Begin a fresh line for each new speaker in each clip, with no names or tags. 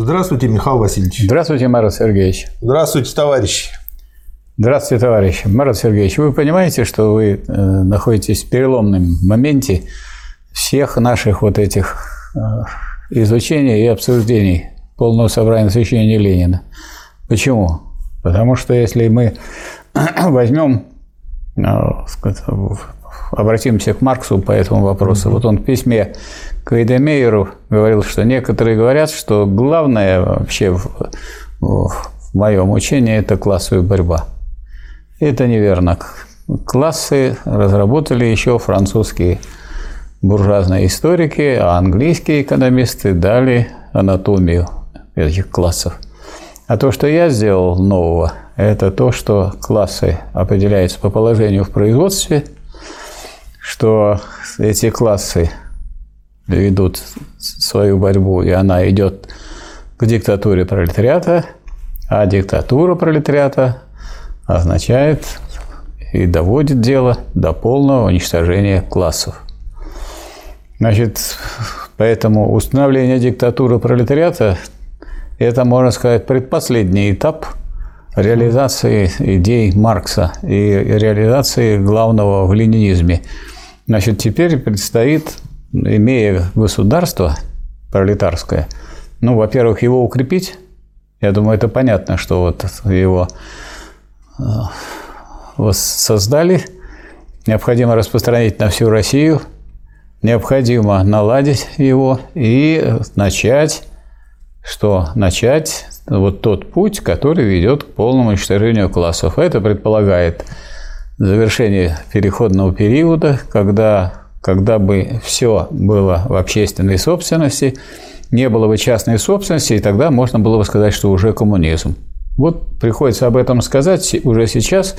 Здравствуйте, Михаил Васильевич.
Здравствуйте, Марат Сергеевич.
Здравствуйте, товарищи.
Здравствуйте, товарищи. Марат Сергеевич, вы понимаете, что вы э, находитесь в переломном моменте всех наших вот этих э, изучений и обсуждений полного собрания священия Ленина. Почему? Потому что если мы возьмем, э, обратимся к Марксу по этому вопросу, вот он в письме к Эйдемейеру говорил, что некоторые говорят, что главное вообще в, в моем учении – это классовая борьба. Это неверно. Классы разработали еще французские буржуазные историки, а английские экономисты дали анатомию этих классов. А то, что я сделал нового, это то, что классы определяются по положению в производстве, что эти классы ведут свою борьбу, и она идет к диктатуре пролетариата, а диктатура пролетариата означает и доводит дело до полного уничтожения классов. Значит, поэтому установление диктатуры пролетариата – это, можно сказать, предпоследний этап реализации идей Маркса и реализации главного в ленинизме. Значит, теперь предстоит, имея государство пролетарское, ну, во-первых, его укрепить. Я думаю, это понятно, что вот его создали, необходимо распространить на всю Россию, необходимо наладить его и начать, что начать вот тот путь, который ведет к полному уничтожению классов. Это предполагает завершение переходного периода, когда, когда бы все было в общественной собственности, не было бы частной собственности, и тогда можно было бы сказать, что уже коммунизм. Вот приходится об этом сказать уже сейчас,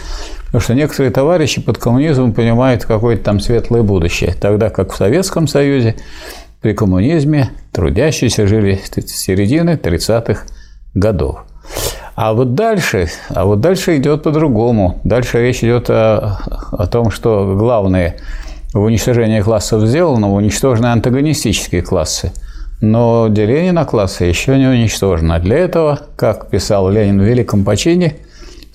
потому что некоторые товарищи под коммунизмом понимают какое-то там светлое будущее, тогда как в Советском Союзе при коммунизме трудящиеся жили с середины 30-х годов. А вот дальше, а вот дальше идет по-другому. Дальше речь идет о, о том, что главное в уничтожении классов сделано, уничтожены антагонистические классы – но деление на классы еще не уничтожено. Для этого, как писал Ленин в «Великом почине»,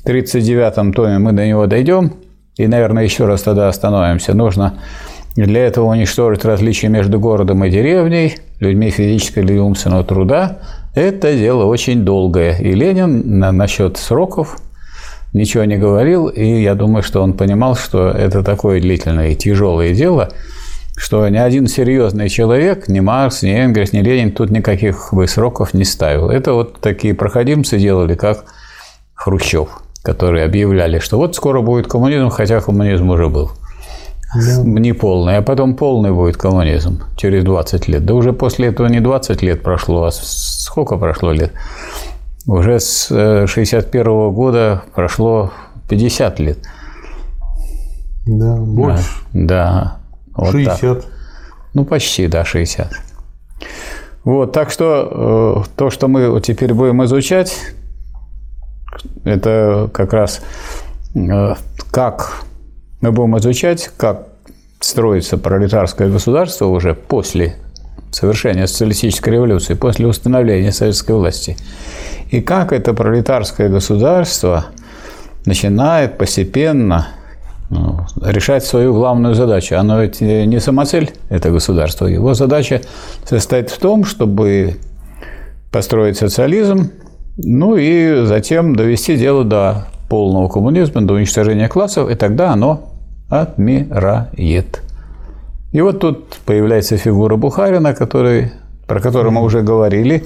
в 1939 томе мы до него дойдем, и, наверное, еще раз тогда остановимся. Нужно для этого уничтожить различия между городом и деревней, людьми физического или умственного труда. Это дело очень долгое. И Ленин на, насчет сроков ничего не говорил, и я думаю, что он понимал, что это такое длительное и тяжелое дело – что ни один серьезный человек, ни Маркс, ни Энгельс, ни Ленин тут никаких бы сроков не ставил. Это вот такие проходимцы делали, как Хрущев, которые объявляли, что вот скоро будет коммунизм, хотя коммунизм уже был. Да. Не полный, а потом полный будет коммунизм через 20 лет. Да уже после этого не 20 лет прошло, а сколько прошло лет? Уже с 61 -го года прошло 50 лет.
Да, больше.
Да. да.
Вот 60. Так.
Ну, почти, да, 60. Вот, так что э, то, что мы теперь будем изучать, это как раз э, как мы будем изучать, как строится пролетарское государство уже после совершения социалистической революции, после установления советской власти. И как это пролетарское государство начинает постепенно ну, решать свою главную задачу. Оно ведь не самоцель, это государство. Его задача состоит в том, чтобы построить социализм, ну и затем довести дело до полного коммунизма, до уничтожения классов, и тогда оно отмирает. И вот тут появляется фигура Бухарина, который, про которую мы уже говорили,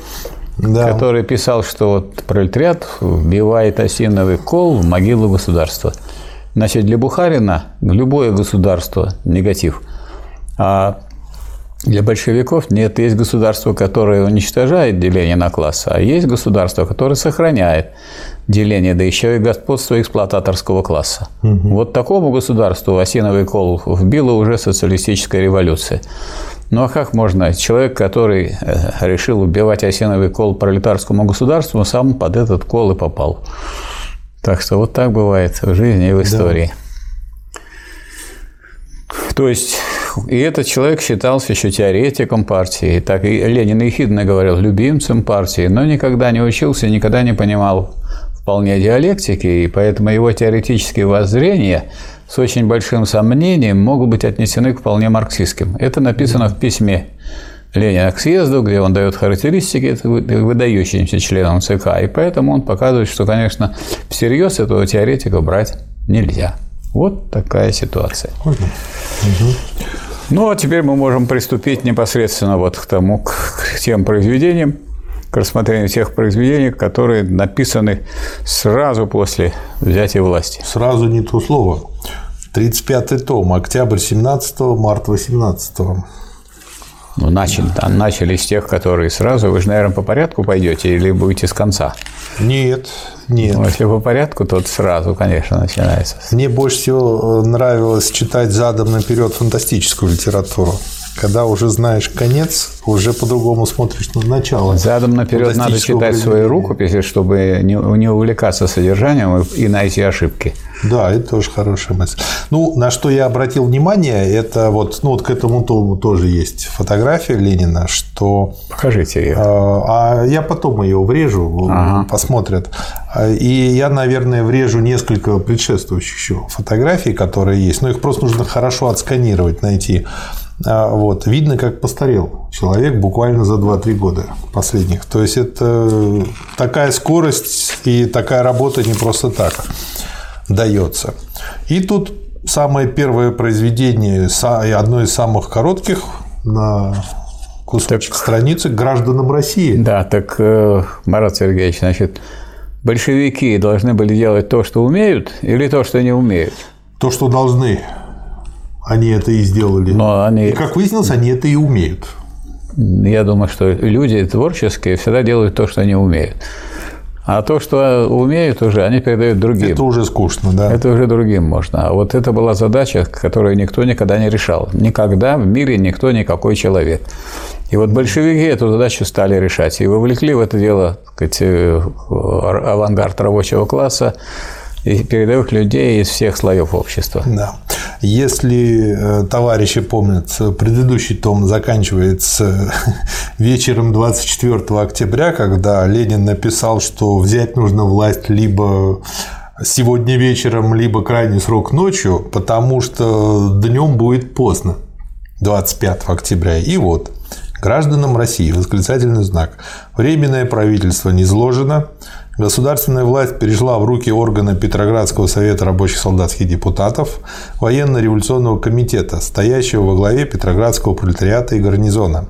да. который писал, что вот пролетариат вбивает осиновый кол в могилу государства – Значит, для Бухарина любое государство – негатив. А для большевиков нет, есть государство, которое уничтожает деление на классы, а есть государство, которое сохраняет деление, да еще и господство эксплуататорского класса. Угу. Вот такому государству осиновый кол вбила уже социалистическая революция. Ну а как можно? Человек, который э, решил убивать осиновый кол пролетарскому государству, сам под этот кол и попал. Так что вот так бывает в жизни и в истории. Да. То есть и этот человек считался еще теоретиком партии. Так и Ленин ехидно говорил, любимцем партии, но никогда не учился, никогда не понимал вполне диалектики, и поэтому его теоретические воззрения с очень большим сомнением могут быть отнесены к вполне марксистским. Это написано в письме Ленина к съезду, где он дает характеристики выдающимся членам ЦК, и поэтому он показывает, что, конечно, всерьез этого теоретика брать нельзя. Вот такая ситуация. Можно? Угу. Ну, а теперь мы можем приступить непосредственно вот к тому, к тем произведениям, к рассмотрению тех произведений, которые написаны сразу после взятия власти.
Сразу не то слово. 35-й том, октябрь 17 март 18
ну, начали, начали с тех, которые сразу. Вы же, наверное, по порядку пойдете или будете с конца?
Нет, нет.
Ну, если по порядку, то сразу, конечно, начинается.
Мне больше всего э, нравилось читать задом наперед фантастическую литературу. Когда уже знаешь конец, уже по-другому смотришь на начало.
Задом наперед надо читать свои рукописи, чтобы не, не увлекаться содержанием и найти ошибки.
Да, это тоже хорошая мысль. Ну, на что я обратил внимание, это вот, ну, вот к этому тому тоже есть фотография Ленина, что...
Покажите ее.
А, а я потом ее врежу, ага. посмотрят. И я, наверное, врежу несколько предшествующих еще фотографий, которые есть. Но их просто нужно хорошо отсканировать, найти. А, вот. Видно, как постарел человек буквально за 2-3 года последних. То есть это такая скорость и такая работа не просто так дается. И тут самое первое произведение, одно из самых коротких на кусочек так, страницы гражданам России.
Да, так, э, Марат Сергеевич, значит, большевики должны были делать то, что умеют, или то, что не умеют?
То, что должны. Они это и сделали. Но они... И, как выяснилось, они это и умеют.
Я думаю, что люди творческие всегда делают то, что они умеют. А то, что умеют уже, они передают другим.
Это уже скучно, да.
Это уже другим можно. А вот это была задача, которую никто никогда не решал. Никогда в мире никто никакой человек. И вот большевики эту задачу стали решать. И вовлекли в это дело так сказать, э, авангард рабочего класса, передовых людей из всех слоев общества.
Да. Если э, товарищи помнят, предыдущий том заканчивается вечером 24 октября, когда Ленин написал, что взять нужно власть либо сегодня вечером, либо крайний срок ночью, потому что днем будет поздно. 25 октября. И вот, гражданам России, восклицательный знак. Временное правительство не изложено, Государственная власть перешла в руки органа Петроградского совета рабочих солдатских депутатов, военно-революционного комитета, стоящего во главе Петроградского пролетариата и гарнизона.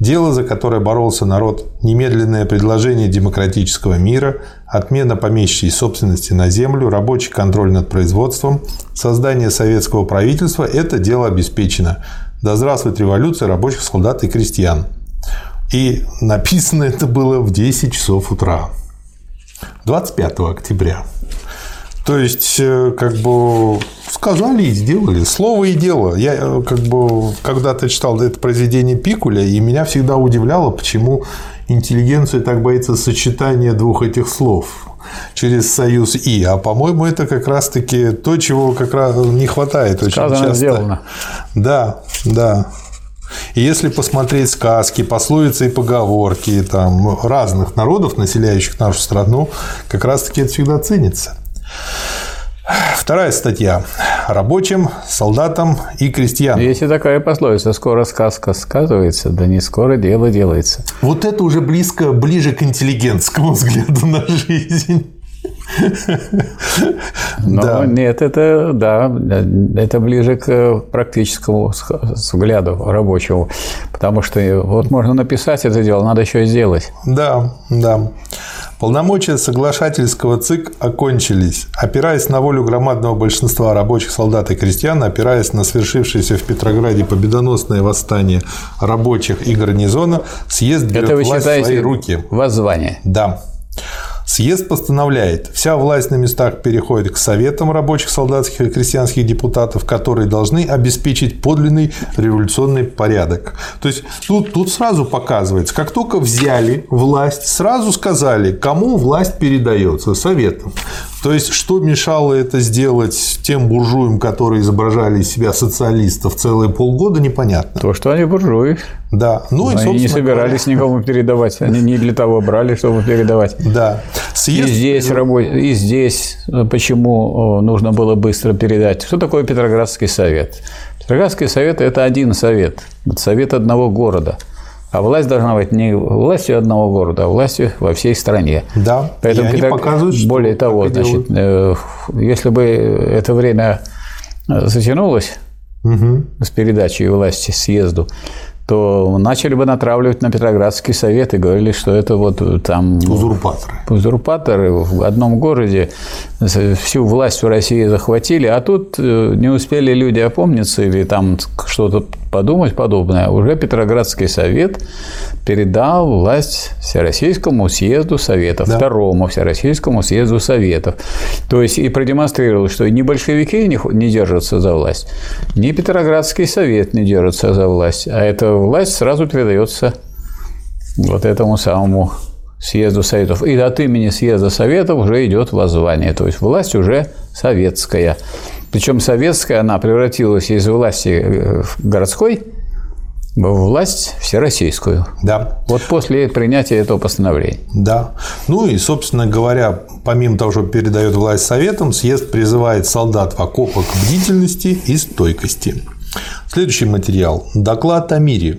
Дело, за которое боролся народ, немедленное предложение демократического мира, отмена помещичьей собственности на землю, рабочий контроль над производством, создание советского правительства – это дело обеспечено. Да здравствует революция рабочих солдат и крестьян. И написано это было в 10 часов утра. 25 октября. То есть, э, как бы сказали и сделали. Слово и дело. Я э, как бы когда-то читал это произведение Пикуля, и меня всегда удивляло, почему интеллигенция так боится сочетания двух этих слов через союз и. А по-моему, это как раз-таки то, чего как раз не хватает очень Сказано, часто. Сделано. Да, да. И если посмотреть сказки, пословицы и поговорки там, разных народов, населяющих нашу страну, как раз-таки это всегда ценится. Вторая статья. Рабочим, солдатам и крестьянам.
Если такая пословица «скоро сказка сказывается, да не скоро дело делается».
Вот это уже близко, ближе к интеллигентскому взгляду на жизнь.
Но да. нет, это да, это ближе к практическому взгляду рабочему, потому что вот можно написать это дело, надо еще и сделать.
Да, да. Полномочия соглашательского ЦИК окончились. Опираясь на волю громадного большинства рабочих солдат и крестьян, опираясь на свершившееся в Петрограде победоносное восстание рабочих и гарнизона, съезд берет
Это вы
власть
считаете
в свои руки.
Воззвание.
Да. Съезд постановляет, вся власть на местах переходит к советам рабочих, солдатских и крестьянских депутатов, которые должны обеспечить подлинный революционный порядок. То есть тут, тут сразу показывается, как только взяли власть, сразу сказали, кому власть передается, советам. То есть, что мешало это сделать тем буржуям, которые изображали из себя социалистов целые полгода, непонятно.
То, что они буржуи.
Да.
Ну, и, они не собирались говоря... никому передавать. Они не для того брали, чтобы передавать.
Да.
Съезд... И здесь, рабо... и здесь почему нужно было быстро передать. Что такое Петроградский совет? Петроградский совет – это один совет. совет одного города – а власть должна быть не властью одного города, а властью во всей стране.
Да,
Поэтому и они показывают, что Более того, значит, э, если бы это время затянулось угу. с передачей власти съезду, то начали бы натравливать на Петроградский совет и говорили, что это вот там...
Узурпаторы.
Узурпаторы в одном городе всю власть в России захватили, а тут э, не успели люди опомниться или там что-то подумать подобное, уже Петроградский совет передал власть Всероссийскому съезду Советов, да. второму Всероссийскому съезду Советов. То есть и продемонстрировал, что ни большевики не, не держатся за власть, ни Петроградский совет не держится за власть, а эта власть сразу передается вот этому самому съезду Советов. И от имени съезда Советов уже идет воззвание. То есть власть уже советская. Причем советская она превратилась из власти э, городской в власть всероссийскую.
Да.
Вот после принятия этого постановления.
Да. Ну и, собственно говоря, помимо того, что передает власть советам, съезд призывает солдат в окопах к бдительности и стойкости. Следующий материал. Доклад о мире.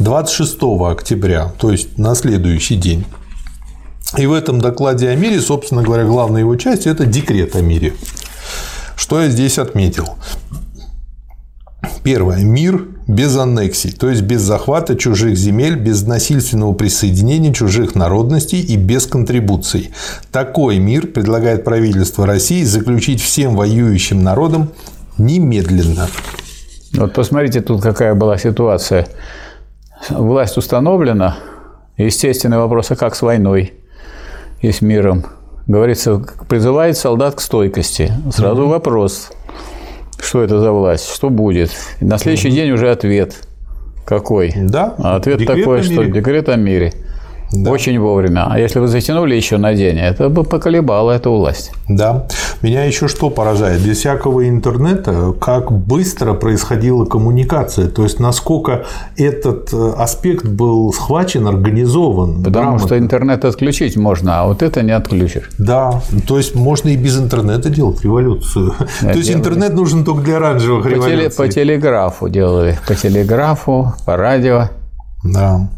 26 октября, то есть на следующий день. И в этом докладе о мире, собственно говоря, главная его часть – это декрет о мире. Что я здесь отметил? Первое. Мир без аннексий, то есть без захвата чужих земель, без насильственного присоединения чужих народностей и без контрибуций. Такой мир предлагает правительство России заключить всем воюющим народам немедленно.
Вот посмотрите, тут какая была ситуация. Власть установлена. Естественный вопрос, а как с войной и с миром? Говорится, призывает солдат к стойкости. Сразу угу. вопрос, что это за власть, что будет. И на следующий угу. день уже ответ какой.
Да.
А ответ декрет такой, что декрет о мире. Да. Очень вовремя. А если вы затянули еще на день, это бы поколебало эту власть.
Да. Меня еще что поражает? Без всякого интернета, как быстро происходила коммуникация. То есть, насколько этот э, аспект был схвачен, организован.
Потому грамотно. что интернет отключить можно, а вот это не отключишь.
Да. То есть, можно и без интернета делать революцию. Это То есть, интернет нужен только для оранжевых по революций.
Теле, по телеграфу делали. По телеграфу, по радио.
Да.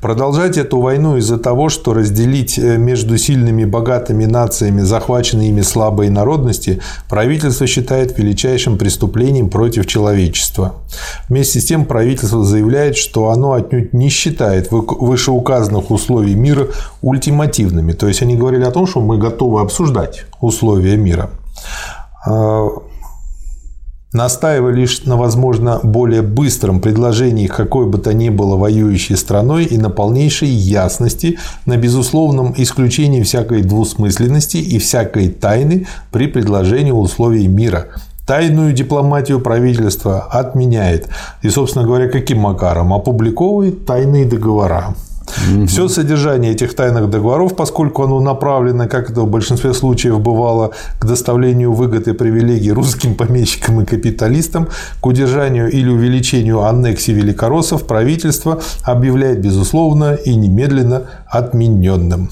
Продолжать эту войну из-за того, что разделить э, между сильными богатыми нациями захваченные ими слабые народности, правительство считает величайшим преступлением против человечества. Вместе с тем правительство заявляет, что оно отнюдь не считает вышеуказанных условий мира ультимативными. То есть они говорили о том, что мы готовы обсуждать условия мира а, настаивая лишь на, возможно, более быстром предложении какой бы то ни было воюющей страной и на полнейшей ясности, на безусловном исключении всякой двусмысленности и всякой тайны при предложении условий мира. Тайную дипломатию правительства отменяет. И, собственно говоря, каким макаром? Опубликовывает тайные договора. Угу. Все содержание этих тайных договоров, поскольку оно направлено, как это в большинстве случаев бывало, к доставлению выгод и привилегий русским помещикам и капиталистам, к удержанию или увеличению аннексии великороссов, правительство объявляет безусловно и немедленно отмененным.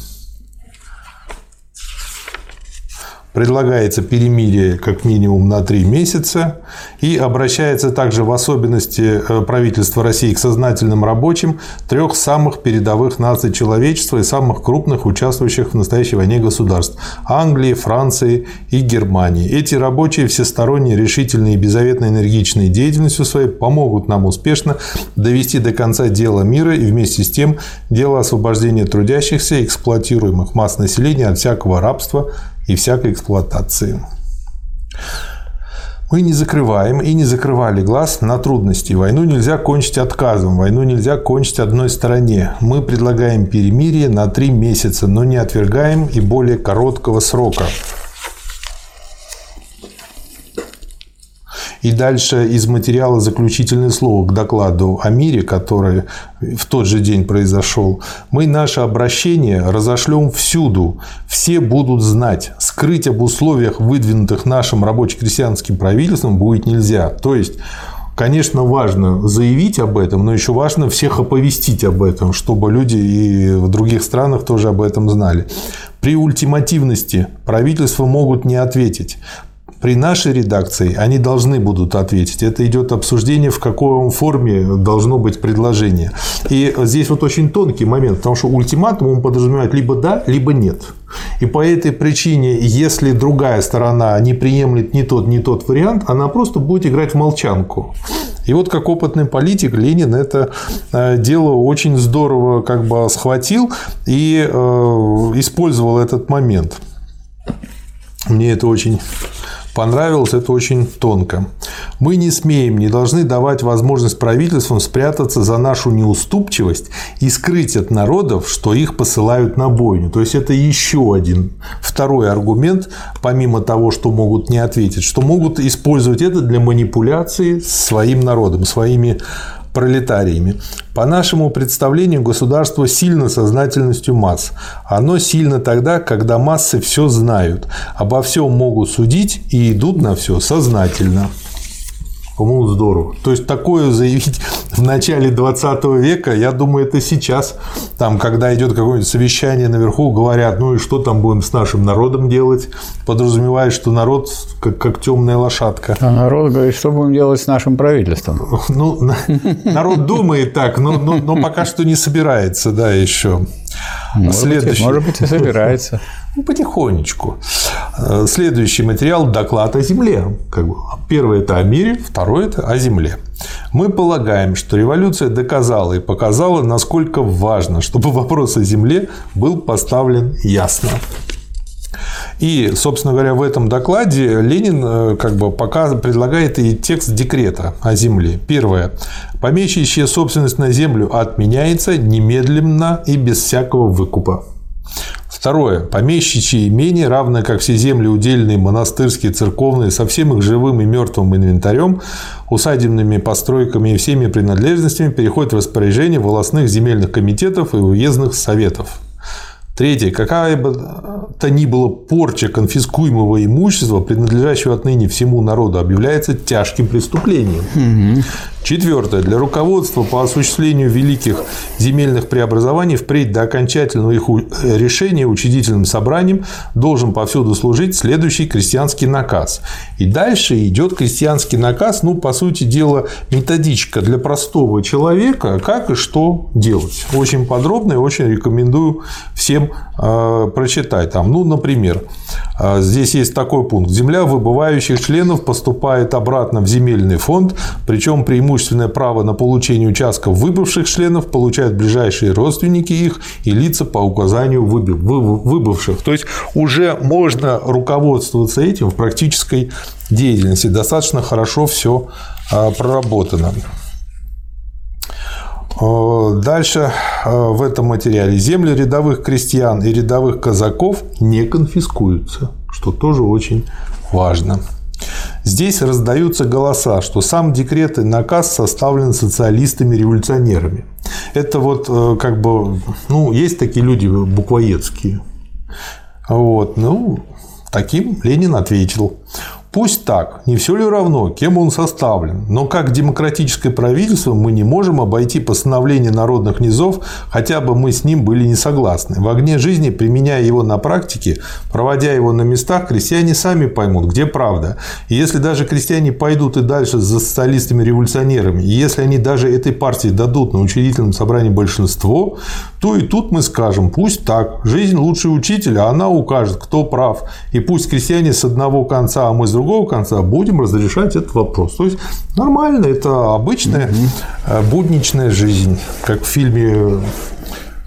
Предлагается перемирие как минимум на три месяца и обращается также в особенности э, правительства России к сознательным рабочим трех самых передовых наций человечества и самых крупных участвующих в настоящей войне государств – Англии, Франции и Германии. Эти рабочие всесторонне решительные и беззаветно энергичной деятельностью своей помогут нам успешно довести до конца дело мира и вместе с тем дело освобождения трудящихся и эксплуатируемых масс населения от всякого рабства и всякой эксплуатации. Мы не закрываем и не закрывали глаз на трудности. Войну нельзя кончить отказом, войну нельзя кончить одной стороне. Мы предлагаем перемирие на три месяца, но не отвергаем и более короткого срока. И дальше из материала заключительное слово к докладу о мире, который в тот же день произошел. Мы наше обращение разошлем всюду. Все будут знать. Скрыть об условиях, выдвинутых нашим рабоче-крестьянским правительством, будет нельзя. То есть Конечно, важно заявить об этом, но еще важно всех оповестить об этом, чтобы люди и в других странах тоже об этом знали. При ультимативности правительства могут не ответить. При нашей редакции они должны будут ответить. Это идет обсуждение, в какой форме должно быть предложение. И здесь вот очень тонкий момент, потому что ультиматум он подразумевает либо да, либо нет. И по этой причине, если другая сторона не приемлет ни тот, ни тот вариант, она просто будет играть в молчанку. И вот как опытный политик Ленин это э, дело очень здорово как бы схватил и э, использовал этот момент. Мне это очень понравилось, это очень тонко. Мы не смеем, не должны давать возможность правительствам спрятаться за нашу неуступчивость и скрыть от народов, что их посылают на бойню. То есть это еще один второй аргумент, помимо того, что могут не ответить, что могут использовать это для манипуляции своим народом, своими пролетариями. По нашему представлению, государство сильно сознательностью масс. Оно сильно тогда, когда массы все знают, обо всем могут судить и идут на все сознательно. По-моему, здорово. То есть такое заявить в начале 20 века, я думаю, это сейчас, там, когда идет какое-нибудь совещание наверху, говорят, ну и что там будем с нашим народом делать, подразумевает, что народ как, как темная лошадка.
А народ говорит, что будем делать с нашим правительством?
Ну, народ думает так, но, но, но пока что не собирается, да, еще.
Может Следующий. Быть, может быть, и собирается.
Ну, потихонечку. Э, следующий материал – доклад о Земле. Как бы, первый – это о мире, второй – это о Земле. Мы полагаем, что революция доказала и показала, насколько важно, чтобы вопрос о Земле был поставлен ясно. И, собственно говоря, в этом докладе Ленин э, как бы пока предлагает и текст декрета о земле. Первое. Помещающая собственность на землю отменяется немедленно и без всякого выкупа. Второе. Помещичьи имения, равно как все земли удельные, монастырские, церковные, со всем их живым и мертвым инвентарем, усадебными постройками и всеми принадлежностями переходят в распоряжение волостных земельных комитетов и уездных советов. Третье. Какая бы то ни была порча конфискуемого имущества, принадлежащего отныне всему народу, объявляется тяжким преступлением. Четвертое. Для руководства по осуществлению великих земельных преобразований впредь до окончательного их решения учредительным собранием должен повсюду служить следующий крестьянский наказ. И дальше идет крестьянский наказ, ну, по сути дела, методичка для простого человека, как и что делать. Очень подробно и очень рекомендую всем э, прочитать. Там, ну, например, э, здесь есть такой пункт. Земля выбывающих членов поступает обратно в земельный фонд, причем преимущественно преимущественное право на получение участков выбывших членов получают ближайшие родственники их и лица по указанию выбывших. То есть уже можно руководствоваться этим в практической деятельности. Достаточно хорошо все а, проработано. А, дальше а, в этом материале земли рядовых крестьян и рядовых казаков не конфискуются, что тоже очень важно. Здесь раздаются голоса, что сам декрет и наказ составлен социалистами-революционерами. Это вот э, как бы, ну, есть такие люди буквоедские. Вот, ну, таким Ленин ответил. Пусть так, не все ли равно, кем он составлен, но как демократическое правительство мы не можем обойти постановление народных низов, хотя бы мы с ним были не согласны. В огне жизни, применяя его на практике, проводя его на местах, крестьяне сами поймут, где правда. И если даже крестьяне пойдут и дальше за социалистами-революционерами, и если они даже этой партии дадут на учредительном собрании большинство, то и тут мы скажем, пусть так, жизнь лучший учитель, а она укажет, кто прав. И пусть крестьяне с одного конца, а мы с другого конца будем разрешать этот вопрос. То есть нормально, это обычная угу. будничная жизнь, как в фильме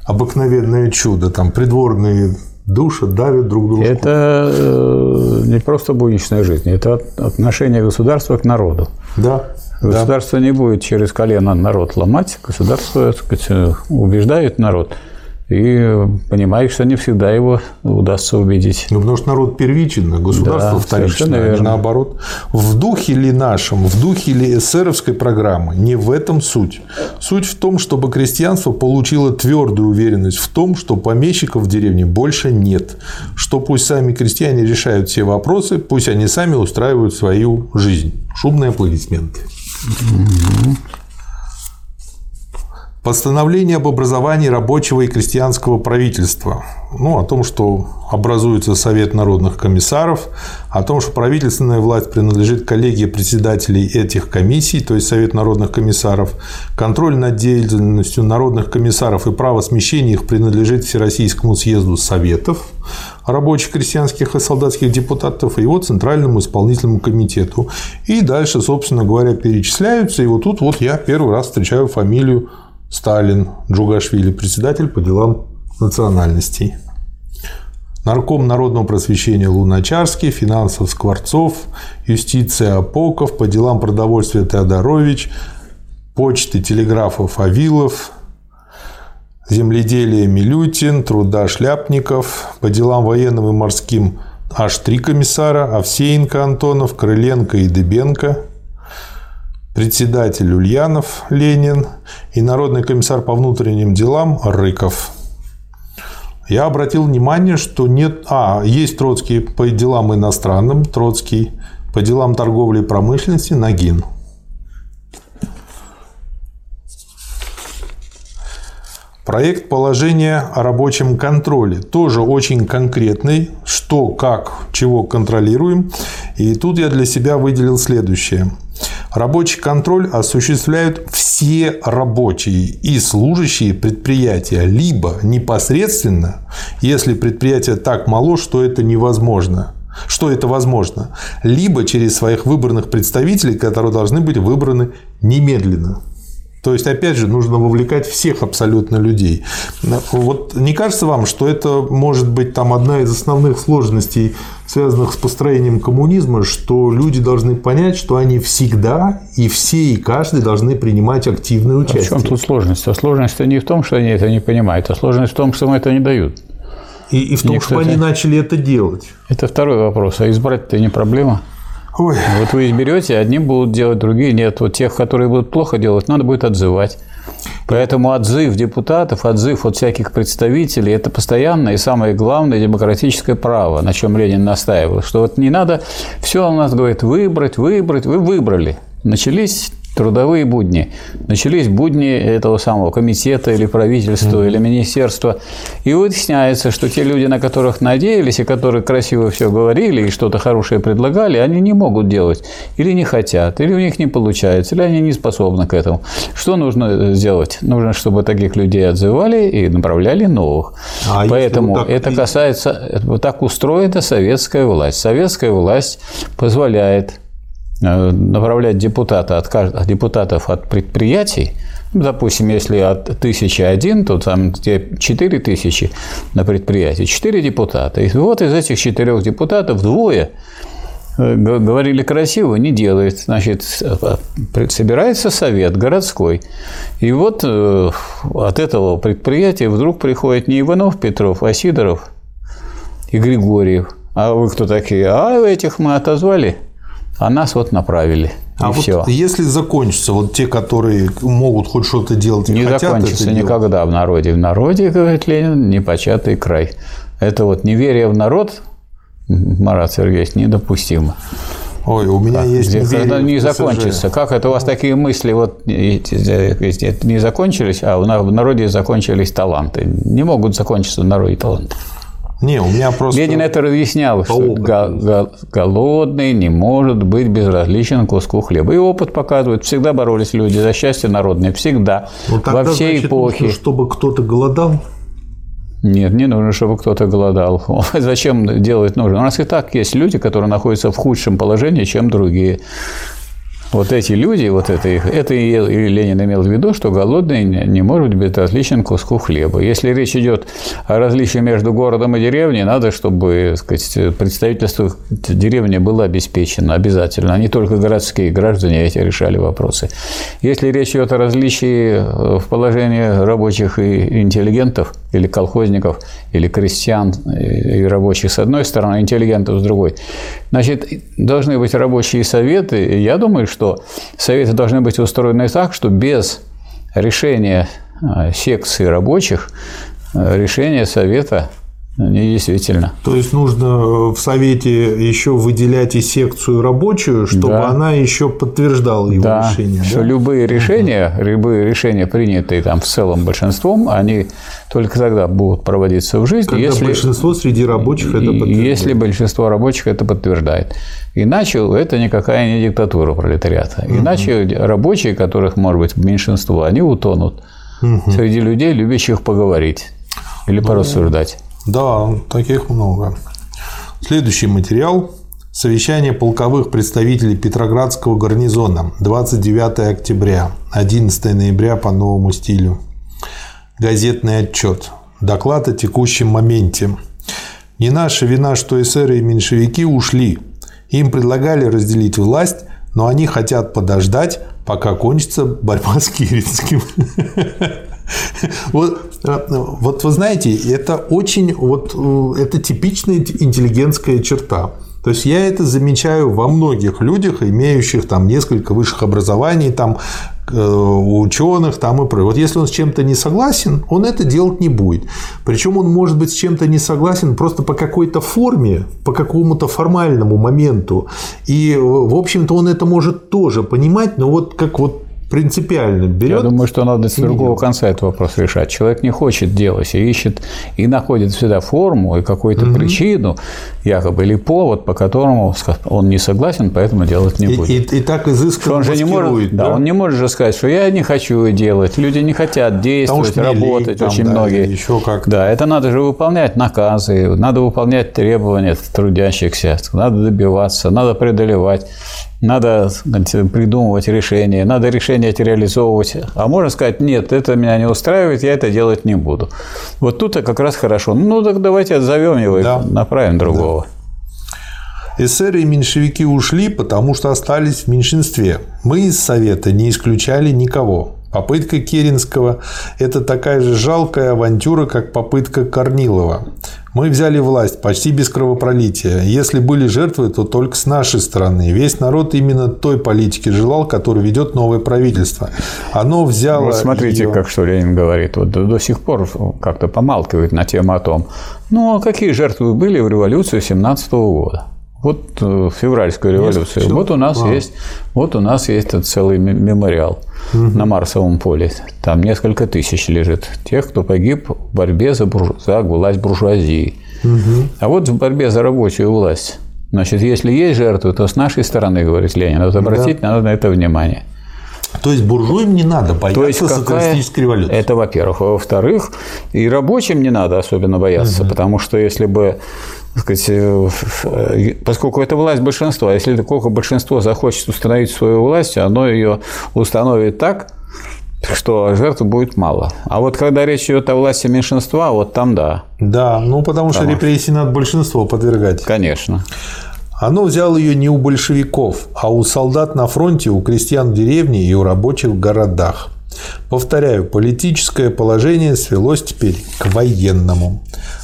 обыкновенное чудо, там придворные души давят друг друга.
Это э, не просто будничная жизнь, это отношение государства к народу.
Да.
Государство да. не будет через колено народ ломать, государство сказать, убеждает народ и понимает, что не всегда его удастся убедить.
Ну, потому что народ первичен, а государство
Да,
вторично, а не наоборот. В духе ли нашем, в духе ли эсеровской программы, не в этом суть. Суть в том, чтобы крестьянство получило твердую уверенность в том, что помещиков в деревне больше нет, что пусть сами крестьяне решают все вопросы, пусть они сами устраивают свою жизнь. Шумные аплодисменты. Постановление об образовании рабочего и крестьянского правительства. Ну, о том, что образуется Совет народных комиссаров, о том, что правительственная власть принадлежит коллегии председателей этих комиссий, то есть Совет народных комиссаров, контроль над деятельностью народных комиссаров и право смещения их принадлежит Всероссийскому съезду Советов, рабочих, крестьянских и солдатских депутатов и его Центральному исполнительному комитету. И дальше, собственно говоря, перечисляются. И вот тут вот я первый раз встречаю фамилию Сталин, Джугашвили, председатель по делам национальностей. Нарком народного просвещения Луначарский, финансов Скворцов, юстиция Апоков, по делам продовольствия Теодорович, почты телеграфов Авилов, земледелие Милютин, труда Шляпников, по делам военным и морским аж три комиссара, Овсеенко Антонов, Крыленко и Дыбенко, председатель Ульянов Ленин и народный комиссар по внутренним делам Рыков. Я обратил внимание, что нет... А, есть Троцкий по делам иностранным, Троцкий по делам торговли и промышленности, Нагин. Проект положения о рабочем контроле тоже очень конкретный, что, как, чего контролируем. И тут я для себя выделил следующее. Рабочий контроль осуществляют все рабочие и служащие предприятия, либо непосредственно, если предприятие так мало, что это невозможно, что это возможно, либо через своих выбранных представителей, которые должны быть выбраны немедленно. То есть, опять же, нужно вовлекать всех абсолютно людей. Вот не кажется вам, что это может быть там одна из основных сложностей, связанных с построением коммунизма, что люди должны понять, что они всегда и все и каждый должны принимать активное
А в
участие.
чем тут сложность? А сложность не в том, что они это не понимают, а сложность в том, что им это не дают.
И, и в том,
Мне,
что они
кстати-
начали это делать.
Это второй вопрос. А избрать-то не проблема.
Ой,
Вот вы изберете, одни будут делать, другие нет. Вот тех, которые будут плохо делать, надо будет отзывать. Поэтому отзыв депутатов, отзыв от всяких представителей – это постоянное и самое главное демократическое право, на чем Ленин настаивал. Что вот не надо все у нас, говорит, выбрать, выбрать. Вы выбрали. Начались трудовые будни. Начались будни этого самого комитета или правительства, или министерства. И выясняется, что те люди, на которых надеялись, и которые красиво все говорили и что-то хорошее предлагали, они не могут делать. Или не хотят, или у них не получается, или они не способны к этому. Что нужно сделать? Нужно, чтобы таких людей отзывали и направляли новых.
А
Поэтому
так
это касается, так устроена советская власть. Советская власть позволяет э, направлять депутата от, от депутатов от предприятий, ну, допустим, если от тысячи один, то там где четыре тысячи на предприятии, четыре депутата. И вот из этих четырех депутатов двое э, говорили красиво, не делает. Значит, э, собирается совет городской. И вот э, от этого предприятия вдруг приходит не Иванов Петров, а Сидоров и Григорьев. А вы кто такие? А этих мы отозвали, а нас вот направили.
а
и
вот
все.
если закончится, вот те, которые могут хоть что-то делать и
Не
хотят
закончится
это делать,
никогда в народе. В народе, говорит Ленин, непочатый край. Это вот неверие в народ, Марат Сергеевич, недопустимо.
Ой, у меня есть
Где-
неверие
когда не закончится. Как это у вас такие мысли вот не закончились, а в народе закончились таланты. Не могут закончиться в народе таланты.
Не, у меня просто...
Ленин это разъяснял, что голодный не может быть безразличен к куску хлеба. И опыт показывает, всегда боролись люди за счастье народное, всегда,
Ну, тогда,
во все
значит,
эпохи.
нужно, чтобы кто-то голодал.
Нет, не нужно, чтобы кто-то голодал. Зачем делать нужно? У нас и так есть люди, которые находятся в худшем положении, чем другие. Вот эти люди, вот это их, это и Ленин имел в виду, что голодный не может быть безразличен куску хлеба. Если речь идет о различии между городом и деревней, надо, чтобы сказать, представительство деревни было обеспечено обязательно, а не только городские граждане эти решали вопросы. Если речь идет о различии э, в положении рабочих и интеллигентов, или колхозников, или крестьян и рабочих с одной стороны, интеллигентов с другой, значит, должны быть рабочие советы. Я думаю, что что советы должны быть устроены так, что без решения а, секции рабочих а, решение совета Недействительно.
То есть нужно в Совете еще выделять и секцию рабочую, чтобы да. она еще подтверждала его да. решение.
Что да? любые решения, угу. любые решения, принятые там в целом большинством, они только тогда будут проводиться в жизнь,
Когда
если
большинство среди рабочих это подтверждает.
Если большинство рабочих это подтверждает. Иначе это никакая не диктатура пролетариата. Иначе угу. рабочие, которых может быть меньшинство, они утонут угу. среди людей, любящих поговорить или ну, порассуждать.
Да, таких много. Следующий материал. Совещание полковых представителей Петроградского гарнизона. 29 октября, 11 ноября по новому стилю. Газетный отчет. Доклад о текущем моменте. Не наша вина, что эсеры и меньшевики ушли. Им предлагали разделить власть, но они хотят подождать, пока кончится борьба с Киринским. Вот, э, вот вы знаете, это очень, вот э, это типичная интеллигентская черта. То есть я это замечаю во многих людях, имеющих там несколько высших образований, там э, ученых там и прочее. Вот если он с чем-то не согласен, он это делать не будет. Причем он может быть с чем-то не согласен просто по какой-то форме, по какому-то формальному моменту. И, в общем-то, он это может тоже понимать, но вот как вот принципиально берет.
Я думаю, что надо с другого конца этот вопрос решать. Человек не хочет делать, и ищет и находит всегда форму и какую-то угу. причину, якобы, или повод, по которому он не согласен, поэтому делать не будет.
И, и, и так изысканно
он же не может, да? да, он не может же сказать, что я не хочу делать, люди не хотят действовать, работать, там, очень да, многие.
Еще как.
Да, это надо же выполнять наказы, надо выполнять требования трудящихся, надо добиваться, надо преодолевать надо придумывать решения, надо решения эти реализовывать. А можно сказать, нет, это меня не устраивает, я это делать не буду. Вот тут как раз хорошо. Ну, так давайте отзовем его да. и направим другого.
Да. Эсеры и меньшевики ушли, потому что остались в меньшинстве. Мы из Совета не исключали никого. Попытка Керенского – это такая же жалкая авантюра, как попытка Корнилова. Мы взяли власть почти без кровопролития. Если были жертвы, то только с нашей стороны. Весь народ именно той политики желал, которую ведет новое правительство. Оно взяло...
Вот смотрите, ее... как что Ленин говорит. Вот до, до сих пор как-то помалкивает на тему о том, ну, а какие жертвы были в революции 17 года. Вот э, февральская революция. Вот у нас а. есть, вот у нас есть этот целый мемориал угу. на Марсовом поле. Там несколько тысяч лежит тех, кто погиб в борьбе за, бурж... за власть буржуазии. Угу. А вот в борьбе за рабочую власть. Значит, если есть жертвы, то с нашей стороны, говорит Ленин, вот обратить да. надо на это внимание.
То есть буржуям не надо бояться То есть какая... социалистической революции.
Это, во-первых. Во-вторых, и рабочим не надо особенно бояться, угу. потому что если бы сказать, э, э, поскольку это власть большинства, если только большинство захочет установить свою власть, оно ее установит так, что жертв будет мало. А вот когда речь идет о власти меньшинства, вот там да.
Да, ну потому, потому что репрессии надо большинство подвергать.
Конечно.
Оно взяло ее не у большевиков, а у солдат на фронте, у крестьян в деревне и у рабочих в городах. Повторяю, политическое положение свелось теперь к военному.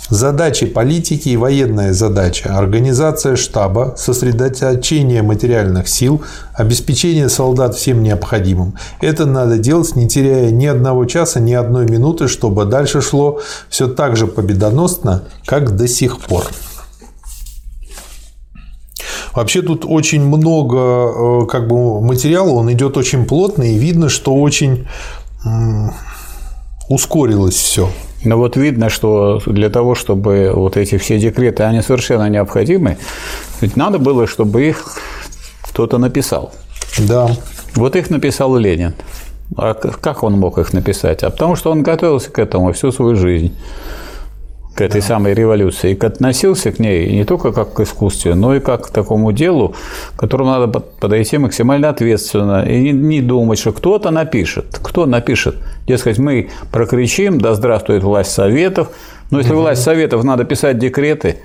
Задачи политики и военная задача – организация штаба, сосредоточение материальных сил, обеспечение солдат всем необходимым. Это надо делать, не теряя ни одного часа, ни одной минуты, чтобы дальше шло все так же победоносно, как до сих пор. Вообще тут очень много э, как бы, материала, он идет очень плотно, и видно, что очень ускорилось все.
Но вот видно, что для того, чтобы вот эти все декреты, они совершенно необходимы, ведь надо было, чтобы их кто-то написал.
Да.
Вот их написал Ленин. А как он мог их написать? А потому что он готовился к этому всю свою жизнь. К этой да. самой революции, и относился к ней не только как к искусству, но и как к такому делу, к которому надо подойти максимально ответственно и не думать, что кто-то напишет. Кто напишет? Дескать, мы прокричим, да здравствует власть Советов. Но если угу. власть Советов, надо писать декреты,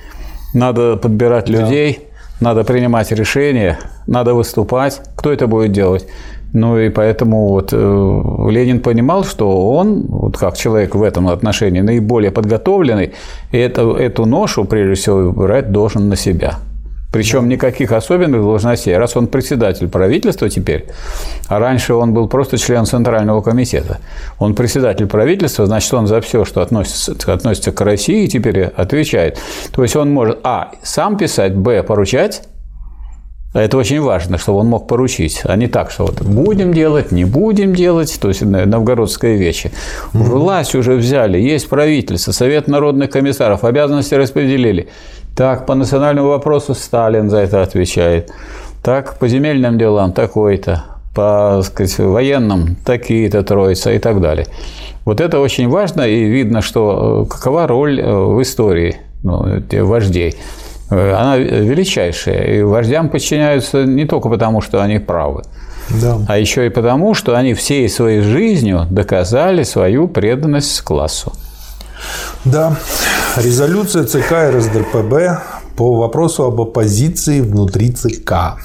надо подбирать людей, да. надо принимать решения, надо выступать. Кто это будет делать? Ну и поэтому вот э, Ленин понимал, что он, вот как человек в этом отношении, наиболее подготовленный, это, эту ношу, прежде всего, брать должен на себя. Причем никаких особенных должностей. Раз он председатель правительства теперь, а раньше он был просто член Центрального комитета. Он председатель правительства, значит, он за все, что относится, относится к России, теперь отвечает. То есть он может, а, сам писать, б, поручать, это очень важно, чтобы он мог поручить, а не так, что вот будем делать, не будем делать, то есть новгородская вещи. Mm-hmm. Власть уже взяли, есть правительство, Совет народных комиссаров, обязанности распределили. Так, по национальному вопросу Сталин за это отвечает. Так, по земельным делам такой-то, по сказать, военным такие-то троица и так далее. Вот это очень важно, и видно, что э, какова роль э, в истории ну, вождей. Э, она величайшая. И вождям подчиняются не только потому, что они правы, да. а еще и потому, что они всей своей жизнью доказали свою преданность классу.
Да, резолюция ЦК РСДРПБ по вопросу об оппозиции внутри ЦК.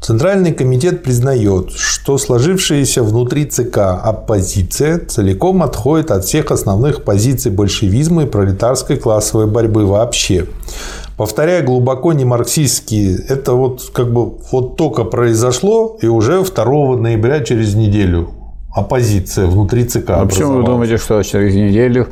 Центральный комитет признает, что сложившаяся внутри ЦК оппозиция целиком отходит от всех основных позиций большевизма и пролетарской классовой борьбы вообще. Повторяя глубоко не марксистские, это вот как бы вот только произошло, и уже 2 ноября через неделю оппозиция внутри ЦК. А
почему вы думаете, что через неделю?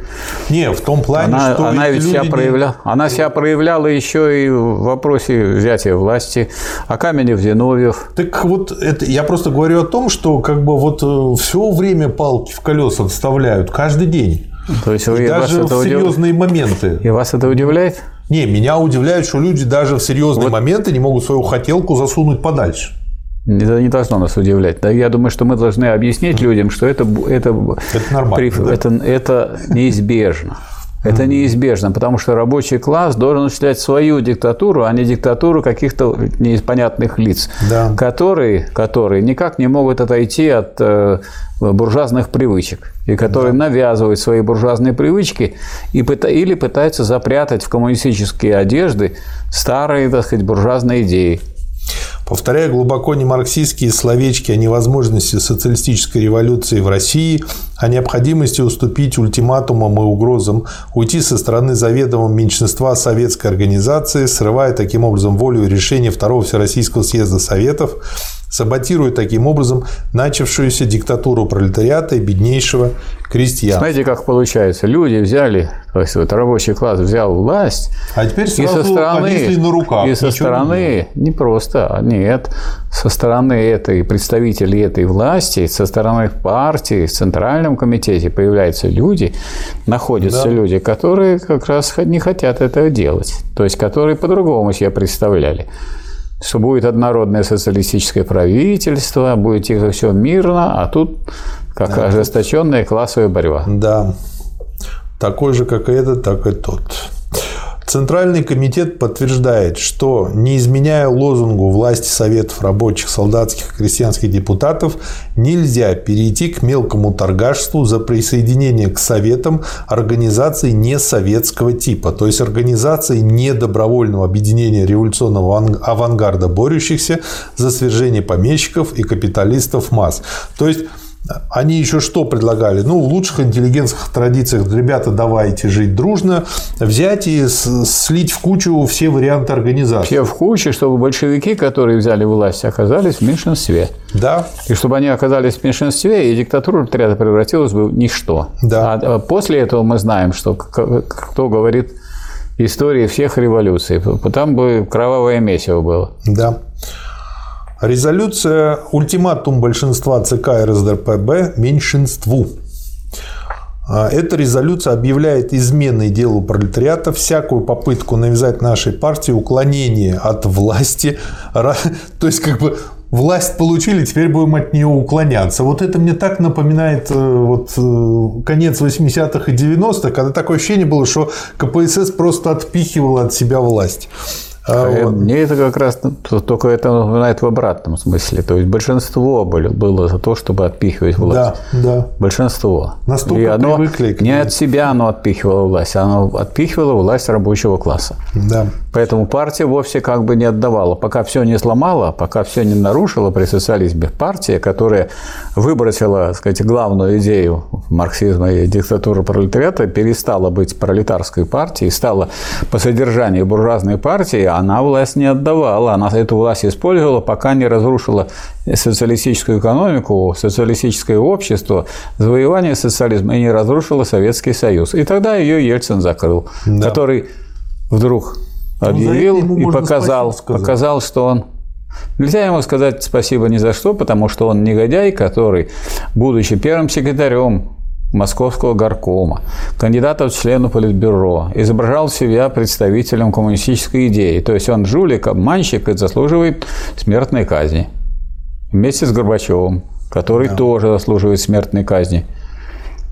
Не, в том плане,
она,
что
она ведь себя не... проявляла, она себя проявляла еще и в вопросе взятия власти, а Каменев, Зиновьев.
Так вот, это, я просто говорю о том, что как бы вот э, все время палки в колеса вставляют каждый день. То есть вы, и даже в серьезные удив... моменты.
И вас это удивляет?
Не, меня удивляет, что люди даже в серьезные вот. моменты не могут свою хотелку засунуть подальше.
Это не должно нас удивлять. Да, я думаю, что мы должны объяснить людям, что это, это,
это, нормально, при,
да? это, это неизбежно. Это неизбежно, потому что рабочий класс должен осуществлять свою диктатуру, а не диктатуру каких-то непонятных лиц, да. которые, которые никак не могут отойти от э, буржуазных привычек, и которые да. навязывают свои буржуазные привычки и, или пытаются запрятать в коммунистические одежды старые, так сказать, буржуазные идеи.
Повторяя глубоко не марксистские словечки о невозможности социалистической революции в России, о необходимости уступить ультиматумам и угрозам, уйти со стороны заведомого меньшинства советской организации, срывая таким образом волю и решение Второго Всероссийского съезда Советов, саботируя таким образом начавшуюся диктатуру пролетариата и беднейшего крестьян.
Знаете, как получается? Люди взяли, то есть вот рабочий класс взял власть,
а теперь сразу
и со стороны,
на руках.
И со стороны, не, не просто, нет, со стороны этой представителей этой власти, со стороны партии, в Центральном комитете появляются люди, находятся да. люди, которые как раз не хотят этого делать, то есть которые по-другому себе представляли что будет однородное социалистическое правительство, будет тихо все мирно, а тут как да. ожесточенная классовая борьба.
Да. Такой же, как и этот, так и тот. Центральный комитет подтверждает, что, не изменяя лозунгу власти Советов рабочих, солдатских и крестьянских депутатов, нельзя перейти к мелкому торгашеству за присоединение к Советам организаций несоветского типа, то есть организаций недобровольного объединения революционного авангарда, борющихся за свержение помещиков и капиталистов масс. То есть они еще что предлагали? Ну, в лучших интеллигентских традициях, ребята, давайте жить дружно, взять и слить в кучу все варианты организации.
Все в кучу, чтобы большевики, которые взяли власть, оказались в меньшинстве.
Да.
И чтобы они оказались в меньшинстве, и диктатура отряда превратилась в ничто.
Да.
А после этого мы знаем, что кто говорит истории всех революций. Там бы кровавое месиво было.
Да. Резолюция «Ультиматум большинства ЦК РСДРПБ меньшинству». А, эта резолюция объявляет изменой делу пролетариата всякую попытку навязать нашей партии уклонение от власти. То есть, как бы власть получили, теперь будем от нее уклоняться. Вот это мне так напоминает э, вот, э, конец 80-х и 90-х, когда такое ощущение было, что КПСС просто отпихивала от себя власть.
А вот. Мне это как раз ну, только это напоминает в обратном смысле. То есть большинство было за то, чтобы отпихивать власть.
Да, да.
Большинство.
Настолько
И оно
привыкли к
не от себя оно отпихивало власть, оно отпихивало власть рабочего класса.
Да.
Поэтому партия вовсе как бы не отдавала. Пока все не сломала, пока все не нарушила при социализме, партия, которая выбросила, так сказать, главную идею марксизма и диктатуры пролетариата, перестала быть пролетарской партией, стала по содержанию буржуазной партией, она власть не отдавала, она эту власть использовала, пока не разрушила социалистическую экономику, социалистическое общество, завоевание социализма и не разрушила Советский Союз. И тогда ее Ельцин закрыл, да. который вдруг ну, объявил ну, и показал, показал, что он Нельзя ему сказать спасибо ни за что, потому что он негодяй, который, будучи первым секретарем Московского горкома, кандидата в члены Политбюро, изображал себя представителем коммунистической идеи. То есть он жулик, обманщик и заслуживает смертной казни. Вместе с Горбачевым, который да. тоже заслуживает смертной казни.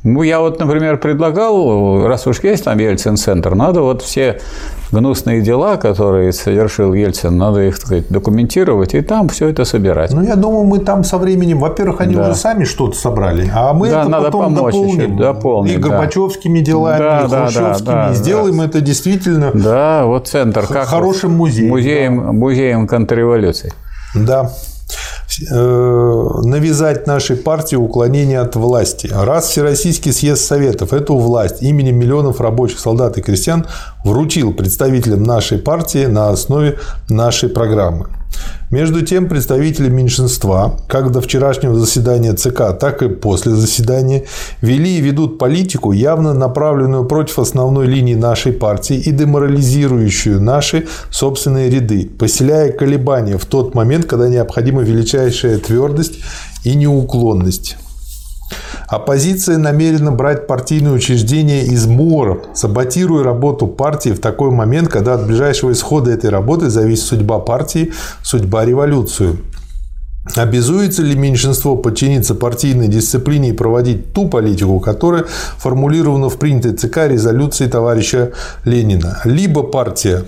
Ну, я вот, например, предлагал, раз уж есть там Ельцин-центр, надо вот все гнусные дела, которые совершил Ельцин, надо их, так сказать, документировать и там все это собирать.
Ну, я думаю, мы там со временем, во-первых, они да. уже сами что-то собрали, а мы
да,
это
надо
потом дополним.
Еще, дополнить.
И Горбачевскими да. делами, да, и Хрущевскими. Да, да, Сделаем да. это действительно
да, вот центр, как
хорошим музеем.
Музеем, да. музеем контрреволюции.
Да. Э, навязать нашей партии уклонение от власти. Раз Всероссийский съезд Советов эту власть именем миллионов рабочих солдат и крестьян вручил представителям нашей партии на основе нашей программы. Между тем, представители меньшинства, как до вчерашнего заседания ЦК, так и после заседания, вели и ведут политику, явно направленную против основной линии нашей партии и деморализирующую наши собственные ряды, поселяя колебания в тот момент, когда необходима величайшая твердость и неуклонность. Оппозиция намерена брать партийные учреждения из моров, саботируя работу партии в такой момент, когда от ближайшего исхода этой работы зависит судьба партии, судьба революции. Обязуется ли меньшинство подчиниться партийной дисциплине и проводить ту политику, которая формулирована в принятой ЦК резолюции товарища Ленина? Либо партия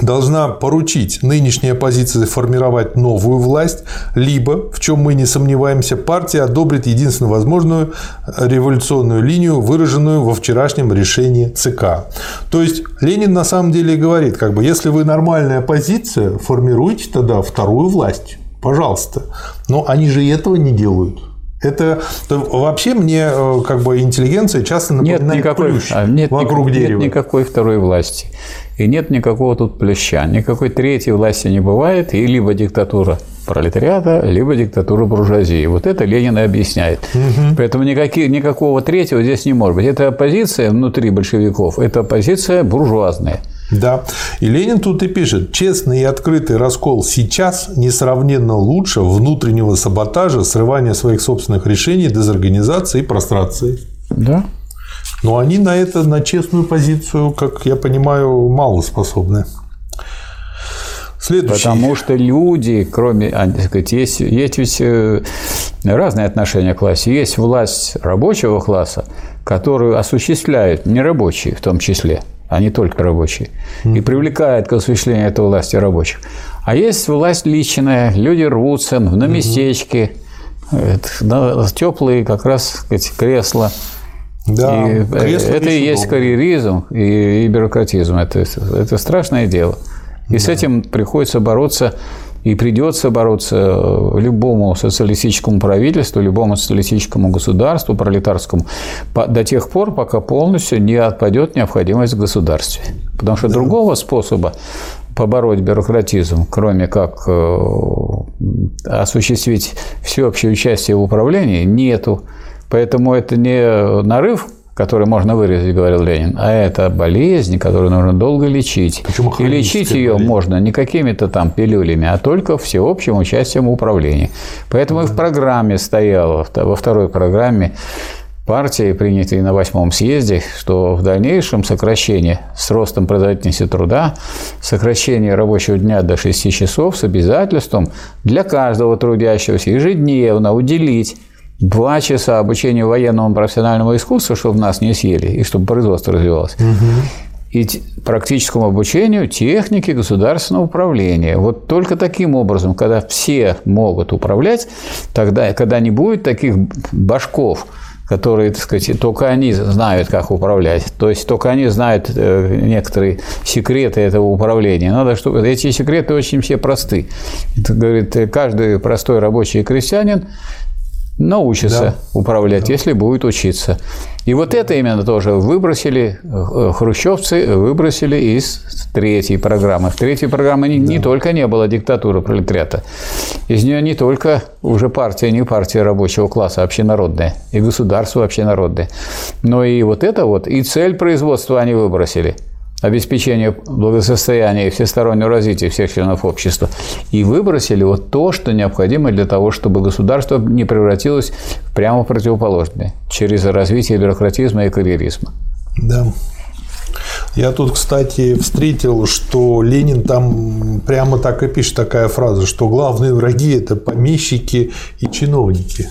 должна поручить нынешней оппозиции формировать новую власть, либо, в чем мы не сомневаемся, партия одобрит единственно возможную революционную линию, выраженную во вчерашнем решении ЦК. То есть Ленин на самом деле говорит, как бы, если вы нормальная оппозиция, формируйте тогда вторую власть, пожалуйста. Но они же этого не делают. Это вообще мне э, как бы интеллигенция часто напоминает
нет никакой,
плющ
а, нет,
вокруг
нет,
дерева.
Нет никакой второй власти. И нет никакого тут плюща. Никакой третьей власти не бывает. И либо диктатура пролетариата, либо диктатура буржуазии. Вот это Ленин и объясняет. Угу. Поэтому никаких, никакого третьего здесь не может быть. Это оппозиция внутри большевиков, это оппозиция буржуазная.
Да. И Ленин тут и пишет, честный и открытый раскол сейчас несравненно лучше внутреннего саботажа, срывания своих собственных решений, дезорганизации и прострации.
Да.
Но они на это, на честную позицию, как я понимаю, мало способны.
Следующий. Потому что люди, кроме, а, сказать, есть, есть ведь э, разные отношения к классе. Есть власть рабочего класса, которую осуществляют нерабочие в том числе, а не только рабочие, и привлекает к осуществлению этой власти рабочих. А есть власть личная, люди рвутся на местечке, на теплые как раз сказать, кресла
да,
и это и есть карьеризм и, и бюрократизм. Это, это страшное дело. И да. с этим приходится бороться и придется бороться любому социалистическому правительству, любому социалистическому государству, пролетарскому, до тех пор, пока полностью не отпадет необходимость в государстве. Потому что да. другого способа побороть бюрократизм, кроме как э, осуществить всеобщее участие в управлении, нету. Поэтому это не нарыв, который можно вырезать, говорил Ленин, а это болезнь, которую нужно долго лечить.
Почему
И лечить ее болезнь? можно не какими-то там пилюлями, а только всеобщим участием в управлении. Поэтому и в программе стояло, во второй программе партии, принятые на восьмом съезде, что в дальнейшем сокращение с ростом производительности труда, сокращение рабочего дня до 6 часов с обязательством для каждого трудящегося ежедневно уделить два часа обучению военному профессиональному искусству, чтобы нас не съели, и чтобы производство развивалось. И практическому обучению техники государственного управления. Вот только таким образом, когда все могут управлять, тогда, когда не будет таких башков, которые, так сказать, только они знают, как управлять. То есть только они знают э, некоторые секреты этого управления. Надо, чтобы эти секреты очень все просты. Это, говорит, каждый простой рабочий крестьянин научится да. управлять, да. если будет учиться. И вот это именно тоже выбросили, э, хрущевцы выбросили из третьей программы. В третьей программе не, да. не только не было диктатуры пролетариата, из нее не только уже партия, не партия рабочего класса, а общенародная, и государство общенародное, но и вот это вот, и цель производства они выбросили – обеспечения благосостояния и всестороннего развития всех членов общества, и выбросили вот то, что необходимо для того, чтобы государство не превратилось в прямо противоположное через развитие бюрократизма и карьеризма.
Да. Я тут, кстати, встретил, что Ленин там прямо так и пишет такая фраза, что главные враги – это помещики и чиновники.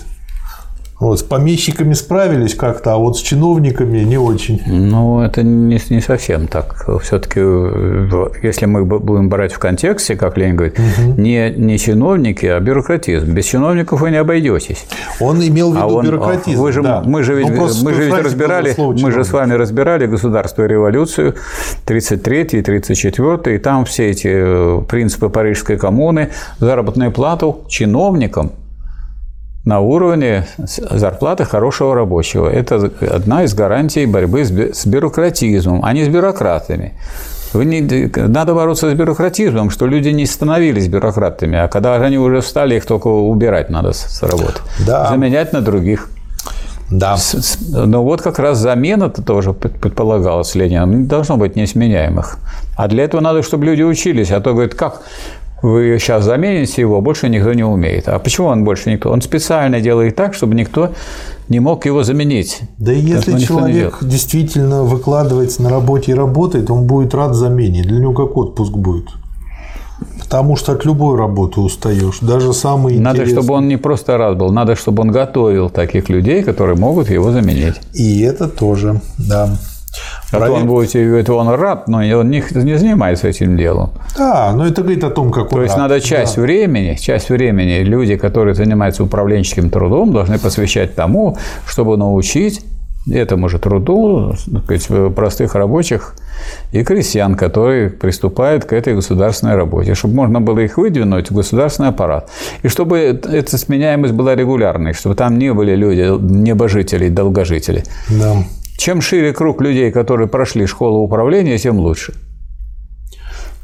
Вот, с помещиками справились как-то, а вот с чиновниками не очень.
Ну, это не, не совсем так. Все-таки, если мы будем брать в контексте, как Ленин говорит, угу. не, не чиновники, а бюрократизм. Без чиновников вы не обойдетесь.
Он имел в виду а он, бюрократизм.
Вы же,
да.
Мы же ведь, мы же ведь разбирали, мы же с вами разбирали государство и революцию 33 и 34 и там все эти э, принципы Парижской коммуны, заработную плату чиновникам на уровне зарплаты хорошего рабочего. Это одна из гарантий борьбы с бюрократизмом, а не с бюрократами. Вы не, надо бороться с бюрократизмом, что люди не становились бюрократами, а когда они уже встали, их только убирать надо с работы. Да. Заменять на других.
Да.
Но вот как раз замена-то тоже предполагалась Лениным. Не должно быть несменяемых. А для этого надо, чтобы люди учились. А то, говорит, как вы сейчас замените его, больше никто не умеет. А почему он больше никто? Он специально делает так, чтобы никто не мог его заменить.
Да и если человек действительно выкладывается на работе и работает, он будет рад замене. Для него как отпуск будет. Потому что от любой работы устаешь, даже самый
Надо, чтобы он не просто рад был, надо, чтобы он готовил таких людей, которые могут его заменить.
И это тоже, да.
А Проект... он будет, это он рад, но он не, не занимается этим делом.
Да, но это говорит о том, как он
То есть
рад.
надо часть
да.
времени, часть времени люди, которые занимаются управленческим трудом, должны посвящать тому, чтобы научить этому же труду сказать, простых рабочих и крестьян, которые приступают к этой государственной работе, чтобы можно было их выдвинуть в государственный аппарат. И чтобы эта сменяемость была регулярной, чтобы там не были люди, небожители, долгожители.
Да.
Чем шире круг людей, которые прошли школу управления, тем лучше.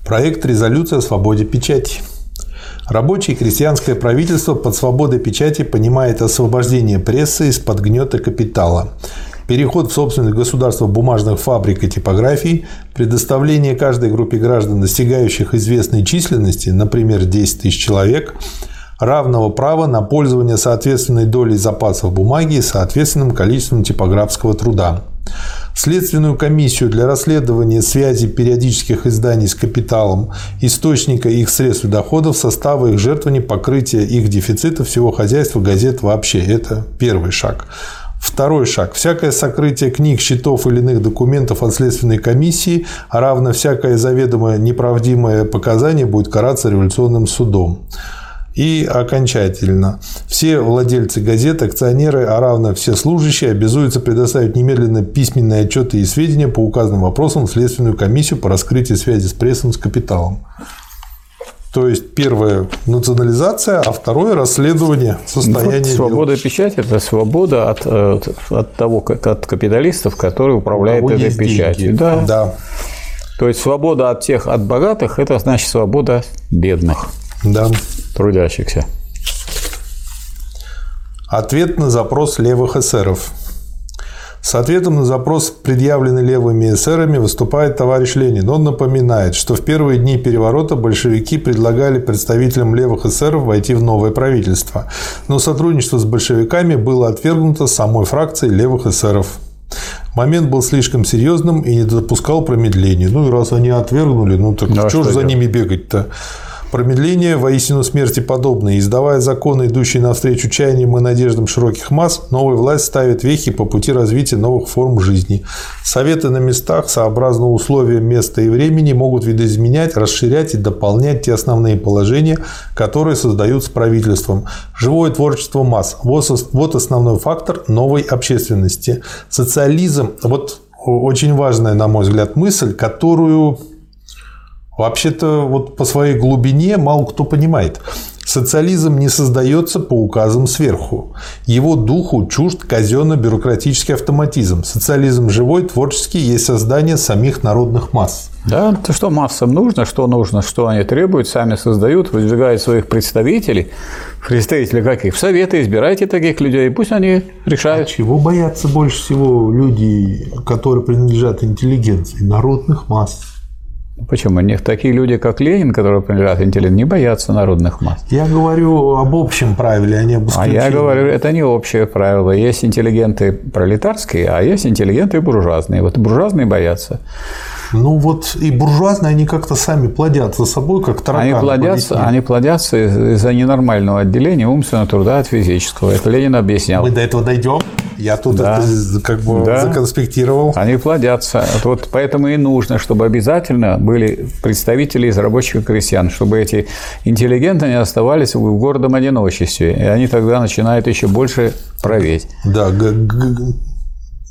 Проект резолюции о свободе печати. Рабочее крестьянское правительство под свободой печати понимает освобождение прессы из-под гнета капитала, переход в собственность государства бумажных фабрик и типографий, предоставление каждой группе граждан, достигающих известной численности, например, 10 тысяч человек, равного права на пользование соответственной долей запасов бумаги и соответственным количеством типографского труда. Следственную комиссию для расследования связи периодических изданий с капиталом, источника их средств и доходов, состава их жертвований, покрытия их дефицита всего хозяйства газет вообще. Это первый шаг. Второй шаг. Всякое сокрытие книг, счетов или иных документов от следственной комиссии, а равно всякое заведомое неправдимое показание будет караться революционным судом. И окончательно. Все владельцы газет, акционеры, а равно все служащие обязуются предоставить немедленно письменные отчеты и сведения по указанным вопросам в Следственную комиссию по раскрытию связи с прессом с капиталом. То есть первое – национализация, а второе – расследование состояния вот
Свобода дел. печати – это свобода от, от, от того, от капиталистов, которые управляют этой печатью.
Да. да.
То есть свобода от тех, от богатых – это значит свобода бедных.
Да
трудящихся.
Ответ на запрос левых эсеров. С ответом на запрос, предъявленный левыми эсерами, выступает товарищ Ленин. Он напоминает, что в первые дни переворота большевики предлагали представителям левых эсеров войти в новое правительство. Но сотрудничество с большевиками было отвергнуто самой фракцией левых эсеров. Момент был слишком серьезным и не допускал промедлений. Ну и раз они отвергнули, ну так ну, а что же за ними бегать-то? Промедление воистину смерти подобное. Издавая законы, идущие навстречу чаяниям и надеждам широких масс, новая власть ставит вехи по пути развития новых форм жизни. Советы на местах, сообразно условиям места и времени, могут видоизменять, расширять и дополнять те основные положения, которые создаются правительством. Живое творчество масс – вот основной фактор новой общественности. Социализм – вот очень важная, на мой взгляд, мысль, которую Вообще-то вот по своей глубине мало кто понимает. Социализм не создается по указам сверху. Его духу чужд казенно-бюрократический автоматизм. Социализм живой, творческий, есть создание самих народных масс.
Да, то что массам нужно, что нужно, что они требуют, сами создают, выдвигают своих представителей. Представители каких? В Советы избирайте таких людей, пусть они решают.
А чего боятся больше всего люди, которые принадлежат интеллигенции? Народных масс.
Почему? У них такие люди, как Ленин, которые принадлежат интеллигенту, не боятся народных масс.
Я говорю об общем правиле, а не об
исключении. А я говорю, это не общее правило. Есть интеллигенты пролетарские, а есть интеллигенты буржуазные. Вот буржуазные боятся.
Ну вот и буржуазные, они как-то сами плодят за собой, как тараканы.
Они плодятся, они плодятся из-за ненормального отделения умственного труда от физического. Это Ленин объяснял.
Мы до этого дойдем. Я тут да. это как бы да. законспектировал.
Они плодятся. Вот поэтому и нужно, чтобы обязательно были представители из рабочих и крестьян, чтобы эти интеллигенты не оставались в гордом одиночестве. И они тогда начинают еще больше править.
Да,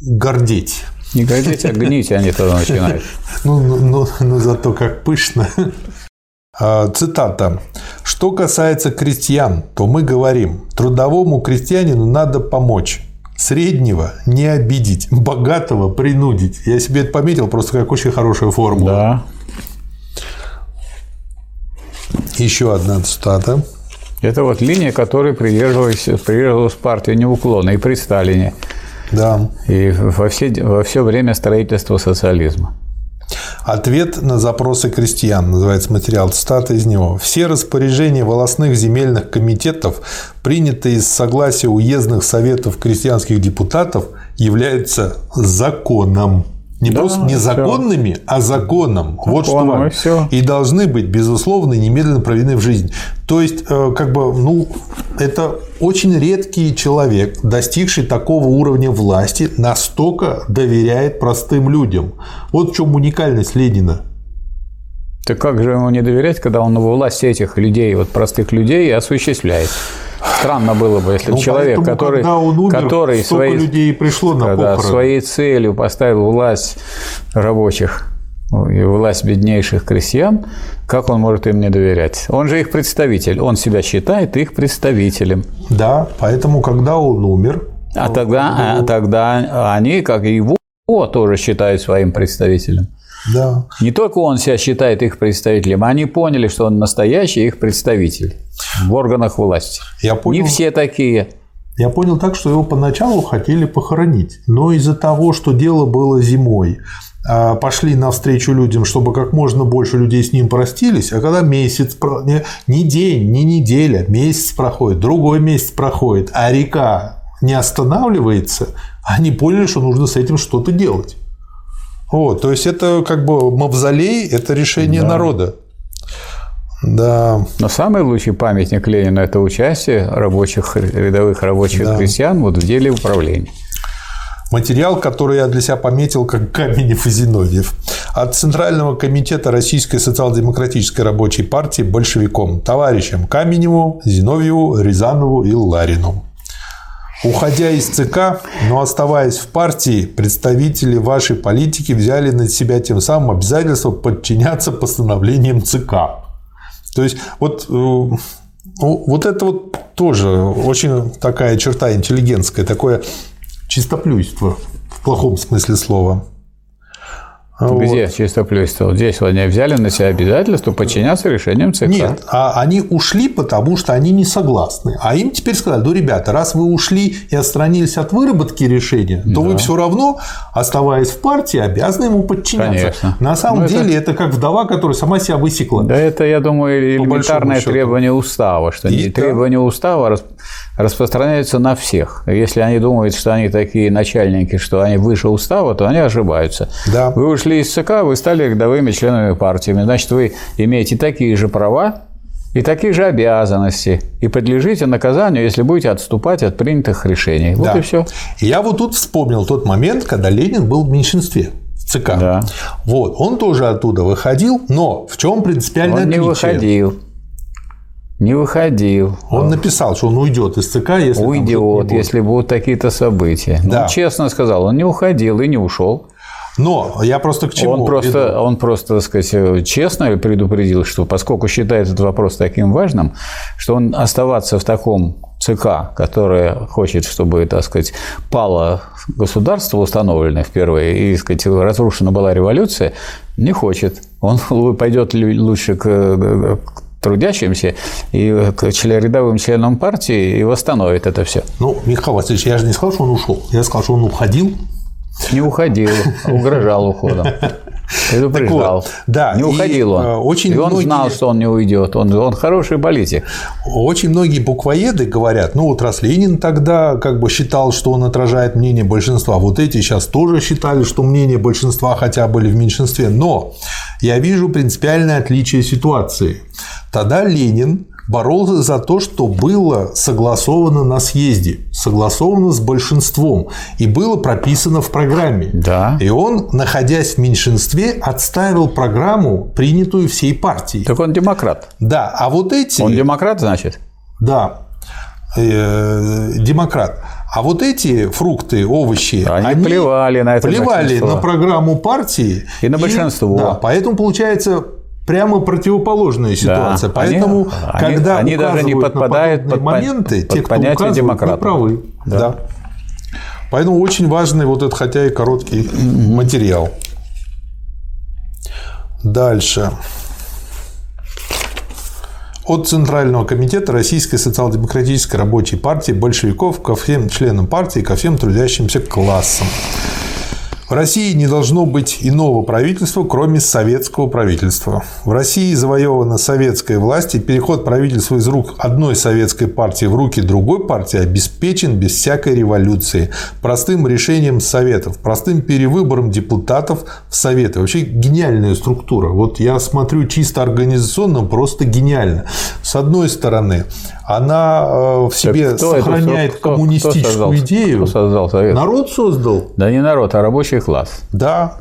гордеть.
Не гордить, а гнить они тогда начинают.
Ну, ну, ну, ну зато как пышно. А, цитата. «Что касается крестьян, то мы говорим, трудовому крестьянину надо помочь, среднего не обидеть, богатого принудить». Я себе это пометил просто как очень хорошая формула.
Да.
Еще одна цитата.
Это вот линия, которой придерживалась, придерживалась партия неуклонно и при Сталине.
Да.
И во все, во все время строительства социализма.
Ответ на запросы крестьян, называется материал, цитата из него. Все распоряжения волосных земельных комитетов, принятые из согласия уездных советов крестьянских депутатов, являются законом. Не да, просто незаконными, все. а законом. законом. Вот что важно. И, все. и должны быть, безусловно, немедленно проведены в жизнь. То есть, э, как бы, ну, это очень редкий человек, достигший такого уровня власти, настолько доверяет простым людям. Вот в чем уникальность Ленина.
Так как же ему не доверять, когда он во власти этих людей, вот простых людей, осуществляет? Странно было бы, если ну, человек, который,
он умер,
который
своей, людей пришло на когда
своей целью поставил власть рабочих и власть беднейших крестьян, как он может им не доверять? Он же их представитель, он себя считает их представителем.
Да, поэтому, когда он умер...
А тогда, а тогда они, как и его, тоже считают своим представителем.
Да.
Не только он себя считает их представителем, они поняли, что он настоящий их представитель в органах власти.
Я понял,
Не все такие.
Я понял так, что его поначалу хотели похоронить, но из-за того, что дело было зимой, а, пошли навстречу людям, чтобы как можно больше людей с ним простились, а когда месяц, не день, не неделя, месяц проходит, другой месяц проходит, а река не останавливается, они поняли, что нужно с этим что-то делать. Вот, то есть это как бы мавзолей, это решение да. народа. Да.
Но самый лучший памятник Ленина – это участие рабочих, рядовых рабочих да. крестьян вот в деле управления.
Материал, который я для себя пометил как Каменев и Зиновьев. От Центрального комитета Российской социал-демократической рабочей партии большевиком, товарищам Каменеву, Зиновьеву, Рязанову и Ларину. Уходя из ЦК, но оставаясь в партии, представители вашей политики взяли на себя тем самым обязательство подчиняться постановлениям ЦК. То есть вот, э, вот это вот тоже очень такая черта интеллигентская, такое чистоплюйство в плохом смысле слова. Вот.
Где чистоплюйство? Вот здесь вот они взяли на себя обязательство подчиняться решениям ЦК.
Нет, а они ушли, потому что они не согласны. А им теперь сказали, ну, ребята, раз вы ушли и отстранились от выработки решения, то вы все равно, оставаясь в партии, обязаны ему подчиняться.
Конечно.
На самом
Ну, это-
деле это... как вдова, которая сама себя высекла.
Да это, я думаю, элементарное требование устава, что
И да.
требования устава рас- распространяются на всех. Если они думают, что они такие начальники, что они выше устава, то они ошибаются.
Да.
Вы ушли из ЦК, вы стали рядовыми членами партии. Значит, вы имеете такие же права и такие же обязанности. И подлежите наказанию, если будете отступать от принятых решений. Вот
Да.
и все.
Я вот тут вспомнил тот момент, когда Ленин был в меньшинстве в ЦК.
Да.
Вот, он тоже оттуда выходил, но в чем принципиальное
Он не выходил. Не выходил.
Он написал, что он уйдет из ЦК, если
Уйдет,
будет.
если будут такие-то события.
Да.
Ну, честно сказал, он не уходил и не ушел.
Но я просто к чему
Он
веду?
просто, он просто, так сказать, честно предупредил, что поскольку считает этот вопрос таким важным, что он оставаться в таком ЦК, которое хочет, чтобы, так сказать, пало государство установленное впервые и, так сказать, разрушена была революция, не хочет. Он пойдет лучше к, к трудящимся и к рядовым членам партии и восстановит это все.
Ну, Михаил Васильевич, я же не сказал, что он ушел. Я сказал, что он уходил.
Не уходил, а угрожал уходом. Предупреждал.
вот, да,
не уходил он.
э, очень
и он
многие-
знал, что он не уйдет. Он, он хороший политик.
Очень многие буквоеды говорят, ну вот раз Ленин тогда как бы считал, что он отражает мнение большинства, вот эти сейчас тоже считали, что мнение большинства хотя были в меньшинстве, но я вижу принципиальное отличие ситуации. Тогда Ленин боролся за то, что было согласовано на съезде, согласовано с большинством и было прописано в программе.
Да.
И он, находясь в меньшинстве, отставил программу, принятую всей партией.
Так он демократ.
Да, а вот эти...
Он демократ, значит?
Да, э, демократ. А вот эти фрукты, овощи,
Они плевали на это
плевали
большинство.
на программу партии
И на большинство.
Да, поэтому получается прямо противоположная ситуация.
Да.
Поэтому,
Они-
когда
они даже не подпадают под
моменты,
под
те, кто указывают,
демократа.
правы. Да. Поэтому очень важный вот этот, хотя и короткий материал. Дальше. От Центрального комитета Российской социал-демократической рабочей партии большевиков ко всем членам партии, ко всем трудящимся классам. В России не должно быть иного правительства, кроме советского правительства. В России завоевана советская власть, и переход правительства из рук одной советской партии в руки другой партии обеспечен без всякой революции, простым решением советов, простым перевыбором депутатов в советы. Вообще гениальная структура. Вот я смотрю чисто организационно, просто гениально. С одной стороны, она э, в себе
кто это-
сохраняет
кто- кто
коммунистическую
создал-
идею.
Кто создал совет?
Народ создал.
Да не народ, а рабочий класс.
Да.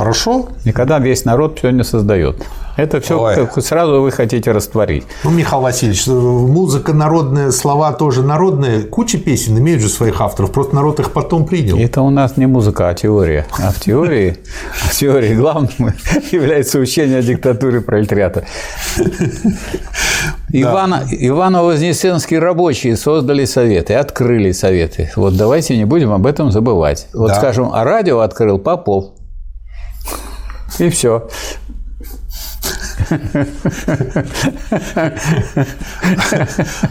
Хорошо.
Никогда весь народ все не создает. Это все
Ой.
как сразу вы хотите растворить.
Ну, Михаил Васильевич, музыка народная, слова тоже народные. Куча песен имеют же своих авторов, просто народ их потом принял.
Это у нас не музыка, а теория. А в теории, в теории главным является учение о диктатуре пролетариата. Ивана, Ивано-Вознесенские рабочие создали советы, открыли советы. Вот давайте не будем об этом забывать. Вот, скажем, а радио открыл Попов. И все.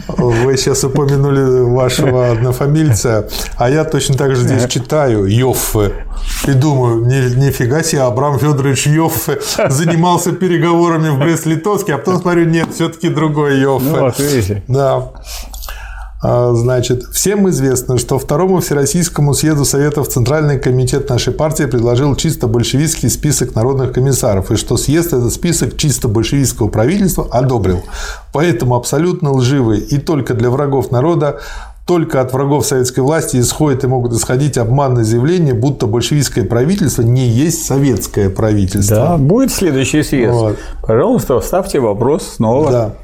Вы сейчас упомянули вашего однофамильца, а я точно так же здесь читаю Йоффе. И думаю, ни- нифига себе, Абрам Федорович Йоффе занимался переговорами в Брест-Литовске, а потом смотрю, нет, все-таки другой Йоффе.
Ну, вот видите.
Да. А, Значит, всем известно, что Второму Всероссийскому съезду Советов Центральный комитет нашей партии предложил чисто большевистский список народных комиссаров, и что съезд этот список чисто большевистского правительства одобрил. Поэтому абсолютно лживый и только для врагов народа только от врагов советской власти исходят и могут исходить обманные заявления, будто большевистское правительство не есть советское правительство.
Да, будет следующий съезд.
Вот.
Пожалуйста, вставьте вопрос снова.
Да.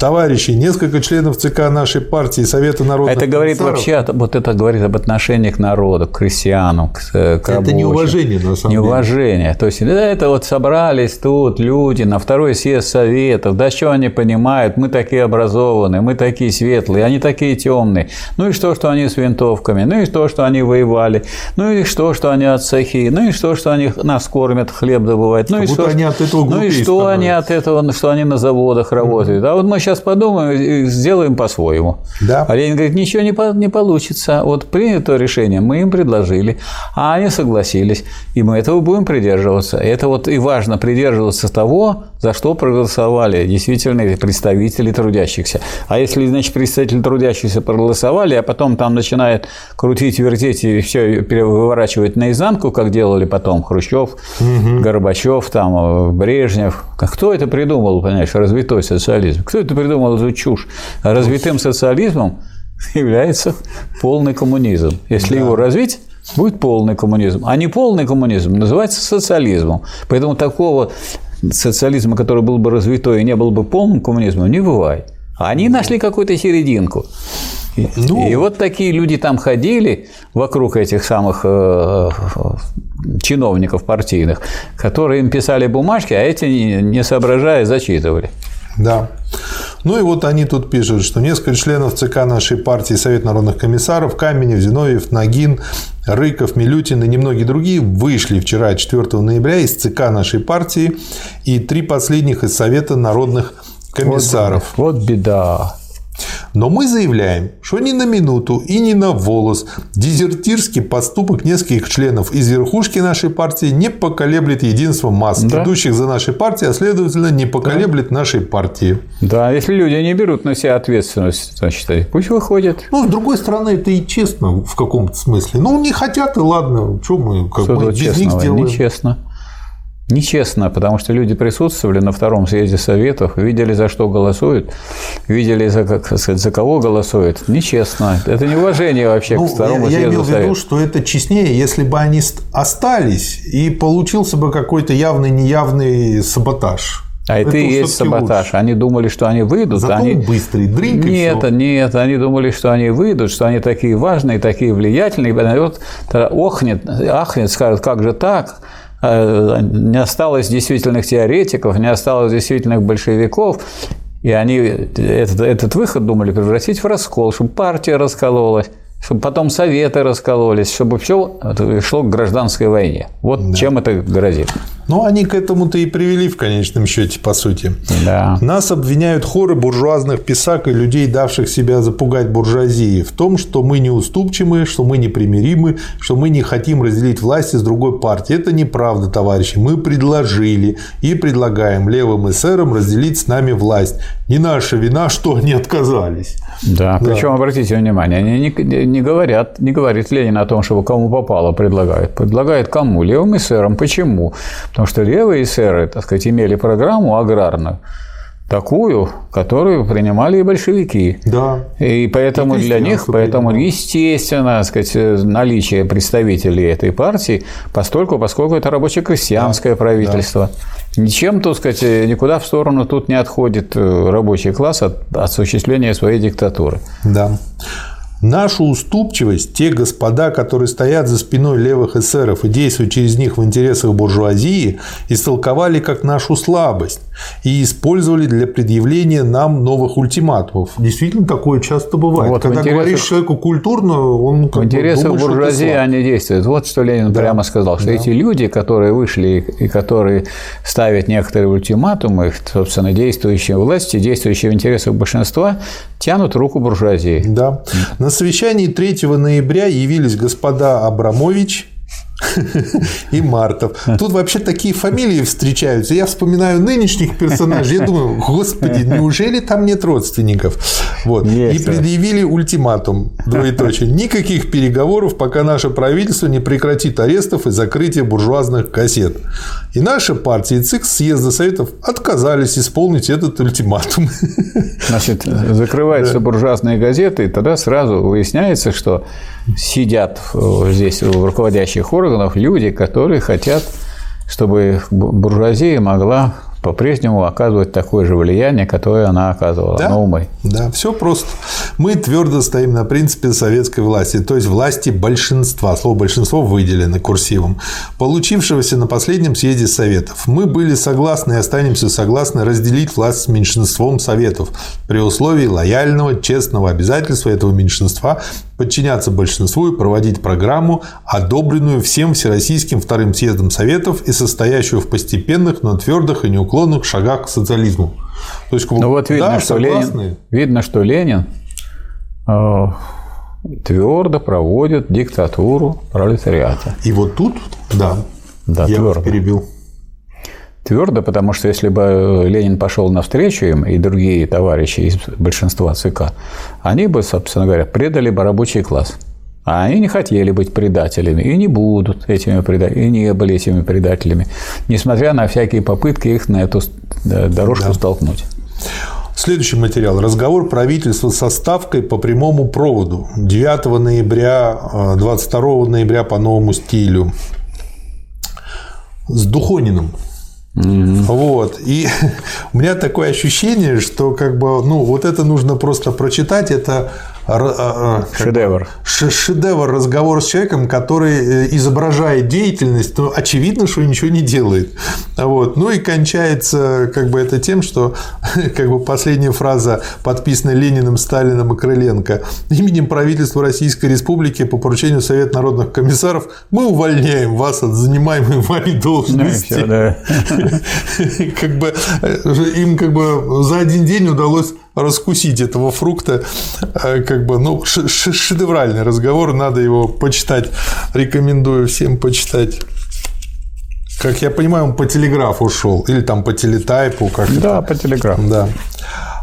Товарищи, несколько членов ЦК нашей партии Совета народных
Это говорит
комиссаров...
вообще, вот это говорит об отношении к народу, к крестьянам, к, к
Это
рабочим.
неуважение, на самом деле.
Неуважение. То есть, это вот собрались тут люди на второй съезд Советов, да что они понимают, мы такие образованные, мы такие светлые, они такие темные. Ну и что, что они с винтовками, ну и что, что они воевали, ну и что, что они отцахи, ну и что, что они нас кормят, хлеб добывают, ну
Как
и что,
они от этого
ну и что они от этого, что они на заводах работают. А вот мы сейчас подумаем и сделаем по-своему.
Да.
А Ленин говорит, ничего не, по- не получится. Вот принято решение, мы им предложили, а они согласились, и мы этого будем придерживаться. Это вот и важно придерживаться того, за что проголосовали действительно представители трудящихся. А если, значит, представители трудящихся проголосовали, а потом там начинают крутить, вертеть и все выворачивать наизнанку, как делали потом Хрущев, Горбачев, там, Брежнев. Кто это придумал, понимаешь, развитой социализм? Кто это придумал эту чушь? Развитым социализмом является полный коммунизм. Если его развить, будет полный коммунизм. А не полный коммунизм называется социализмом. Поэтому такого социализма, который был бы развитой и не был бы полным коммунизмом, не бывает. Они нашли какую-то серединку. И,
Ну.
и вот такие люди там ходили вокруг этих самых э, чиновников партийных, которые им писали бумажки, а эти, не соображая, зачитывали.
Да. Ну и вот они тут пишут, что несколько членов ЦК нашей партии Совет народных комиссаров Каменев, Зиновьев, Нагин, Рыков, Милютин и немногие другие вышли вчера, 4 ноября, из ЦК нашей партии и три последних из Совета народных комиссаров.
Вот, вот беда.
Но мы заявляем, что ни на минуту и ни на волос дезертирский поступок нескольких членов из верхушки нашей партии не поколеблет единство масс,
Да.
идущих за нашей партией, а следовательно не поколеблет нашей партии.
Да, если люди не берут на себя ответственность, значит, пусть выходят.
Ну, с другой стороны, это и честно в каком-то смысле. Ну, не хотят, и ладно, что мы, как
Что
мы без них
честного?
сделаем.
Нечестно. Нечестно, потому что люди присутствовали на втором съезде Советов, видели, за что голосуют, видели, за, как сказать, за кого голосуют. Нечестно. Это неуважение вообще
Ну,
к второму
я, я
съезду
имел в виду, что это честнее, если бы они ст- остались, и получился бы какой-то явный неявный саботаж.
А это, и есть саботаж.
лучше.
Они думали, что они выйдут.
Зато
они...
он быстрый, дрынк и
Нет,
всё.
нет, они думали, что они выйдут, что они такие важные, такие влиятельные. И вот тогда охнет, ахнет, скажет, как же так? Э, Не осталось действительных теоретиков, не осталось действительных большевиков. И они этот, этот выход думали превратить в раскол, чтобы партия раскололась, чтобы потом советы раскололись, чтобы все шло к гражданской войне. Вот чем это грозит.
Ну, они к этому-то и привели в конечном счете, по сути.
Да.
Нас обвиняют хоры буржуазных писак и людей, давших себя запугать буржуазии, в том, что мы неуступчивы, что мы непримиримы, что мы не хотим разделить власти с другой партией. Это неправда, товарищи. Мы предложили и предлагаем левым эсерам разделить с нами власть. Не наша вина, что они отказались.
Да, причем обратите внимание, они не, не говорят, не говорит Ленин о том, чтобы кому попало предлагает. Предлагает кому? Левым эсерам. Почему? Потому что левые эсеры, так сказать, имели программу аграрную, такую, которую принимали и большевики.
Да.
И поэтому
И
для них, поэтому естественно, так сказать, наличие представителей этой партии, постольку, поскольку это рабоче-крестьянское правительство. Ничем, так сказать, никуда в сторону тут не отходит э, рабочий класс от осуществления своей диктатуры.
Да. Нашу уступчивость те господа, которые стоят за спиной левых эсеров и действуют через них в интересах буржуазии, истолковали как нашу слабость и использовали для предъявления нам новых ультиматумов. Действительно, такое часто бывает.
Вот
Когда
интересах-
говоришь человеку культурно, он как
В интересах
думает,
буржуазии они действуют. Вот что Ленин прямо сказал, что эти люди, которые вышли и которые ставят некоторые ультиматумы, собственно, действующие власти, действующие в интересах большинства, тянут руку буржуазии.
Да. На совещании 3 ноября явились господа Абрамович и Мартов. Тут вообще такие фамилии встречаются. Я вспоминаю нынешних персонажей. Я думаю, господи, неужели там нет родственников? Вот.
Есть,
и предъявили ультиматум. Двоеточие. Никаких переговоров, пока наше правительство не прекратит арестов и закрытие буржуазных кассет. И наша партия и ЦИК съезда Советов отказались исполнить этот ультиматум.
Значит, закрываются буржуазные газеты, и тогда сразу выясняется, что сидят э, здесь в руководящих органах люди, которые хотят, чтобы бу- буржуазия могла по-прежнему оказывать такое же влияние, которое она оказывала
да?
на умы.
Да, все просто. Мы твердо стоим на принципе советской власти, то есть власти большинства, слово большинство выделено курсивом, получившегося на последнем съезде Советов. Мы были согласны и останемся согласны разделить власть с меньшинством Советов при условии лояльного, честного обязательства этого меньшинства подчиняться большинству и проводить программу, одобренную всем Всероссийским вторым съездом Советов и состоящую в постепенных, но твердых и неуклонных шагах к социализму.
То есть, ну вот видно, да, что Ленин, видно, что Ленин э, твердо проводит диктатуру пролетариата.
И вот тут, да,
да я твердо. перебил. Твердо, потому что если бы Ленин пошел навстречу им и другие товарищи из большинства ЦК, они бы, собственно говоря, предали бы рабочий класс. А они не хотели быть предателями и не будут этими предателями, и не были этими предателями, несмотря на всякие попытки их на эту дорожку да. столкнуть.
Следующий материал. Разговор правительства со Ставкой по прямому проводу 9 ноября, 22 э, ноября по новому стилю с Духониным. Mm-hmm. Вот. И у меня такое ощущение, что как бы, ну, вот это нужно просто прочитать. Это
шедевр.
Шедевр разговор с человеком, который э, изображает деятельность, но очевидно, что ничего не делает. Вот. Ну и кончается как бы это тем, что как бы последняя фраза подписана Лениным, Сталиным и Крыленко. Именем правительства Российской Республики по поручению Совета народных комиссаров мы увольняем вас от занимаемой вами должности. Ну, все, да. Как бы э, им как бы за один день удалось раскусить этого фрукта. Э, как бы, ну, шедевральный разговор, надо его почитать. Рекомендую всем почитать. Как я понимаю, он по телеграфу ушел или там по телетайпу. Как
да, это? по телеграфу.
Да.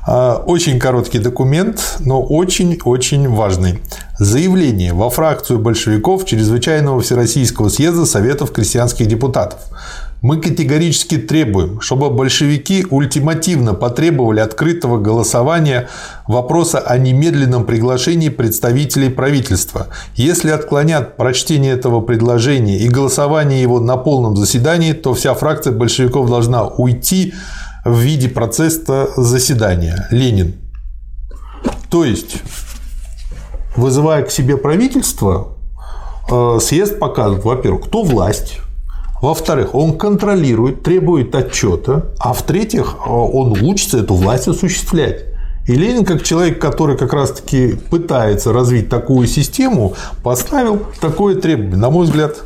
А, очень короткий документ, но очень-очень важный. Заявление во фракцию большевиков Чрезвычайного Всероссийского съезда Советов крестьянских депутатов – мы категорически требуем, чтобы большевики ультимативно потребовали открытого голосования вопроса о немедленном приглашении представителей правительства. Если отклонят прочтение этого предложения и голосование его на полном заседании, то вся фракция большевиков должна уйти в виде процесса заседания. Ленин. То есть, вызывая к себе правительство, э, съезд показывает, во-первых, кто власть, во-вторых, он контролирует, требует отчета, а в-третьих, он учится эту власть осуществлять. И Ленин, как человек, который как раз-таки пытается развить такую систему, поставил такое требование. На мой взгляд,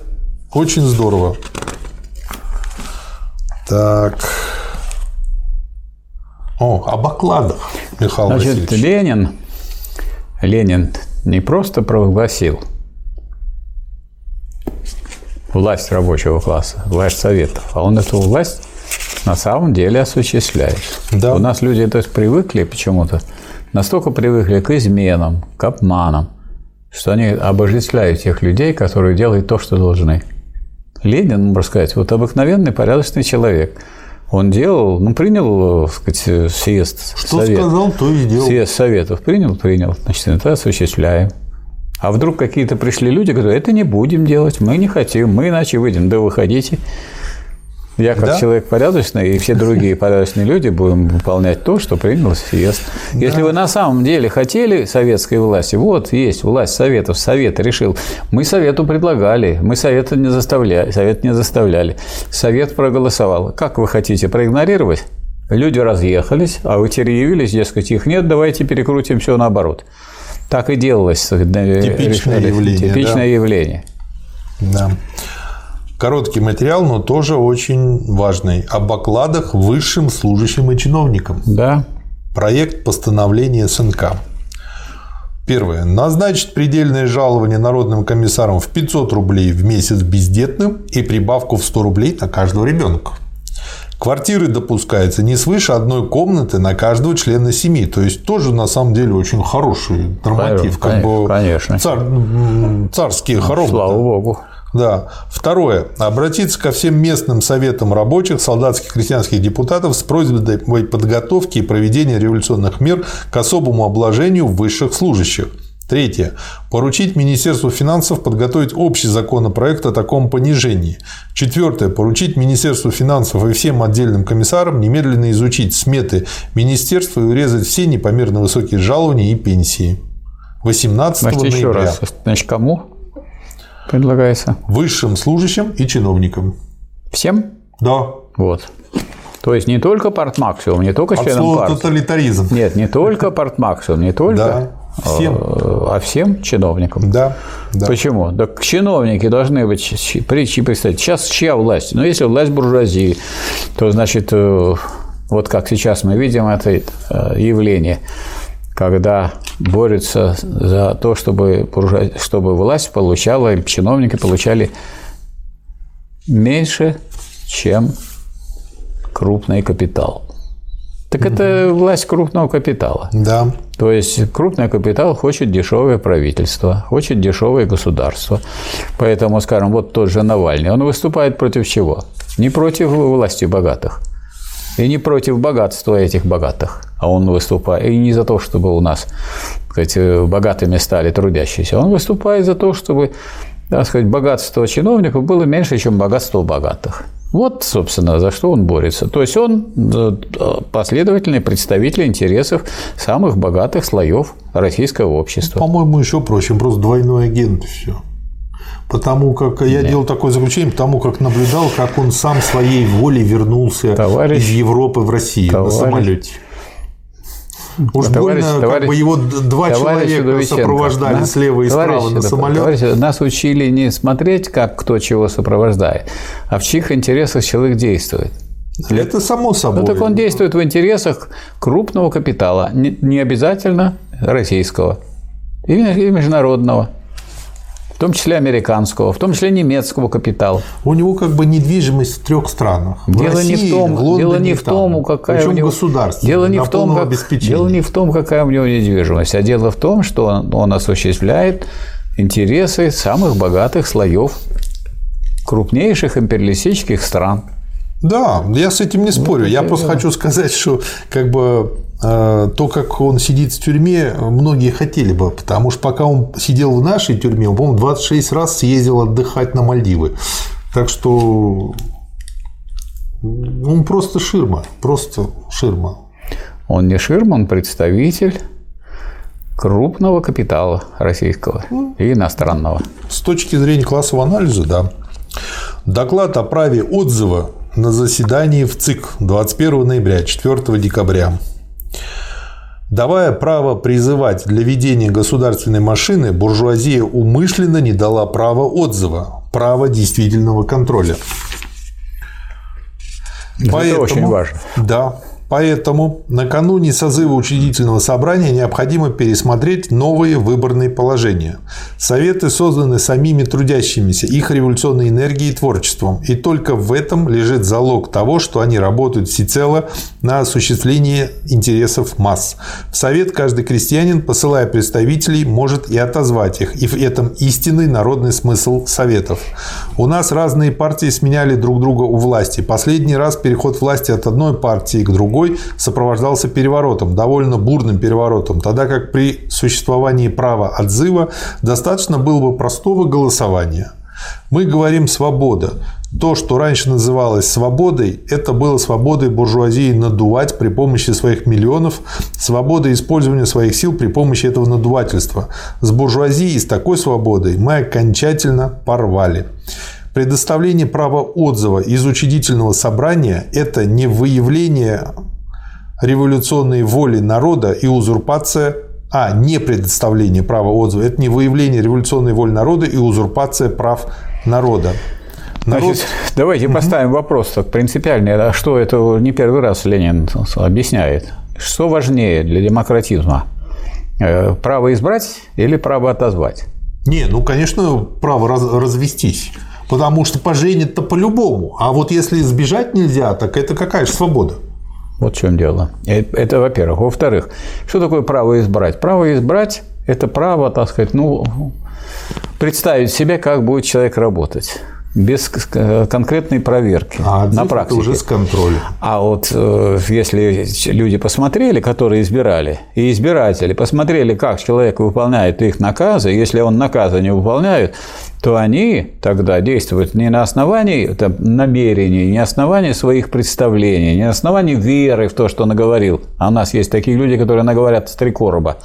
очень здорово. Так. О, об окладах, Михаил Значит, Васильевич.
Ленин, Ленин не просто провозгласил – власть рабочего класса, власть советов, а он эту власть на самом деле осуществляет. Да. У нас люди то есть, привыкли почему-то, настолько привыкли к изменам, к обманам, что они обожествляют тех людей, которые делают то, что должны. Ленин, можно сказать, вот обыкновенный порядочный человек. Он делал, ну, принял, так сказать, съезд
Что совет, сказал, то и делал.
Съезд советов принял, принял. Значит, это осуществляем. А вдруг какие-то пришли люди, которые это не будем делать, мы не хотим, мы иначе выйдем. Да выходите. Я как да? человек порядочный, и все другие порядочные люди будем выполнять то, что принял съезд. Да. Если вы на самом деле хотели советской власти, вот есть власть Советов, Совет решил. Мы Совету предлагали, мы Совета не заставляли, Совет не заставляли. Совет проголосовал. Как вы хотите проигнорировать? Люди разъехались, а вы теперь явились, дескать, их нет, давайте перекрутим все наоборот. Так и делалось.
Типичное явление.
Типичное да? явление.
Да. Короткий материал, но тоже очень важный. Об окладах высшим служащим и чиновникам.
Да.
Проект постановления СНК. Первое. Назначить предельное жалование народным комиссарам в 500 рублей в месяц бездетным и прибавку в 100 рублей на каждого ребенка. Квартиры допускается не свыше одной комнаты на каждого члена семьи. То есть тоже на самом деле очень хороший норматив.
Конечно. Как бы конечно.
Цар, царские хоромы.
Слава богу.
Да. Второе. Обратиться ко всем местным советам рабочих, солдатских, крестьянских депутатов с просьбой подготовки и проведения революционных мер к особому обложению высших служащих. Третье. Поручить Министерству финансов подготовить общий законопроект о таком понижении. Четвертое. Поручить Министерству финансов и всем отдельным комиссарам немедленно изучить сметы министерства и урезать все непомерно высокие жалования и пенсии. 18
Значит,
ноября.
еще раз. Значит, кому предлагается?
Высшим служащим и чиновникам.
Всем?
Да.
Вот. То есть не только партмаксимум, не только членам партии.
тоталитаризм.
Нет, не только партмаксимум, не только,
Да. Всем.
э, а всем чиновникам.
Да. да.
Почему? Так чиновники должны быть, щ- при- щ- представьте, сейчас чья власть? Ну, если власть буржуазии, то, значит, э, вот как сейчас мы видим это э, явление, когда борются за то, чтобы, чтобы власть получала, и чиновники получали меньше, чем крупный капитал. Так это власть крупного капитала.
Да.
То есть крупный капитал хочет дешевое правительство, хочет дешевое государство. Поэтому, скажем, вот тот же Навальный, он выступает против чего? Не против власти богатых. И не против богатства этих богатых. А он выступает и не за то, чтобы у нас сказать, богатыми стали трудящиеся. Он выступает за то, чтобы так сказать, богатство чиновников было меньше, чем богатство богатых. Вот, собственно, за что он борется. То есть он э, последовательный представитель интересов самых богатых слоев российского общества.
По-моему, еще проще, просто двойной агент и все. Потому как я делал такое заключение, потому как наблюдал, как он сам своей волей вернулся
Товарищ-
из Европы в Россию
Товарищ-
на самолете. Уж
Товарищ-
больно, как
товарищ-
бы его два человека сопровождали
нас-
слева и справа на самолет.
товарищ, нас учили не смотреть, как кто чего сопровождает, а в чьих интересах человек действует.
Это само собой.
Ну, так он действует в интересах крупного капитала, не, обязательно российского, и международного, том числе американского, в том числе немецкого капитала.
У него как бы недвижимость в трех странах. В
Дело
России,
не в том,
в Лондоне
дело не в том, какая
Причем
у него
государственная,
дело не в том, как, дело не в том, какая у него недвижимость, а дело в том, что он, он осуществляет интересы самых богатых слоев крупнейших империалистических стран.
Да, я с этим не спорю. Я
это
просто
да.
хочу сказать, что как бы то, как он сидит в тюрьме, многие хотели бы, потому что пока он сидел в нашей тюрьме, он, по-моему, 26 раз съездил отдыхать на Мальдивы. Так что он просто ширма, просто ширма.
Он не ширма, он представитель крупного капитала российского и иностранного.
С точки зрения классового анализа, да. Доклад о праве отзыва на заседании в ЦИК 21 ноября, 4 декабря. Давая право призывать для ведения государственной машины, буржуазия умышленно не дала права отзыва, права действительного контроля.
Это очень важно.
Да. Поэтому накануне созыва учредительного собрания необходимо пересмотреть новые выборные положения. Советы созданы самими трудящимися, их революционной энергией и творчеством. И только в этом лежит залог того, что они работают всецело на осуществление интересов масс. В Совет каждый крестьянин, посылая представителей, может и отозвать их. И в этом истинный народный смысл Советов. У нас разные партии сменяли друг друга у власти. Последний раз переход власти от одной партии к другой сопровождался переворотом, довольно бурным переворотом, тогда как при существовании права отзыва достаточно было бы простого голосования. Мы говорим «свобода». То, что раньше называлось свободой, это было свободой буржуазии надувать при помощи своих миллионов, свободой использования своих сил при помощи этого надувательства. С буржуазией, с такой свободой мы окончательно порвали. Предоставление права отзыва из учредительного собрания – это не выявление революционной воли народа и узурпация а, не предоставление права отзыва. Это не выявление революционной воли народа и узурпация прав народа. Народ...
Значит, давайте поставим вопрос так принципиальный. А что это не первый раз Ленин объясняет? Что важнее для демократизма? Э, Право избрать или право отозвать?
Не, ну, конечно, право раз- развестись. Потому что поженят-то по-любому. А вот если сбежать нельзя, так это какая же свобода?
Вот в чем дело. Э, Это, во-первых. Во-вторых, что такое право избрать? Право избрать – это право, так сказать, ну, представить себе, как будет человек работать. без конкретной проверки
а
на практике.
Это уже с контролем.
А вот э, если люди посмотрели, которые избирали, и избиратели посмотрели, как человек выполняет их наказы, если он наказы не выполняет, то они тогда действуют не на основании там, намерений, не на основании своих представлений, не на основании веры в то, что наговорил. А у нас есть такие люди, которые наговорят с три короба.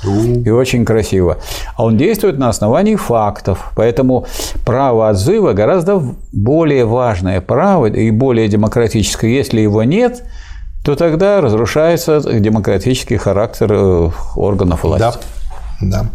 И очень красиво. А он действует на основании фактов. Поэтому право отзыва гораздо более важное право и более демократическое. Если его нет, то тогда разрушается демократический характер э, органов власти.
Да, да.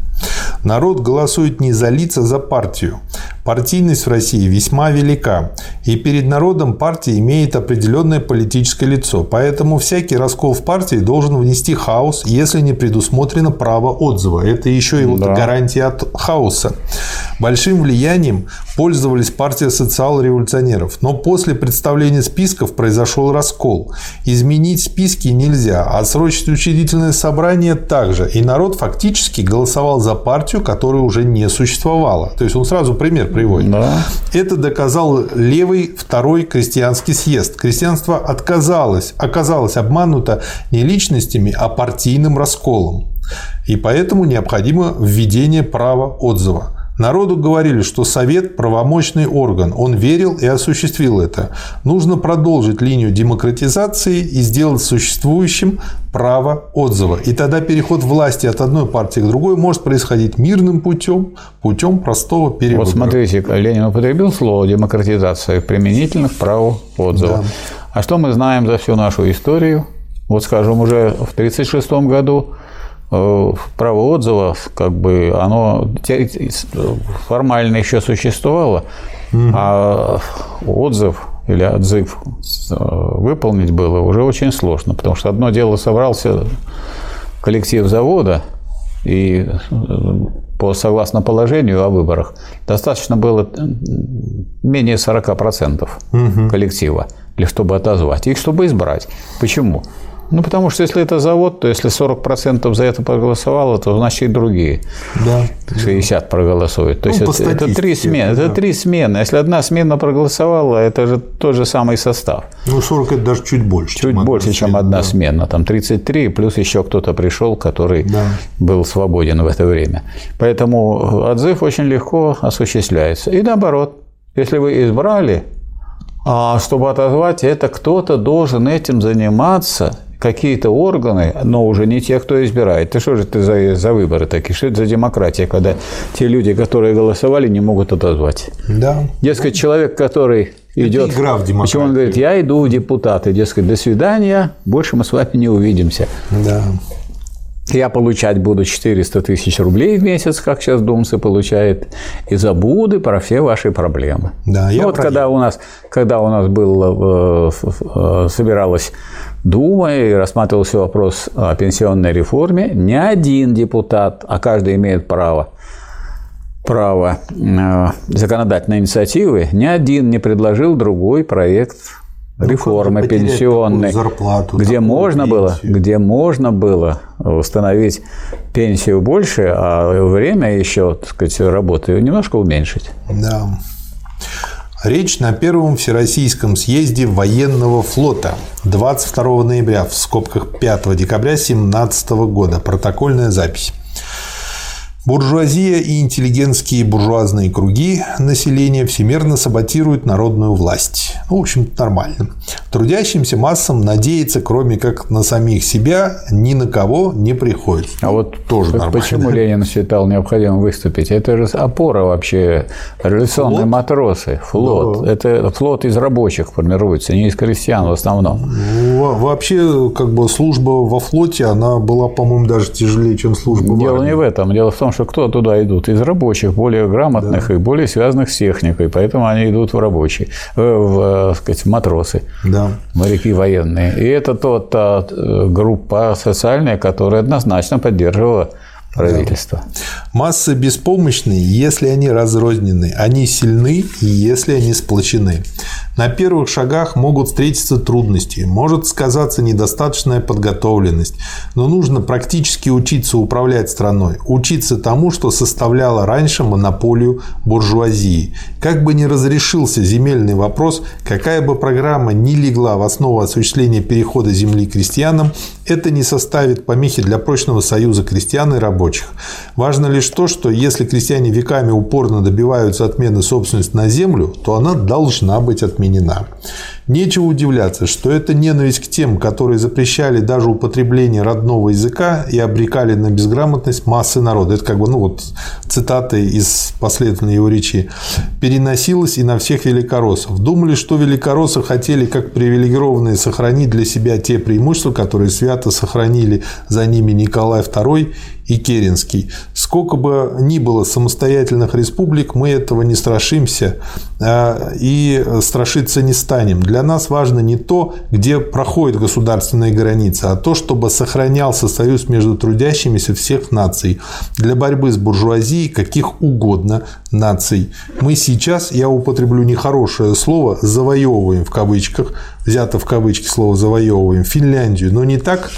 Народ голосует не за лица, за партию. Партийность в России весьма велика, и перед народом партия имеет определенное политическое лицо, поэтому всякий раскол в партии должен внести хаос, если не предусмотрено право отзыва. Это еще и вот да. гарантия от хаоса. Большим влиянием пользовались партия социал-революционеров, но после представления списков произошел раскол. Изменить списки нельзя, а срочить учредительное собрание также, и народ фактически голосовал за партию, которая уже не существовала. То есть он сразу пример приводит. Да. Это доказал левый второй крестьянский съезд. Крестьянство отказалось, оказалось обмануто не личностями, а партийным расколом. И поэтому необходимо введение права отзыва. Народу говорили, что Совет – правомочный орган. Он верил и осуществил это. Нужно продолжить линию демократизации и сделать существующим право отзыва. И тогда переход власти от одной партии к другой может происходить мирным путем, путем простого перевода.
Вот смотрите, Ленин употребил слово демократизация применительно к праву отзыва. Да. А что мы знаем за всю нашу историю? Вот, скажем, уже в 1936 году право отзыва, как бы, оно формально еще существовало, угу. а отзыв или отзыв э, выполнить было уже очень сложно, потому что одно дело собрался коллектив завода, и э, по, согласно положению о выборах достаточно было менее 40% угу. коллектива, для чтобы отозвать, их чтобы избрать. Почему? Ну, потому что если это завод, то если 40% за это проголосовало, то значит и другие да, 60 проголосуют. То ну, есть это, это три смены. Да. Это три смены. Если одна смена проголосовала, это же тот же самый состав.
Ну, 40 это даже чуть больше.
Чуть чем больше, чем одна да. смена. Там 33, плюс еще кто-то пришел, который да. был свободен в это время. Поэтому отзыв очень легко осуществляется. И наоборот, если вы избрали, а чтобы отозвать, это кто-то должен этим заниматься какие-то органы, но уже не те, кто избирает. Ты что же ты за, за выборы такие? Что это за демократия, когда те люди, которые голосовали, не могут отозвать?
Да.
Дескать, человек, который идет...
Это игра в демократию.
Почему он говорит, я иду в депутаты, дескать, до свидания, больше мы с вами не увидимся.
Да.
Я получать буду 400 тысяч рублей в месяц, как сейчас Думсы получает, и забуду про все ваши проблемы.
Да,
я ну, вот когда у нас, когда у нас был, э, э, собиралась Дума и рассматривался вопрос о пенсионной реформе, ни один депутат, а каждый имеет право, право э, законодательной инициативы, ни один не предложил другой проект реформы пенсионной, зарплату, где можно пенсию. было, где можно было установить пенсию больше, а время еще, так сказать, работы немножко уменьшить.
Да. Речь на первом Всероссийском съезде военного флота 22 ноября в скобках 5 декабря 2017 года. Протокольная запись. Буржуазия и интеллигентские буржуазные круги населения всемирно саботируют народную власть. Ну, в общем нормально. Трудящимся массам надеяться, кроме как на самих себя, ни на кого не приходится.
А вот тоже нормально. Почему Ленин считал необходимым выступить? Это же опора вообще. Революционные флот? матросы, флот. Да. Это флот из рабочих формируется, не из крестьян в основном.
Вообще, как бы служба во флоте, она была, по-моему, даже тяжелее, чем служба
Дело
в армии.
не в этом. Дело в том, что кто туда идут? Из рабочих, более грамотных да. и более связанных с техникой, поэтому они идут в рабочие, э, в, в сказать, матросы,
да.
моряки военные. И это тот, та э, группа социальная, которая однозначно поддерживала правительства.
Да. Массы беспомощны, если они разрознены, они сильны, если они сплочены. На первых шагах могут встретиться трудности, может сказаться недостаточная подготовленность, но нужно практически учиться управлять страной, учиться тому, что составляло раньше монополию буржуазии. Как бы ни разрешился земельный вопрос, какая бы программа ни легла в основу осуществления перехода земли крестьянам, это не составит помехи для прочного союза крестьян и рабочих. Важно лишь то, что если крестьяне веками упорно добиваются отмены собственности на землю, то она должна быть отменена. Нечего удивляться, что это ненависть к тем, которые запрещали даже употребление родного языка и обрекали на безграмотность массы народа. Это как бы, ну вот, цитаты из последовательной его речи. Переносилась и на всех великороссов. Думали, что великороссы хотели, как привилегированные, сохранить для себя те преимущества, которые свято сохранили за ними Николай II и Керенский. Сколько бы ни было самостоятельных республик, мы этого не страшимся а, и страшиться не станем. Для нас важно не то, где проходит государственная граница, а то, чтобы сохранялся союз между трудящимися всех наций для борьбы с буржуазией каких угодно наций. Мы сейчас, я употреблю нехорошее слово, завоевываем в кавычках, взято в кавычки слово завоевываем Финляндию, но не так,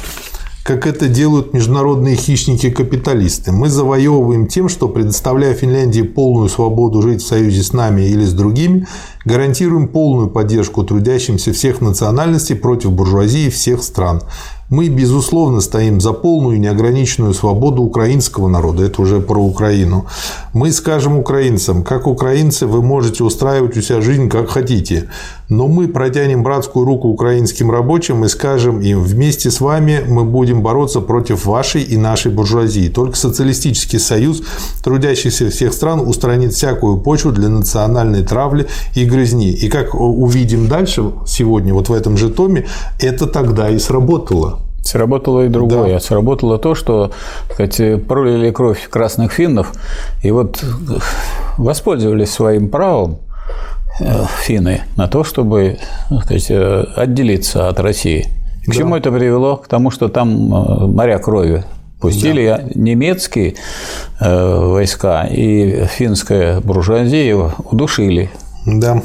как это делают международные хищники-капиталисты. Мы завоевываем тем, что, предоставляя Финляндии полную свободу жить в союзе с нами или с другими, гарантируем полную поддержку трудящимся всех национальностей против буржуазии всех стран. Мы, безусловно, стоим за полную неограниченную свободу украинского народа. Это уже про Украину. Мы скажем украинцам, как украинцы вы можете устраивать у себя жизнь как хотите. Но мы протянем братскую руку украинским рабочим и скажем им, вместе с вами мы будем бороться против вашей и нашей буржуазии. Только социалистический союз трудящихся всех стран устранит всякую почву для национальной травли и грызни. И как увидим дальше сегодня, вот в этом же томе, это тогда и сработало.
Сработало и другое. Да. Сработало то, что сказать, пролили кровь красных финнов, и вот воспользовались своим правом э, финны на то, чтобы сказать, э, отделиться от России. К да. чему это привело? К тому, что там э, моря крови пустили да. немецкие войска и финская буржуазия удушили. Да.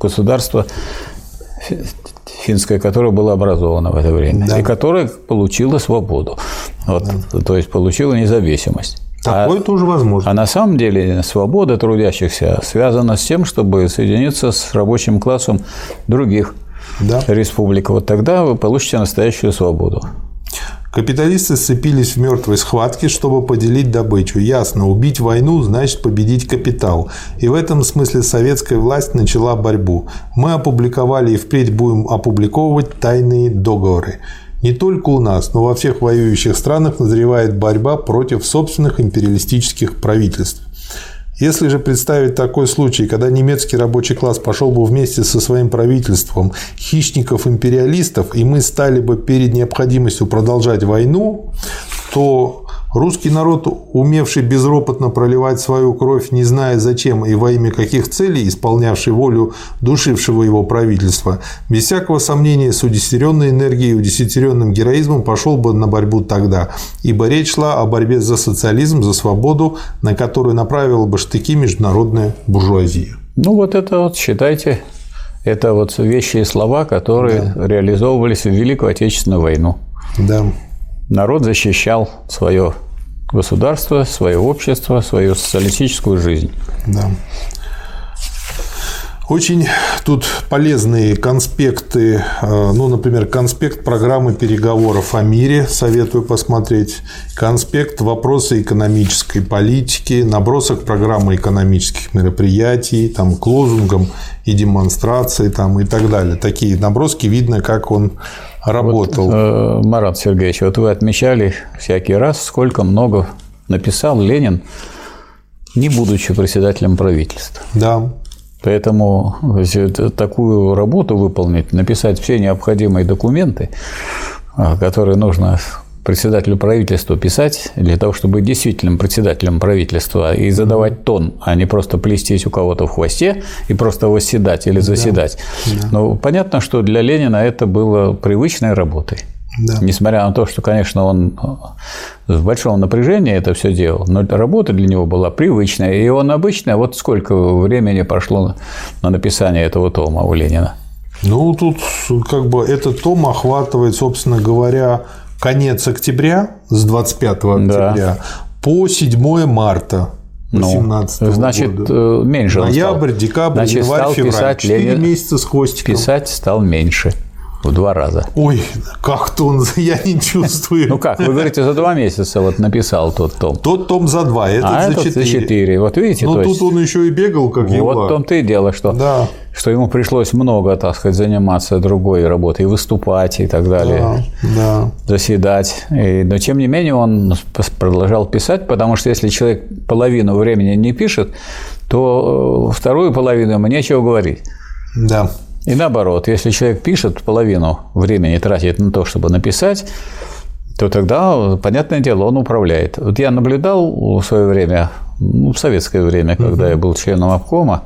Государство финская, которая была образована в это время, да. и которая получила свободу. Вот, да. То есть получила независимость.
Такое а, тоже возможно.
А на самом деле свобода трудящихся связана с тем, чтобы соединиться с рабочим классом других да. республик. Вот тогда вы получите настоящую свободу.
Капиталисты сцепились в мертвой схватке, чтобы поделить добычу. Ясно, убить войну значит победить капитал. И в этом смысле советская власть начала борьбу. Мы опубликовали и впредь будем опубликовывать тайные договоры. Не только у нас, но во всех воюющих странах назревает борьба против собственных империалистических правительств. Если же представить такой случай, когда немецкий рабочий класс пошел бы вместе со своим правительством хищников-империалистов, и мы стали бы перед необходимостью продолжать войну, то Русский народ, умевший безропотно проливать свою кровь, не зная зачем и во имя каких целей, исполнявший волю душившего его правительства, без всякого сомнения с удесятеренной энергией и удесятеренным героизмом пошел бы на борьбу тогда, ибо речь шла о борьбе за социализм, за свободу, на которую направила бы штыки международная буржуазия.
Ну вот это вот, считайте, это вот вещи и слова, которые да. реализовывались в Великую Отечественную войну.
Да
народ защищал свое государство, свое общество, свою социалистическую жизнь.
Да. Очень тут полезные конспекты, э, ну, например, конспект программы переговоров о мире, советую посмотреть, конспект вопросы экономической политики, набросок программы экономических мероприятий, там, к лозунгам и демонстрации там, и так далее. Такие наброски видно, как он работал. Вот,
э, Марат Сергеевич, вот вы отмечали всякий раз, сколько много написал Ленин, не будучи председателем правительства.
Да.
Поэтому такую работу выполнить, написать все необходимые документы, а, которые нужно председателю правительства писать для того, чтобы быть действительным председателем правительства и задавать тон, а не просто плестись у кого-то в хвосте и просто восседать или заседать. Да. Но понятно, что для Ленина это было привычной работой. Да. Несмотря на то, что, конечно, он в большом напряжении это все делал, но работа для него была привычная. И он обычно, вот сколько времени прошло на написание этого тома у Ленина?
Ну, тут как бы этот том охватывает, собственно говоря, конец октября, с 25 октября да. по 7 марта. 18
ну, значит,
года.
Э, меньше
Ноябрь, декабрь,
значит,
январь,
стал
февраль.
Писать
4
Ленин...
месяца с хвостиком.
Писать стал меньше. В два раза.
Ой, как-то он, я не чувствую.
Ну как, вы говорите, за два месяца вот написал тот том.
Тот том за два, этот
а
за
этот
четыре.
за четыре. Вот видите, то
тут он еще и бегал, как
Вот
его.
в том-то и дело, что,
Да.
что ему пришлось много, так сказать, заниматься другой работой, и выступать и так далее,
Да, да.
заседать. И, но тем не менее он продолжал писать, потому что если человек половину времени не пишет, то э, вторую половину ему нечего говорить.
Да.
И наоборот, если человек пишет, половину времени тратит на то, чтобы написать, то тогда, понятное дело, он управляет. Вот я наблюдал в свое время, ну, в советское время, когда угу. я был членом обкома,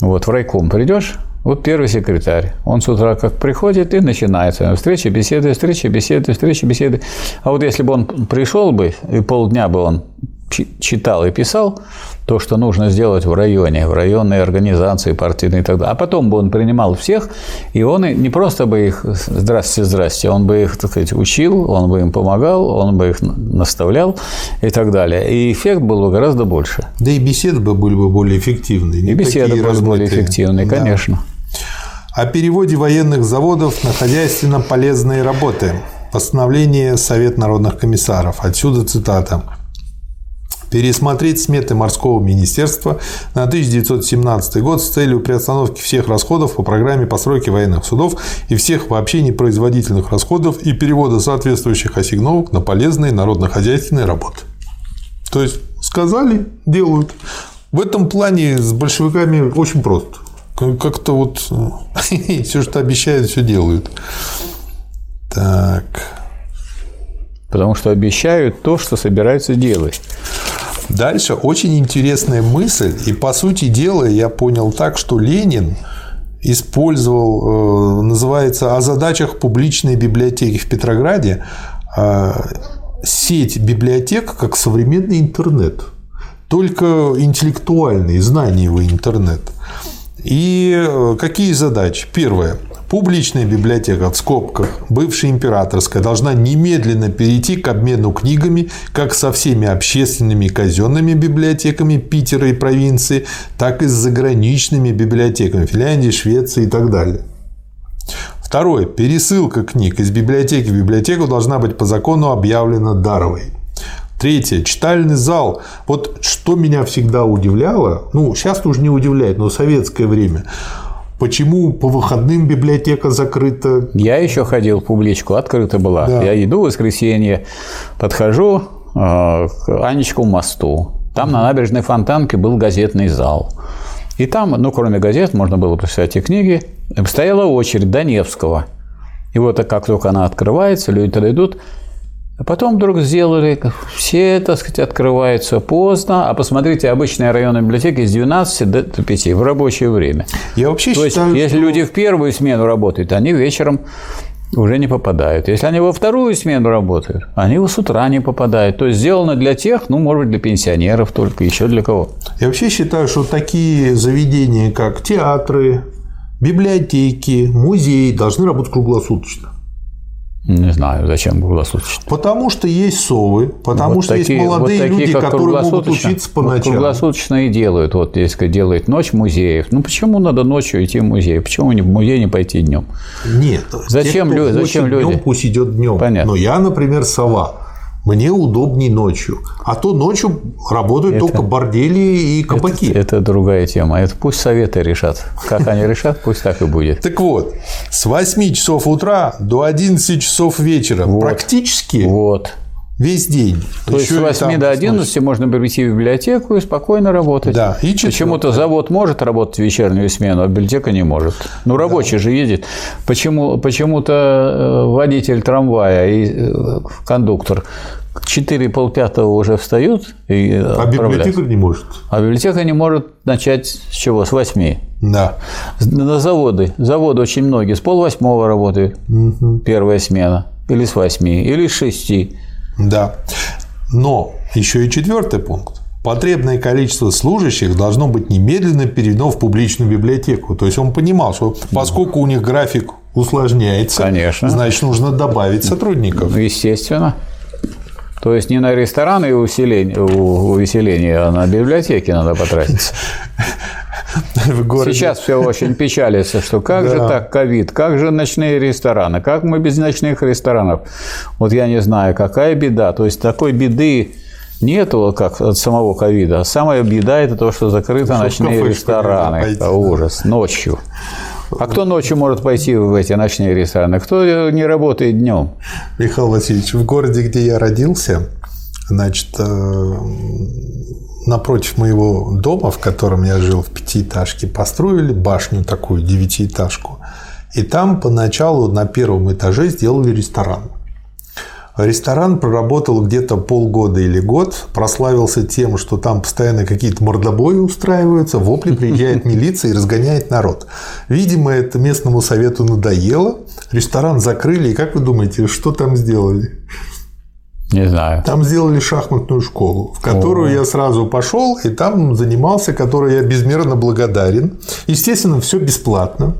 вот в райком придешь, вот первый секретарь. Он с утра как приходит и начинается. Встречи, беседы, встречи, беседы, встречи, беседы. А вот если бы он пришел бы, и полдня бы он читал и писал то, что нужно сделать в районе, в районной организации партийной и так далее. А потом бы он принимал всех, и он не просто бы их «здрасте, здрасте», он бы их, так сказать, учил, он бы им помогал, он бы их наставлял и так далее. И эффект был бы гораздо больше.
Да и беседы бы были бы более эффективные.
И беседы были размытые. более эффективные, да. конечно.
О переводе военных заводов на хозяйственно полезные работы. Постановление Совет народных комиссаров. Отсюда цитата пересмотреть сметы морского министерства на 1917 год с целью приостановки всех расходов по программе постройки военных судов и всех вообще непроизводительных расходов и перевода соответствующих ассигновок на полезные народно-хозяйственные работы. То есть сказали, делают. В этом плане с большевиками очень просто. Как-то вот все, что обещают, все делают. Так.
Потому что обещают то, что собираются делать.
Дальше очень интересная мысль, и по сути дела я понял так, что Ленин использовал, называется, о задачах публичной библиотеки в Петрограде сеть библиотек как современный интернет, только интеллектуальный, знаниевый интернет. И какие задачи? Первое. Публичная библиотека в скобках, бывшая императорская, должна немедленно перейти к обмену книгами как со всеми общественными и казенными библиотеками Питера и провинции, так и с заграничными библиотеками Финляндии, Швеции и так далее. Второе. Пересылка книг из библиотеки в библиотеку должна быть по закону объявлена даровой. Третье. Читальный зал. Вот что меня всегда удивляло, ну, сейчас уже не удивляет, но в советское время – Почему по выходным библиотека закрыта?
Я еще ходил в публичку, открыта была. Да. Я иду в воскресенье, подхожу э, к Анечкову мосту. Там на набережной Фонтанке был газетный зал. И там, ну, кроме газет, можно было почитать и книги. Стояла очередь до Невского. И вот как только она открывается, люди туда идут, а потом вдруг сделали, все, так сказать, открываются поздно, а посмотрите, обычная районная библиотека с 12 до 5 в рабочее время.
Я вообще
То
считаю,
есть, если
что...
люди в первую смену работают, они вечером уже не попадают. Если они во вторую смену работают, они с утра не попадают. То есть сделано для тех, ну, может быть, для пенсионеров только, еще для кого.
Я вообще считаю, что такие заведения, как театры, библиотеки, музеи должны работать круглосуточно.
Не знаю, зачем круглосуточно.
Потому что есть совы, потому вот что такие, есть молодые вот такие, люди, которые могут учиться по
вот
ночам.
Круглосуточно и делают. Вот, если делает ночь музеев. Ну, почему надо ночью идти в музей? Почему не в музей не пойти днем?
Нет.
Зачем,
те,
люди, зачем люди?
Днем, пусть идет днем.
Понятно.
Но я, например, сова. Мне удобней ночью. А то ночью работают это, только бордели и кабаки.
Это, это другая тема. Это пусть советы решат. Как они решат, пусть так и будет.
Так вот, с 8 часов утра до 11 часов вечера
вот.
практически
вот.
Весь день.
То есть с 8 до 11 ночью. можно прийти в библиотеку и спокойно работать.
Да, и
Почему-то завод может работать в вечернюю смену, а библиотека не может. Ну, рабочий да. же едет. Почему, почему-то водитель трамвая и кондуктор 4 полпятого уже встают и
А библиотека не может.
А библиотека не может начать с чего? С 8.
Да.
На заводы. Заводы очень многие. С полвосьмого работают. Угу. Первая смена. Или с 8. Или с 6.
Да. Но еще и четвертый пункт. Потребное количество служащих должно быть немедленно переведено в публичную библиотеку. То есть он понимал, что поскольку у них график усложняется,
Конечно.
значит нужно добавить сотрудников.
Ну, естественно. То есть не на рестораны и усиление, увеселение, а на библиотеки надо потратиться. Сейчас все очень печалится, что как
Да.
же так ковид, как же ночные рестораны, как мы без ночных ресторанов. Вот я не знаю, какая беда. То есть такой беды нету, как от самого ковида. Самая беда – это то, что закрыты ночные рестораны.
пойти,
Это ужас. Ночью. А кто ночью может пойти в эти ночные рестораны? Кто не работает днем?
Михаил Васильевич, в городе, где я родился, значит, э, напротив моего дома, в котором я жил в пятиэтажке, построили башню такую, девятиэтажку. И там поначалу на первом этаже сделали ресторан. Ресторан проработал где-то полгода или год, прославился тем, что там постоянно какие-то мордобои устраиваются, вопли, приезжает милиция и разгоняет народ. Видимо, это местному совету надоело, ресторан закрыли, и как вы думаете, что там сделали?
Не знаю.
Там сделали шахматную школу, в которую я сразу пошел и там занимался, которой я безмерно благодарен. Естественно, все бесплатно.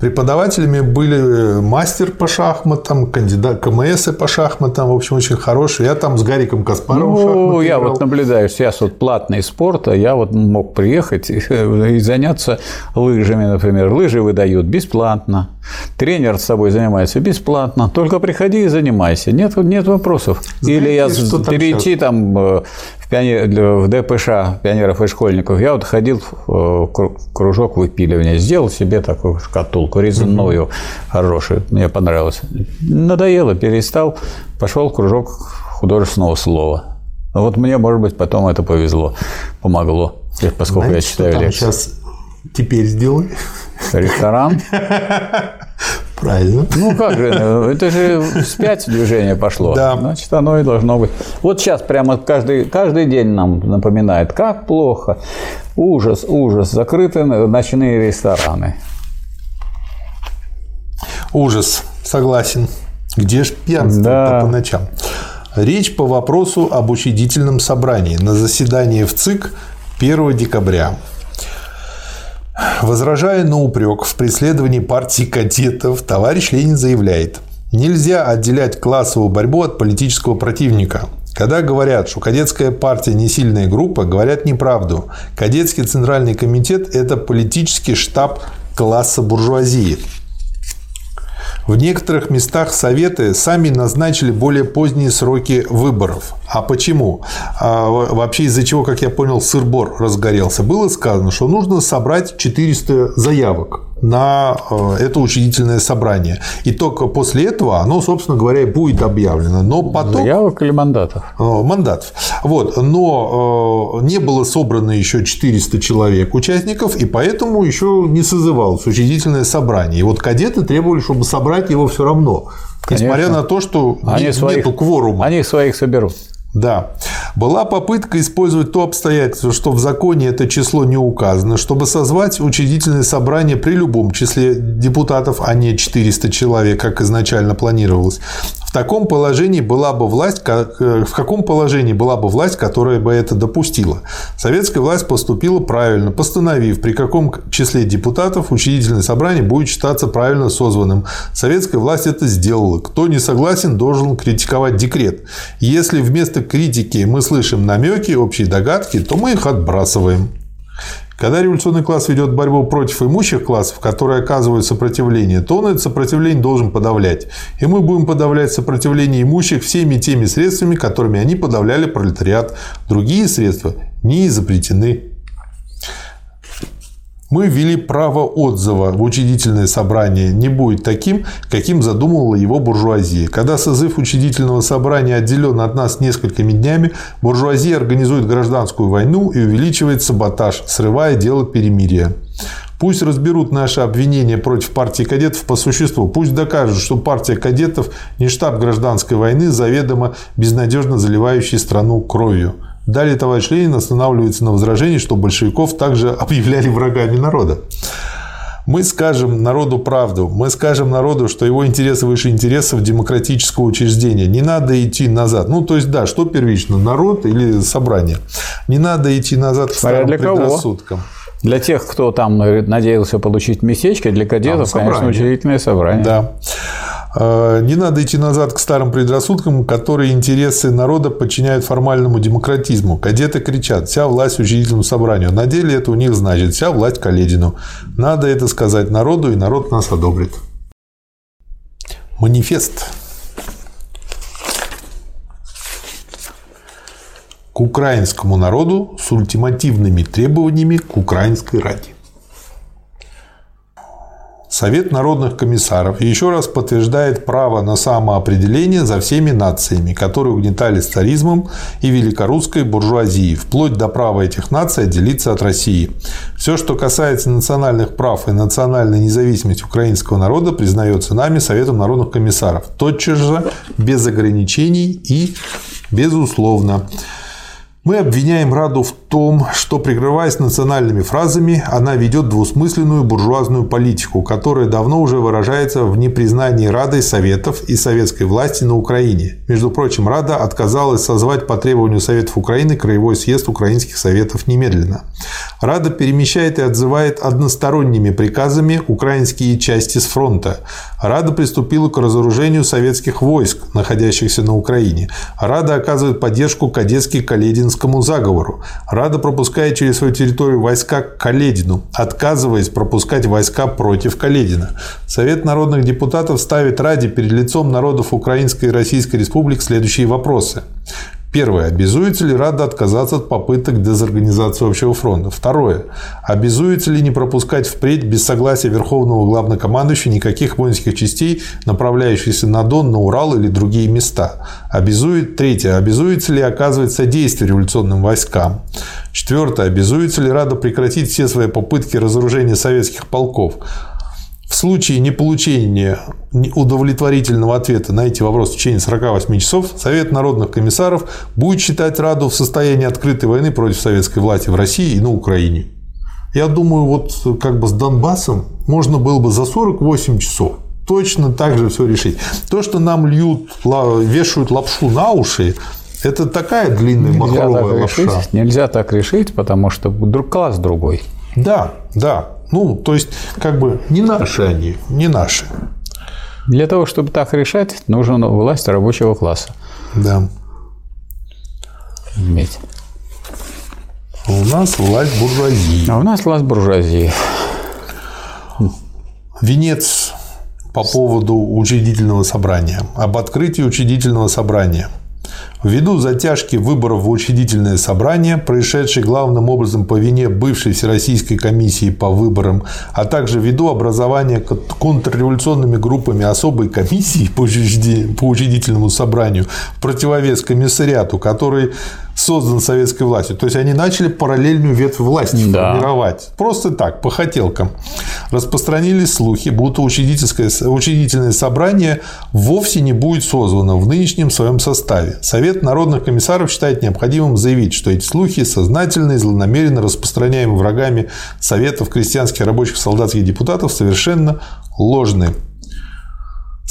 Преподавателями были мастер по шахматам, кандидат КМС по шахматам, в общем, очень хороший. Я там с Гариком Каспаровым
Ну, я
играл.
вот наблюдаю, сейчас вот платный спорт, а я вот мог приехать и, и заняться лыжами, например. Лыжи выдают бесплатно. Тренер с собой занимается бесплатно. Только приходи и занимайся. Нет, нет вопросов. Или я перейти там э, в, ДПШ пионеров и школьников. Я вот ходил в э, кру- кружок выпиливания, сделал себе такую шкатулку резную, хорошую. Мне понравилось. Надоело, перестал, пошел в кружок художественного слова. А Вот мне, может быть, потом это повезло, помогло, поскольку
Знаете,
я читаю лекции.
сейчас теперь сделали?
Ресторан?
Правильно.
Ну как же, это же вспять движение пошло.
Да.
Значит, оно и должно быть. Вот сейчас прямо каждый, каждый день нам напоминает, как плохо. Ужас, ужас. Закрыты ночные рестораны.
Ужас, согласен. Где ж пьянство
Да.
по ночам? Речь по вопросу об учредительном собрании на заседании в ЦИК 1 декабря. Возражая на упрек в преследовании партии кадетов, товарищ Ленин заявляет, нельзя отделять классовую борьбу от политического противника. Когда говорят, что кадетская партия не сильная группа, говорят неправду. Кадетский центральный комитет – это политический штаб класса буржуазии. В некоторых местах Советы сами назначили более поздние сроки выборов. А почему? А вообще из-за чего, как я понял, сыр-бор разгорелся. Было сказано, что нужно собрать 400 заявок на э, это учредительное собрание. И только после этого оно, собственно говоря, будет объявлено. Но потом...
Заявок или мандатов?
Э, мандатов. Вот. Но э, не было собрано еще 400 человек участников, и поэтому еще не созывалось учредительное собрание. И вот кадеты требовали, чтобы собрать его все равно. Несмотря
Конечно.
на то, что
Они
нет,
своих,
нету кворума.
Они своих соберут.
Да. Была попытка использовать то обстоятельство, что в законе это число не указано, чтобы созвать учредительное собрание при любом числе депутатов, а не 400 человек, как изначально планировалось. В таком положении была бы власть, э, в каком положении была бы власть, которая бы это допустила? Советская власть поступила правильно, постановив, при каком числе депутатов учредительное собрание будет считаться правильно созванным. Советская власть это сделала. Кто не согласен, должен критиковать декрет. Если вместо критики мы слышим намеки, общие догадки, то мы их отбрасываем. Когда революционный класс ведет борьбу против имущих классов, которые оказывают сопротивление, то он это сопротивление должен подавлять. И мы будем подавлять сопротивление имущих всеми теми средствами, которыми они подавляли пролетариат. Другие средства не изобретены. Мы ввели право отзыва в учредительное собрание не будет таким, каким задумывала его буржуазия. Когда созыв учредительного собрания отделен от нас несколькими днями, буржуазия организует гражданскую войну и увеличивает саботаж, срывая дело перемирия. Пусть разберут наши обвинения против партии кадетов по существу. Пусть докажут, что партия кадетов не штаб гражданской войны, заведомо безнадежно заливающий страну кровью. Далее товарищ Ленин останавливается на возражении, что большевиков также объявляли врагами народа. Мы скажем народу правду. Мы скажем народу, что его интересы выше интересов демократического учреждения. Не надо идти назад. Ну, то есть, да, что первично, народ или собрание? Не надо идти назад к старым
для
предрассудкам.
Кого? Для тех, кто там надеялся получить местечко, для кадетов, там, конечно, учредительное собрание.
Да. А, не надо идти назад к старым предрассудкам, которые интересы народа подчиняют формальному демократизму. Кадеты кричат «вся власть учредительному собранию». На деле это у них значит «вся власть Каледину». Надо это сказать народу, и народ нас одобрит. Манифест. К украинскому народу с ультимативными требованиями к украинской ради. Совет народных комиссаров еще раз подтверждает право на самоопределение за всеми нациями, которые угнетали царизмом и великорусской буржуазией, вплоть до права этих наций отделиться от России. Все, что касается национальных прав и национальной независимости украинского народа, признается нами Советом народных комиссаров, тотчас же, без ограничений и безусловно. Мы обвиняем Раду в том, что, прикрываясь национальными фразами, она ведет двусмысленную буржуазную политику, которая давно уже выражается в непризнании Радой Советов и советской власти на Украине. Между прочим, Рада отказалась созвать по требованию Советов Украины Краевой съезд Украинских Советов немедленно. Рада перемещает и отзывает односторонними приказами украинские части с фронта. Рада приступила к разоружению советских войск, находящихся на Украине. Рада оказывает поддержку кадетский Каледин Калединскому заговору. Рада пропускает через свою территорию войска к Каледину, отказываясь пропускать войска против Каледина. Совет народных депутатов ставит Раде перед лицом народов Украинской и Российской Республик следующие вопросы. Первое. Обязуется ли Рада отказаться от попыток дезорганизации общего фронта? Второе. Обязуется ли не пропускать впредь без согласия Верховного Главнокомандующего никаких воинских частей, направляющихся на Дон, на Урал или другие места? Обязует... Третье. Обязуется ли оказывать содействие революционным войскам? Четвертое. Обязуется ли Рада прекратить все свои попытки разоружения советских полков? В случае неполучения удовлетворительного ответа на эти вопросы в течение 48 часов Совет народных комиссаров будет считать Раду в состоянии открытой войны против советской власти в России и на Украине. Я думаю, вот как бы с Донбассом можно было бы за 48 часов точно так же все решить. То, что нам льют, вешают лапшу на уши, это такая длинная нельзя махровая лапша.
Решить, нельзя так решить, потому что класс другой.
Да, да. Ну, то есть, как бы не наши они, не наши.
Для того, чтобы так решать, нужна власть рабочего класса.
Да.
Иметь.
А у нас власть буржуазии.
А у нас власть буржуазии.
Венец по поводу учредительного собрания. Об открытии учредительного собрания – Ввиду затяжки выборов в учредительное собрание, происшедшей главным образом по вине бывшей Всероссийской комиссии по выборам, а также ввиду образования контрреволюционными группами особой комиссии по учредительному собранию в противовес комиссариату, который создан советской властью. То есть они начали параллельную ветвь власти да. формировать. Просто так, по хотелкам. Распространились слухи, будто учредительское, учредительное собрание вовсе не будет созвано в нынешнем своем составе. Совет народных комиссаров считает необходимым заявить, что эти слухи сознательно и злонамеренно распространяемые врагами Советов крестьянских, рабочих, солдатских депутатов совершенно ложны.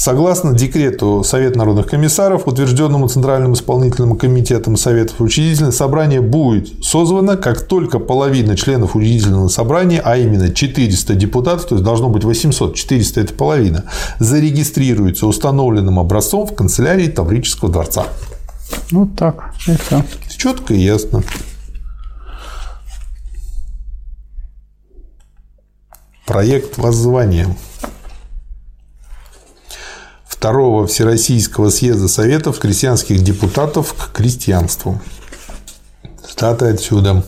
Согласно декрету Совета народных комиссаров, утвержденному Центральным исполнительным комитетом Советов учредительное собрание будет созвано, как только половина членов учредительного собрания, а именно 400 депутатов, то есть должно быть 800, 400 – это половина, зарегистрируется установленным образцом в канцелярии Таврического дворца.
Ну так, и все.
Четко и ясно. Проект воззвания. Второго Всероссийского съезда Советов крестьянских депутатов к крестьянству. Статы отсюда.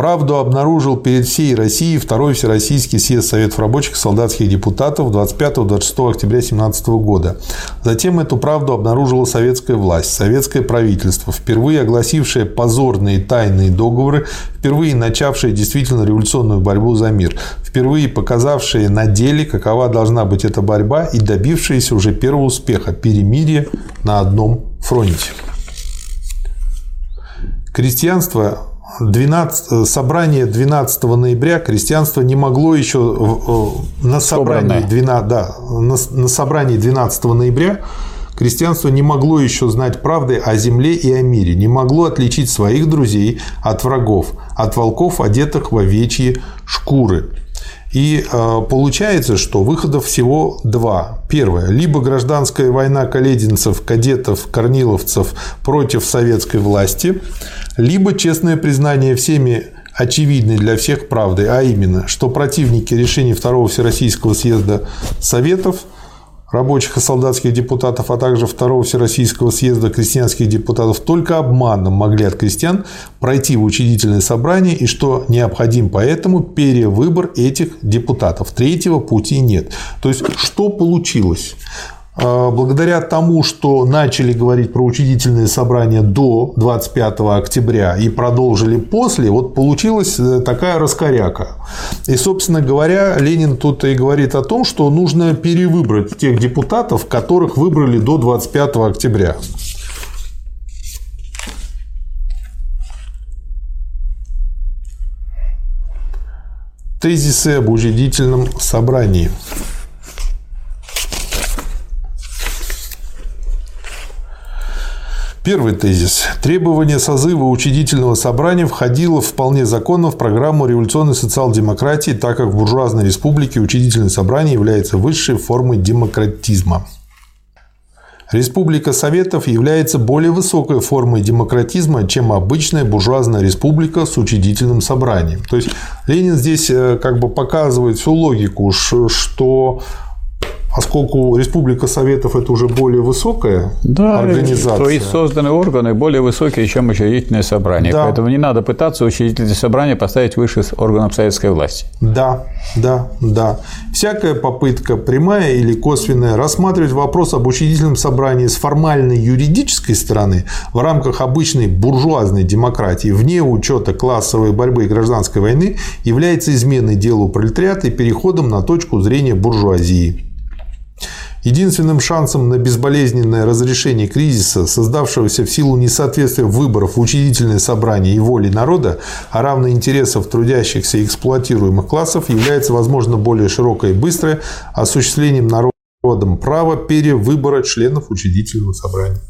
Правду обнаружил перед всей Россией Второй Всероссийский съезд Советов рабочих и солдатских депутатов 25-26 октября 2017 года. Затем эту правду обнаружила советская власть, советское правительство, впервые огласившее позорные тайные договоры, впервые начавшее действительно революционную борьбу за мир, впервые показавшее на деле, какова должна быть эта борьба и добившееся уже первого успеха – перемирия на одном фронте. Крестьянство 12, собрание 12 ноября крестьянство не могло еще на собрании, 12, да, на, на собрании 12 ноября крестьянство не могло еще знать правды о земле и о мире, не могло отличить своих друзей от врагов, от волков, одетых в овечьи шкуры. И э, получается, что выходов всего два. Первое. Либо гражданская война калединцев, кадетов, корниловцев против советской власти, либо честное признание всеми очевидной для всех правды, а именно, что противники решений Второго Всероссийского съезда Советов – рабочих и солдатских депутатов, а также Второго Всероссийского съезда крестьянских депутатов только обманом могли от крестьян пройти в учредительное собрание и что необходим поэтому перевыбор этих депутатов. Третьего пути нет. То есть, что получилось? А, благодаря тому, что начали говорить про учредительные собрания до 25 октября и продолжили после, вот получилась э, такая раскоряка. И, собственно говоря, Ленин тут и говорит о том, что нужно перевыбрать тех депутатов, которых выбрали до 25 октября. Тезисы об учредительном собрании. Первый тезис. Требование созыва учредительного собрания входило вполне законно в программу революционной социал-демократии, так как в буржуазной республике учредительное собрание является высшей формой демократизма. Республика Советов является более высокой формой демократизма, чем обычная буржуазная республика с учредительным собранием. То есть Ленин здесь э, как бы показывает всю логику, что Поскольку Республика Советов это уже более высокая да, организация.
То есть созданы органы более высокие, чем учредительное собрание. Да. Поэтому не надо пытаться учредительное собрание поставить выше органов советской власти.
Да, да, да. Всякая попытка, прямая или косвенная, рассматривать вопрос об учредительном собрании с формальной юридической стороны в рамках обычной буржуазной демократии, вне учета классовой борьбы и гражданской войны, является изменой делу пролетариата и переходом на точку зрения буржуазии. Единственным шансом на безболезненное разрешение кризиса, создавшегося в силу несоответствия выборов в учредительное собрание и воли народа, а равно интересов трудящихся и эксплуатируемых классов, является, возможно, более широкое и быстрое осуществлением народом права перевыбора членов учредительного собрания.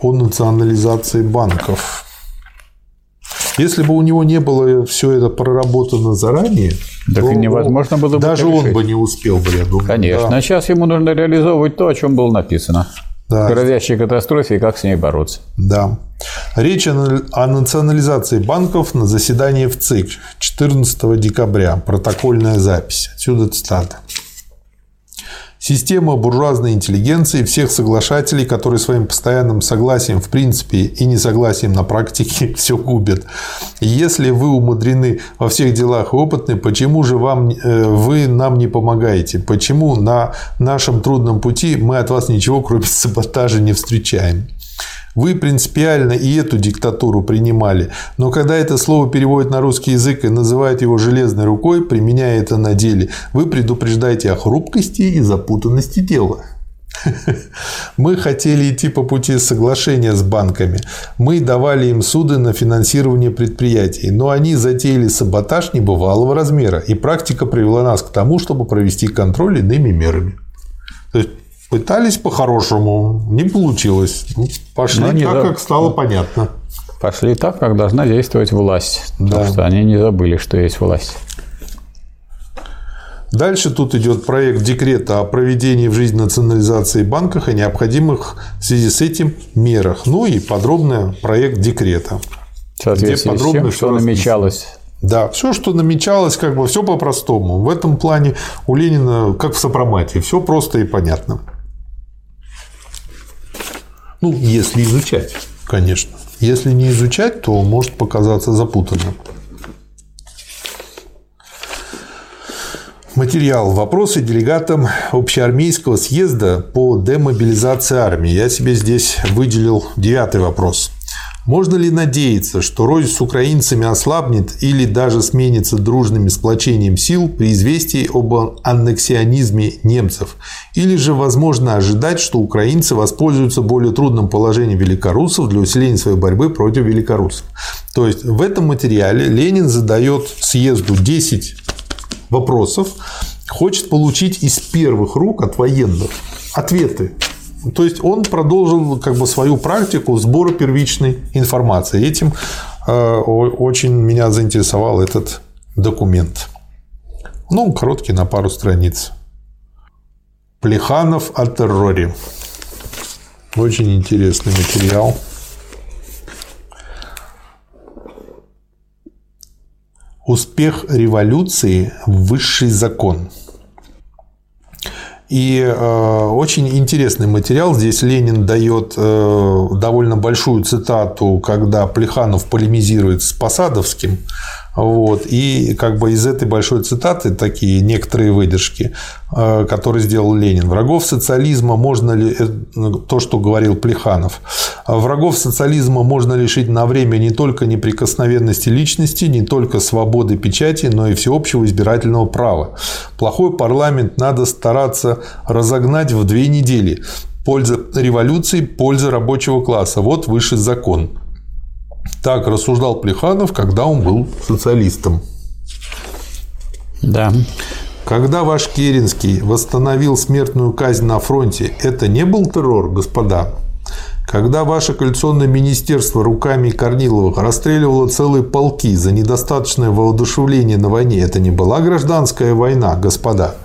О национализации банков. Если бы у него не было все это проработано заранее,
так то невозможно было бы
даже он решить. бы не успел бы, я думаю.
Конечно. Да. А сейчас ему нужно реализовывать то, о чем было написано. Да. Грозящей катастрофе и как с ней бороться.
Да. Речь о национализации банков на заседании в ЦИК 14 декабря. Протокольная запись. Отсюда цитата. Система буржуазной интеллигенции всех соглашателей, которые своим постоянным согласием в принципе и несогласием на практике все губят. Если вы умудрены во всех делах и опытны, почему же вам, э, вы нам не помогаете? Почему на нашем трудном пути мы от вас ничего, кроме саботажа, не встречаем? Вы принципиально и эту диктатуру принимали, но когда это слово переводят на русский язык и называют его железной рукой, применяя это на деле, вы предупреждаете о хрупкости и запутанности дела. Мы хотели идти по пути соглашения с банками. Мы давали им суды на финансирование предприятий, но они затеяли саботаж небывалого размера, и практика привела нас к тому, чтобы провести контроль иными мерами. То есть Пытались по-хорошему, не получилось. Ну, пошли Но так, за... как стало понятно.
Пошли так, как должна действовать власть. Да. Потому что они не забыли, что есть власть.
Дальше тут идет проект декрета о проведении в жизнь национализации банках и необходимых в связи с этим мерах. Ну и подробный проект декрета.
Где подробно с тем, что намечалось
да, все, что намечалось, как бы все по-простому. В этом плане у Ленина, как в сопромате, все просто и понятно. Ну, если изучать, конечно. Если не изучать, то может показаться запутанным. Материал. Вопросы делегатам общеармейского съезда по демобилизации армии. Я себе здесь выделил девятый вопрос. Можно ли надеяться, что рознь с украинцами ослабнет или даже сменится дружным сплочением сил при известии об аннексионизме немцев? Или же возможно ожидать, что украинцы воспользуются более трудным положением великорусов для усиления своей борьбы против великорусов? То есть в этом материале Ленин задает съезду 10 вопросов, хочет получить из первых рук от военных ответы. То есть он продолжил как бы свою практику сбора первичной информации. Этим э, очень меня заинтересовал этот документ. Ну, короткий, на пару страниц. Плеханов о терроре. Очень интересный материал. Успех революции – высший закон. И э, очень интересный материал. Здесь Ленин дает э, довольно большую цитату, когда Плеханов полемизирует с Посадовским. Вот. И как бы из этой большой цитаты такие некоторые выдержки, э, которые сделал Ленин. Врагов социализма можно ли, э, то, что говорил Плеханов, врагов социализма можно лишить на время не только неприкосновенности личности, не только свободы печати, но и всеобщего избирательного права. Плохой парламент надо стараться разогнать в две недели. Польза революции, польза рабочего класса. Вот высший закон. Так рассуждал Плеханов, когда он был социалистом.
Да.
Когда ваш Керенский восстановил смертную казнь на фронте, это не был террор, господа? Когда ваше коалиционное министерство руками Корниловых расстреливало целые полки за недостаточное воодушевление на войне, это не была гражданская война, господа?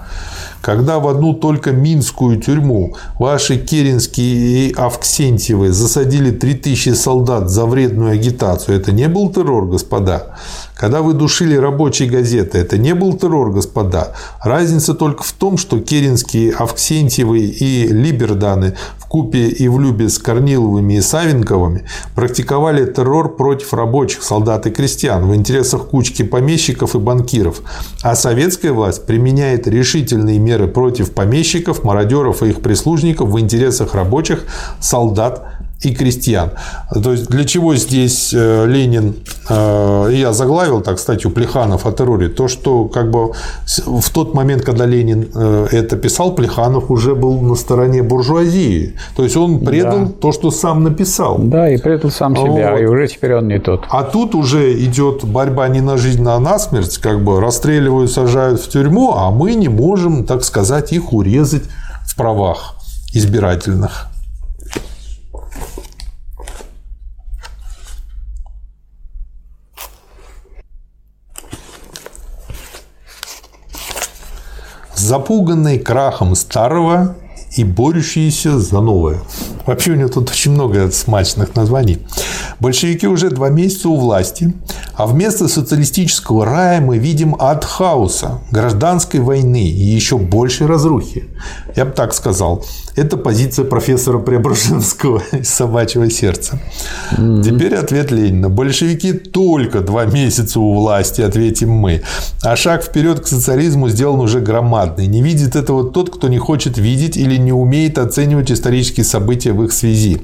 Когда в одну только Минскую тюрьму ваши Керенские и Авксентьевы засадили 3000 солдат за вредную агитацию, это не был террор, господа? Когда вы душили рабочие газеты, это не был террор, господа. Разница только в том, что Керенские, Авксентьевы и Либерданы в купе и в любе с Корниловыми и Савенковыми практиковали террор против рабочих, солдат и крестьян в интересах кучки помещиков и банкиров. А советская власть применяет решительные меры против помещиков, мародеров и их прислужников в интересах рабочих, солдат и крестьян. То есть для чего здесь э, Ленин, э, я заглавил так статью Плеханов о терроре, то, что как бы в тот момент, когда Ленин э, это писал, Плеханов уже был на стороне буржуазии. То есть он предал да. то, что сам написал.
Да, и предал сам себя, вот. и уже теперь он не тот.
А тут уже идет борьба не на жизнь, а на смерть, как бы расстреливают, сажают в тюрьму, а мы не можем, так сказать, их урезать в правах избирательных. Запуганный крахом старого и борющиеся за новое. Вообще у него тут очень много смачных названий. Большевики уже два месяца у власти, а вместо социалистического рая мы видим ад хаоса, гражданской войны и еще большей разрухи. Я бы так сказал. Это позиция профессора Преображенского из «Собачьего сердца». Mm-hmm. Теперь ответ Ленина. Большевики только два месяца у власти, ответим мы. А шаг вперед к социализму сделан уже громадный. Не видит этого тот, кто не хочет видеть или не умеет оценивать исторические события в их связи.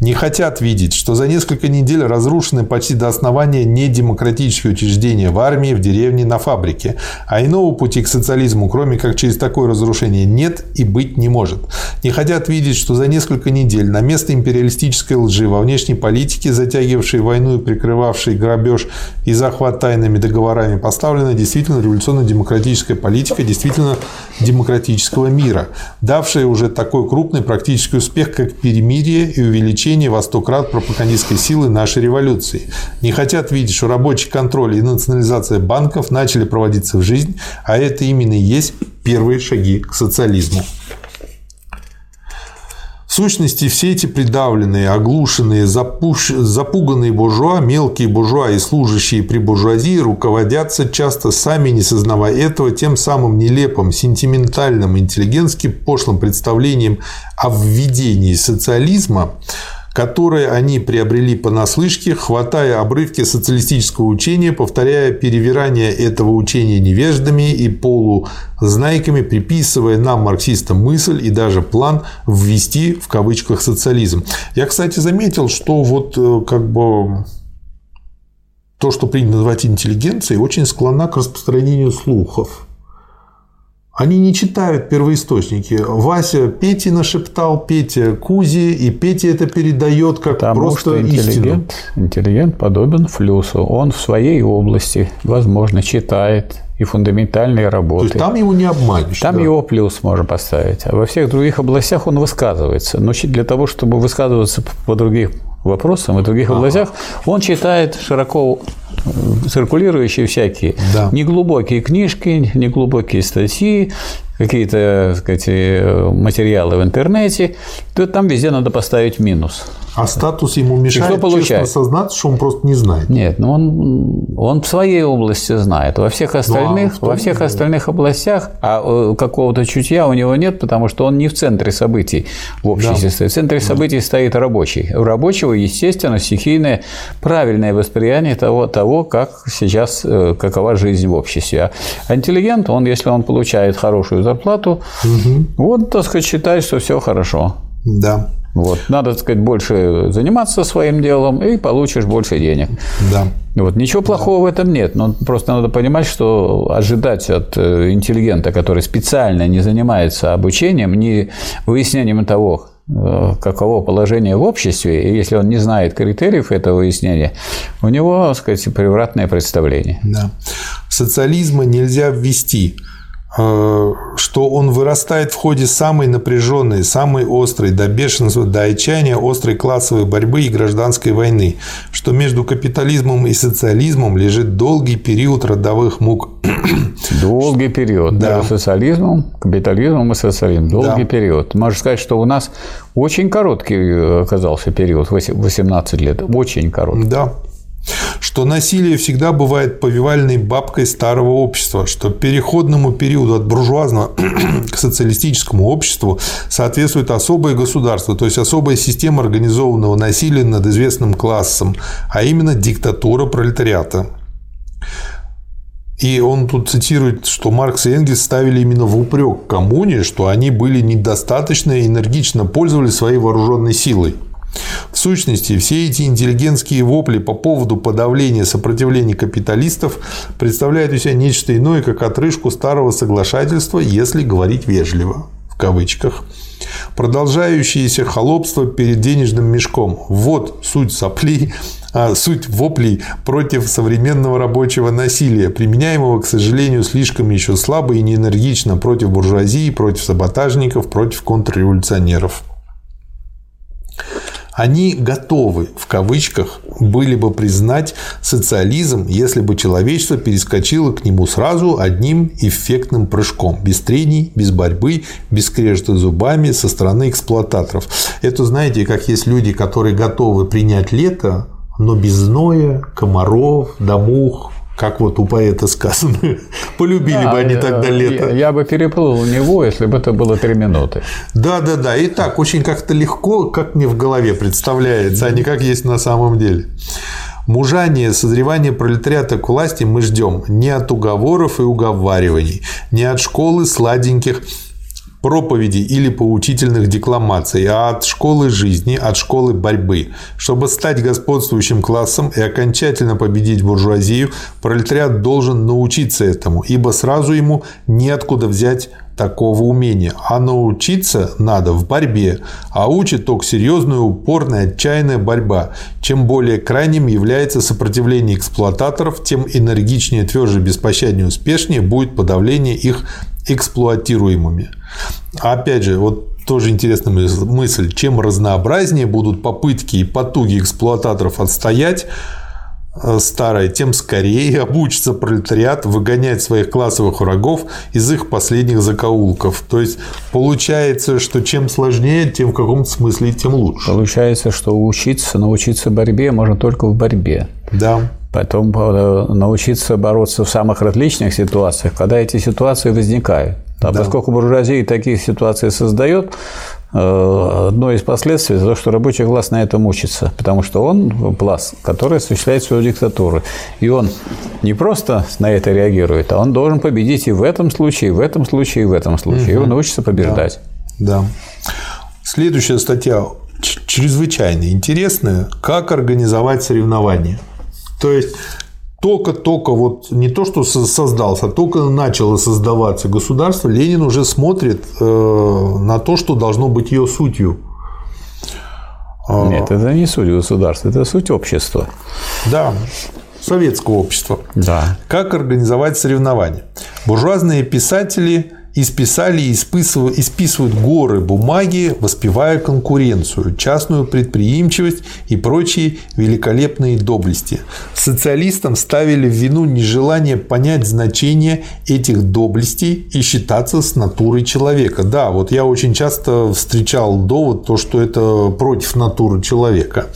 Не хотят видеть, что за несколько недель разрушены почти до основания недемократические учреждения в армии, в деревне, на фабрике. А иного пути к социализму, кроме как через такое разрушение, нет и быть не может. Не хотят видеть, что за несколько недель на место империалистической лжи во внешней политике, затягивавшей войну и прикрывавшей грабеж и захват тайными договорами, поставлена действительно революционно-демократическая политика, действительно демократического мира, давшая уже такой крупный практический успех, как перемирие и увеличение во сто крат пропагандистской силы нашей революции. Не хотят видеть, что рабочий контроль и национализация банков начали проводиться в жизнь, а это именно и есть первые шаги к социализму. В сущности, все эти придавленные, оглушенные, запуш... запуганные буржуа, мелкие буржуа и служащие при буржуазии руководятся часто сами, не сознавая этого, тем самым нелепым, сентиментальным, интеллигентским пошлым представлением о введении социализма, которые они приобрели понаслышке, хватая обрывки социалистического учения, повторяя перевирание этого учения невеждами и полузнайками, приписывая нам, марксистам, мысль и даже план ввести в кавычках социализм. Я, кстати, заметил, что вот э, как бы то, что принято называть интеллигенцией, очень склонна к распространению слухов. Они не читают первоисточники. Вася Пете нашептал, Петя Кузи, и Петя это передает как
Потому
просто
что интеллигент,
истину.
интеллигент подобен флюсу. Он в своей области, возможно, читает и фундаментальные работы.
То есть там его не обманешь.
Там
да.
его плюс можно поставить. А во всех других областях он высказывается. Но для того, чтобы высказываться по другим вопросам и других областях, он читает широко циркулирующие всякие
Да.
неглубокие книжки, неглубокие статьи, какие-то сказать, э, материалы в интернете, то там везде надо поставить минус.
А статус ему мешает
что
честно
получает?
сознаться, что он просто не знает.
Нет, ну он, он в своей области знает. Во всех остальных,
в том
во всех остальных областях а э, какого-то чутья у него нет, потому что он не в центре событий в обществе стоит. В центре событий стоит рабочий. У рабочего, естественно, стихийное правильное восприятие того, того как сейчас, э, какова жизнь в обществе. А интеллигент, он, если он получает хорошую зарплату, вот, так сказать, считает, что все хорошо.
Да,
Вот. Надо, так сказать, больше заниматься своим делом, и получишь больше денег.
да.
Вот ничего плохого в этом нет, но просто надо понимать, что ожидать от э, интеллигента, который специально не занимается обучением, не выяснением того, э, каково положение в обществе, и если он не знает критериев этого выяснения, у него, так сказать, превратное представление.
Да. Социализма нельзя ввести, что он вырастает в ходе самой напряженной, самой острой, до бешенства, до отчаяния острой классовой борьбы и гражданской войны, что между капитализмом и социализмом лежит долгий период родовых мук.
Долгий период.
Да.
Между социализмом, капитализмом и социализмом. Долгий
Да.
период. Можно сказать, что у нас очень короткий э, оказался период, 18 лет. Очень короткий.
Да. Что насилие всегда бывает повивальной бабкой старого общества, что переходному периоду от буржуазного к социалистическому обществу соответствует особое государство, то есть особая система организованного насилия над известным классом, а именно диктатура пролетариата. И он тут цитирует, что Маркс и Энгельс ставили именно в упрек коммуне, что они были недостаточно и энергично пользовались своей вооруженной силой. В сущности, все эти интеллигентские вопли по поводу подавления сопротивления капиталистов представляют из себя нечто иное, как отрыжку старого соглашательства, если говорить вежливо, в кавычках. Продолжающееся холопство перед денежным мешком. Вот суть соплей, а, суть воплей против современного рабочего насилия, применяемого, к сожалению, слишком еще слабо и неэнергично против буржуазии, против саботажников, против контрреволюционеров. Они готовы, в кавычках, были бы признать социализм, если бы человечество перескочило к нему сразу одним эффектным прыжком, без трений, без борьбы, без скрежета зубами со стороны эксплуататоров. Это, знаете, как есть люди, которые готовы принять лето, но без зноя, комаров, домух, как вот у поэта сказано. Полюбили бы они тогда
я,
лето.
я бы переплыл у него, если бы это было три минуты.
Да, да, да. И так очень как-то легко, как мне в голове представляется, а не как есть на самом деле. Мужание, созревание пролетариата к власти мы ждем не от уговоров и уговариваний, не от школы сладеньких проповедей или поучительных декламаций, а от школы жизни, от школы борьбы. Чтобы стать господствующим классом и окончательно победить буржуазию, пролетариат должен научиться этому, ибо сразу ему неоткуда взять такого умения. А научиться надо в борьбе. А учит только серьезная, упорная, отчаянная борьба. Чем более крайним является сопротивление эксплуататоров, тем энергичнее, тверже, беспощаднее, успешнее будет подавление их эксплуатируемыми. Опять же, вот тоже интересная мысль. Чем разнообразнее будут попытки и потуги эксплуататоров отстоять старое, тем скорее обучится пролетариат выгонять своих классовых врагов из их последних закоулков. То есть получается, что чем сложнее, тем в каком-то смысле тем лучше.
Получается, что учиться, научиться борьбе можно только в борьбе.
Да.
Потом научиться бороться в самых различных ситуациях, когда эти ситуации возникают. А
Да.
поскольку буржуазия такие ситуации создает, э, одно из последствий то, что рабочий класс на этом учится, потому что он класс, который осуществляет свою диктатуру. И он не просто на это реагирует, а он должен победить и в этом случае, и в этом случае, и в этом случае. Угу. И он учится побеждать.
Да. да. Следующая статья чрезвычайно интересная. Как организовать соревнования. То есть только-только вот не то, что создался, а только начало создаваться государство, Ленин уже смотрит э, на то, что должно быть ее сутью.
А. Нет, это не суть государства, это суть общества.
Да, советского общества.
Да.
Как организовать соревнования? Буржуазные писатели исписали и исписывают горы бумаги, воспевая конкуренцию, частную предприимчивость и прочие великолепные доблести. Социалистам ставили в вину нежелание понять значение этих доблестей и считаться с натурой человека. Да, вот я очень часто встречал довод, то, что это против натуры человека.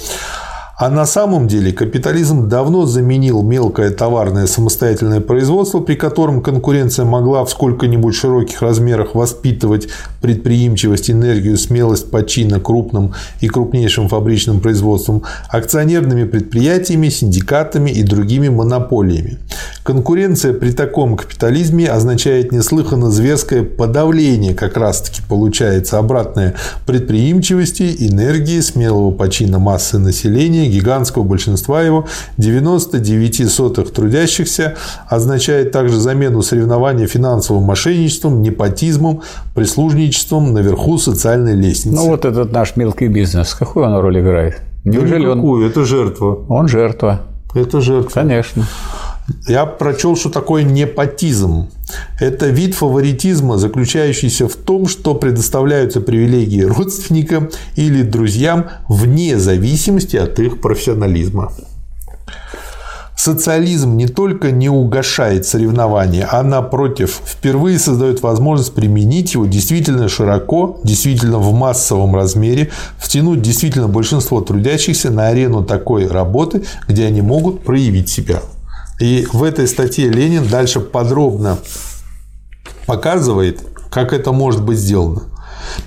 А на самом деле капитализм давно заменил мелкое товарное самостоятельное производство, при котором конкуренция могла в сколько-нибудь широких размерах воспитывать предприимчивость, энергию, смелость почина крупным и крупнейшим фабричным производством, акционерными предприятиями, синдикатами и другими монополиями. Конкуренция при таком капитализме означает неслыханно зверское подавление, как раз-таки получается обратное предприимчивости, энергии, смелого почина массы населения гигантского большинства его 99 сотых трудящихся означает также замену соревнования финансовым мошенничеством, непотизмом, прислужничеством наверху социальной лестницы.
Ну вот этот наш мелкий бизнес, какую он роль играет?
Неужели да никакую, он... это жертва.
Он жертва.
Это жертва.
Конечно.
Я прочел, что такое непотизм. Это вид фаворитизма, заключающийся в том, что предоставляются привилегии родственникам или друзьям вне зависимости от их профессионализма. Социализм не только не угошает соревнования, а напротив, впервые создает возможность применить его действительно широко, действительно в массовом размере, втянуть действительно большинство трудящихся на арену такой работы, где они могут проявить себя. И в этой статье Ленин дальше подробно показывает, как это может быть сделано.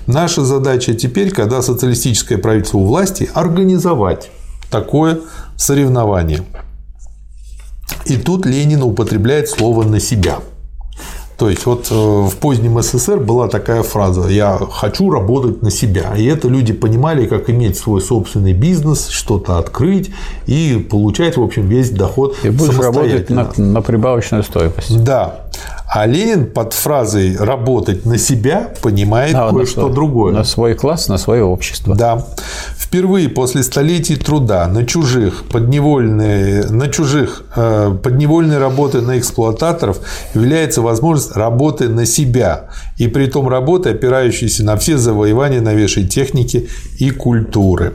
Наша задача теперь, когда социалистическое правительство у власти, организовать такое соревнование. И тут Ленин употребляет слово «на себя». То есть вот э, в позднем СССР была такая фраза «я хочу работать на себя». И это люди понимали, как иметь свой собственный бизнес, что-то открыть и получать, в общем, весь доход
И будешь работать на, на прибавочную стоимость.
Да. А Ленин под фразой «работать на себя» понимает да, кое-что другое.
На свой класс, на свое общество.
Да. Впервые после столетий труда на чужих, подневольные, на чужих э, подневольной работы на эксплуататоров является возможность работы на себя. И при том работы, опирающейся на все завоевания новейшей техники и культуры.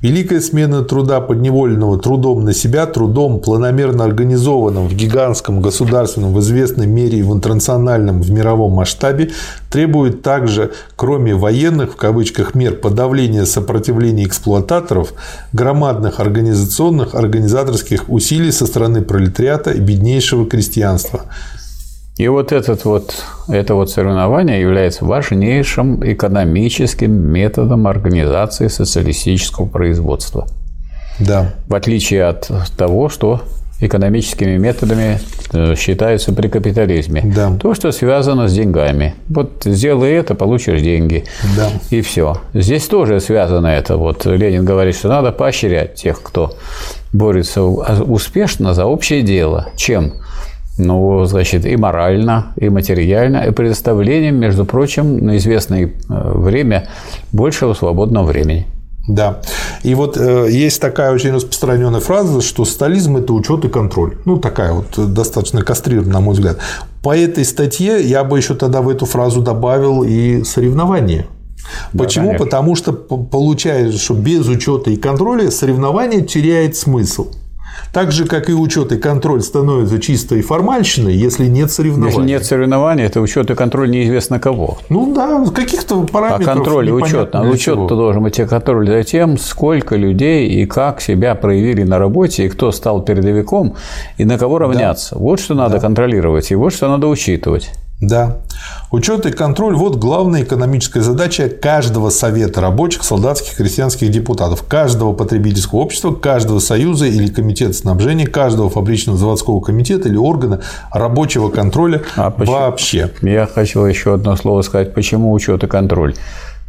Великая смена труда подневольного трудом на себя, трудом планомерно организованным в гигантском государственном, в известной мере и в интернациональном, в мировом масштабе, требует также, кроме военных, в кавычках, мер подавления сопротивления эксплуататоров, громадных организационных, организаторских усилий со стороны пролетариата и беднейшего крестьянства.
И вот, этот вот это вот соревнование является важнейшим экономическим методом организации социалистического производства.
Да.
В отличие от того, что экономическими методами э, считаются при капитализме.
Да.
То, что связано с деньгами. Вот сделай это, получишь деньги.
Да.
И все. Здесь тоже связано это. Вот Ленин говорит, что надо поощрять тех, кто борется успешно за общее дело. Чем? ну, значит, и морально, и материально, и предоставлением, между прочим, на известное э, время большего свободного времени.
Да. И вот э, есть такая очень распространенная фраза, что стализм – это учет и контроль. Ну, такая вот э, достаточно кастрированная, на мой взгляд. По этой статье я бы еще тогда в эту фразу добавил и соревнование. Почему? Да, Потому что получается, что без учета и контроля соревнование теряет смысл. Так же, как и учет и контроль становятся чистой формальщиной, если нет соревнований.
Если нет соревнований, это учет и контроль неизвестно кого.
Ну да, каких-то параметров.
А контроль и учет. А учет-то должен быть и контроль за тем, сколько людей и как себя проявили на работе, и кто стал передовиком, и на кого равняться. Да. Вот что надо да. контролировать, и вот что надо учитывать.
Да. Учет и контроль – вот главная экономическая задача каждого совета рабочих, солдатских, крестьянских депутатов, каждого потребительского общества, каждого союза или комитета снабжения, каждого фабричного заводского комитета или органа рабочего контроля а вообще.
Я хочу еще одно слово сказать. Почему учет и контроль?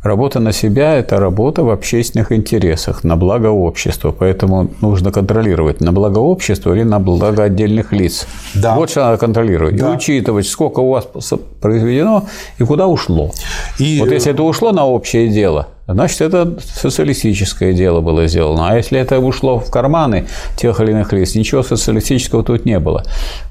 Работа на себя – это работа в общественных интересах, на благо общества. Поэтому нужно контролировать, на благо общества или на благо отдельных лиц. Да. Вот что надо контролировать. Да. И учитывать, сколько у вас произведено и куда ушло. И... Вот если это ушло на общее дело, значит, это социалистическое дело было сделано. А если это ушло в карманы тех или иных лиц, ничего социалистического тут не было.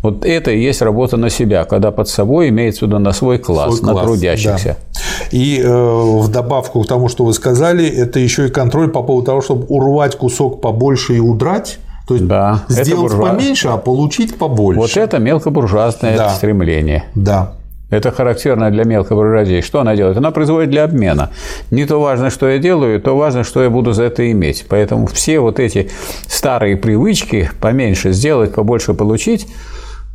Вот это и есть работа на себя, когда под собой имеется в виду на свой класс, свой на класс, трудящихся.
Да. И э, в добавку к тому, что вы сказали, это еще и контроль по поводу того, чтобы урвать кусок побольше и удрать. То есть да, сделать поменьше, а получить побольше.
Вот это мелкобуржуазное да. стремление.
Да.
Это характерно для мелкой буржуазии. Что она делает? Она производит для обмена. Не то важно, что я делаю, то важно, что я буду за это иметь. Поэтому все вот эти старые привычки поменьше сделать, побольше получить,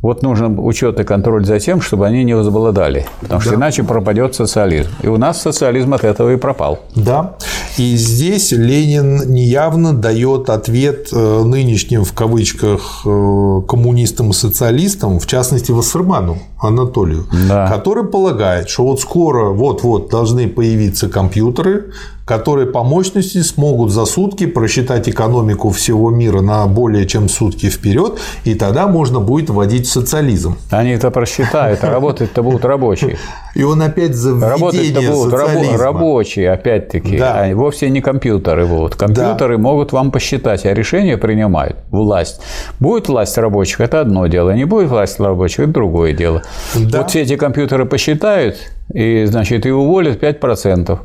вот нужен учет и контроль за тем, чтобы они не возобладали, потому что да. иначе пропадет социализм. И у нас социализм от этого и пропал.
Да. И здесь Ленин неявно дает ответ э, нынешним, в кавычках, э, коммунистам и социалистам, в частности, Вассерману Анатолию, да. который полагает, что вот скоро, вот-вот должны появиться компьютеры, которые по мощности смогут за сутки просчитать экономику всего мира на более чем сутки вперед, и тогда можно будет вводить социализм.
Они это просчитают, а работать-то будут рабочие.
И он опять за Работать-то будут
социализма. рабочие, опять-таки, да. а вовсе не компьютеры будут. Компьютеры да. могут вам посчитать, а решения принимают власть. Будет власть рабочих – это одно дело, не будет власть рабочих – это другое дело. Да. Вот все эти компьютеры посчитают, и, значит, и уволят 5%.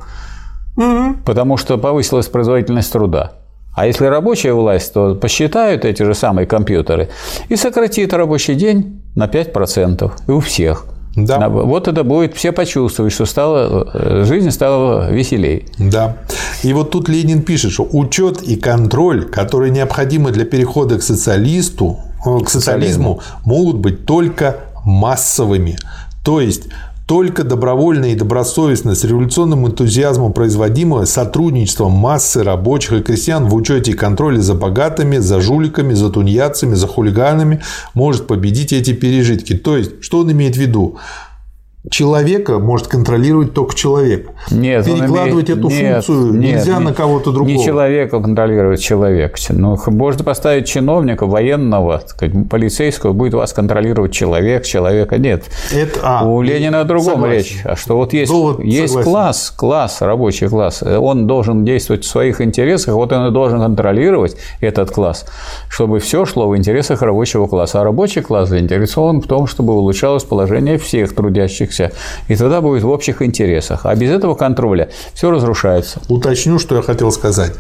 Угу. Потому что повысилась производительность труда. А если рабочая власть, то посчитают эти же самые компьютеры и сократит рабочий день на 5%. И у всех. Да. Вот это будет, все почувствуют, что стало, э, жизнь стала веселее.
Да. И вот тут Ленин пишет, что учет и контроль, которые необходимы для перехода к социалисту, э, к социализму, могут быть только массовыми. То есть только добровольно и добросовестно с революционным энтузиазмом производимое сотрудничество массы рабочих и крестьян в учете и контроле за богатыми, за жуликами, за тунеядцами, за хулиганами может победить эти пережитки. То есть, что он имеет в виду? Человека может контролировать только человек.
Нет,
Перекладывать имеет... эту нет, функцию нет, нельзя не, на кого-то другого.
Не человека контролирует человек. Ну, можно поставить чиновника, военного, сказать, полицейского, будет вас контролировать человек, человека нет. Это, а, У Ленина о другом согласен. речь. А что вот есть, Довод, есть класс, класс, рабочий класс, он должен действовать в своих интересах, вот он и должен контролировать этот класс, чтобы все шло в интересах рабочего класса. А рабочий класс заинтересован в том, чтобы улучшалось положение всех трудящихся трудящихся, и тогда будет в общих интересах. А без этого контроля все разрушается.
Уточню, что я хотел сказать.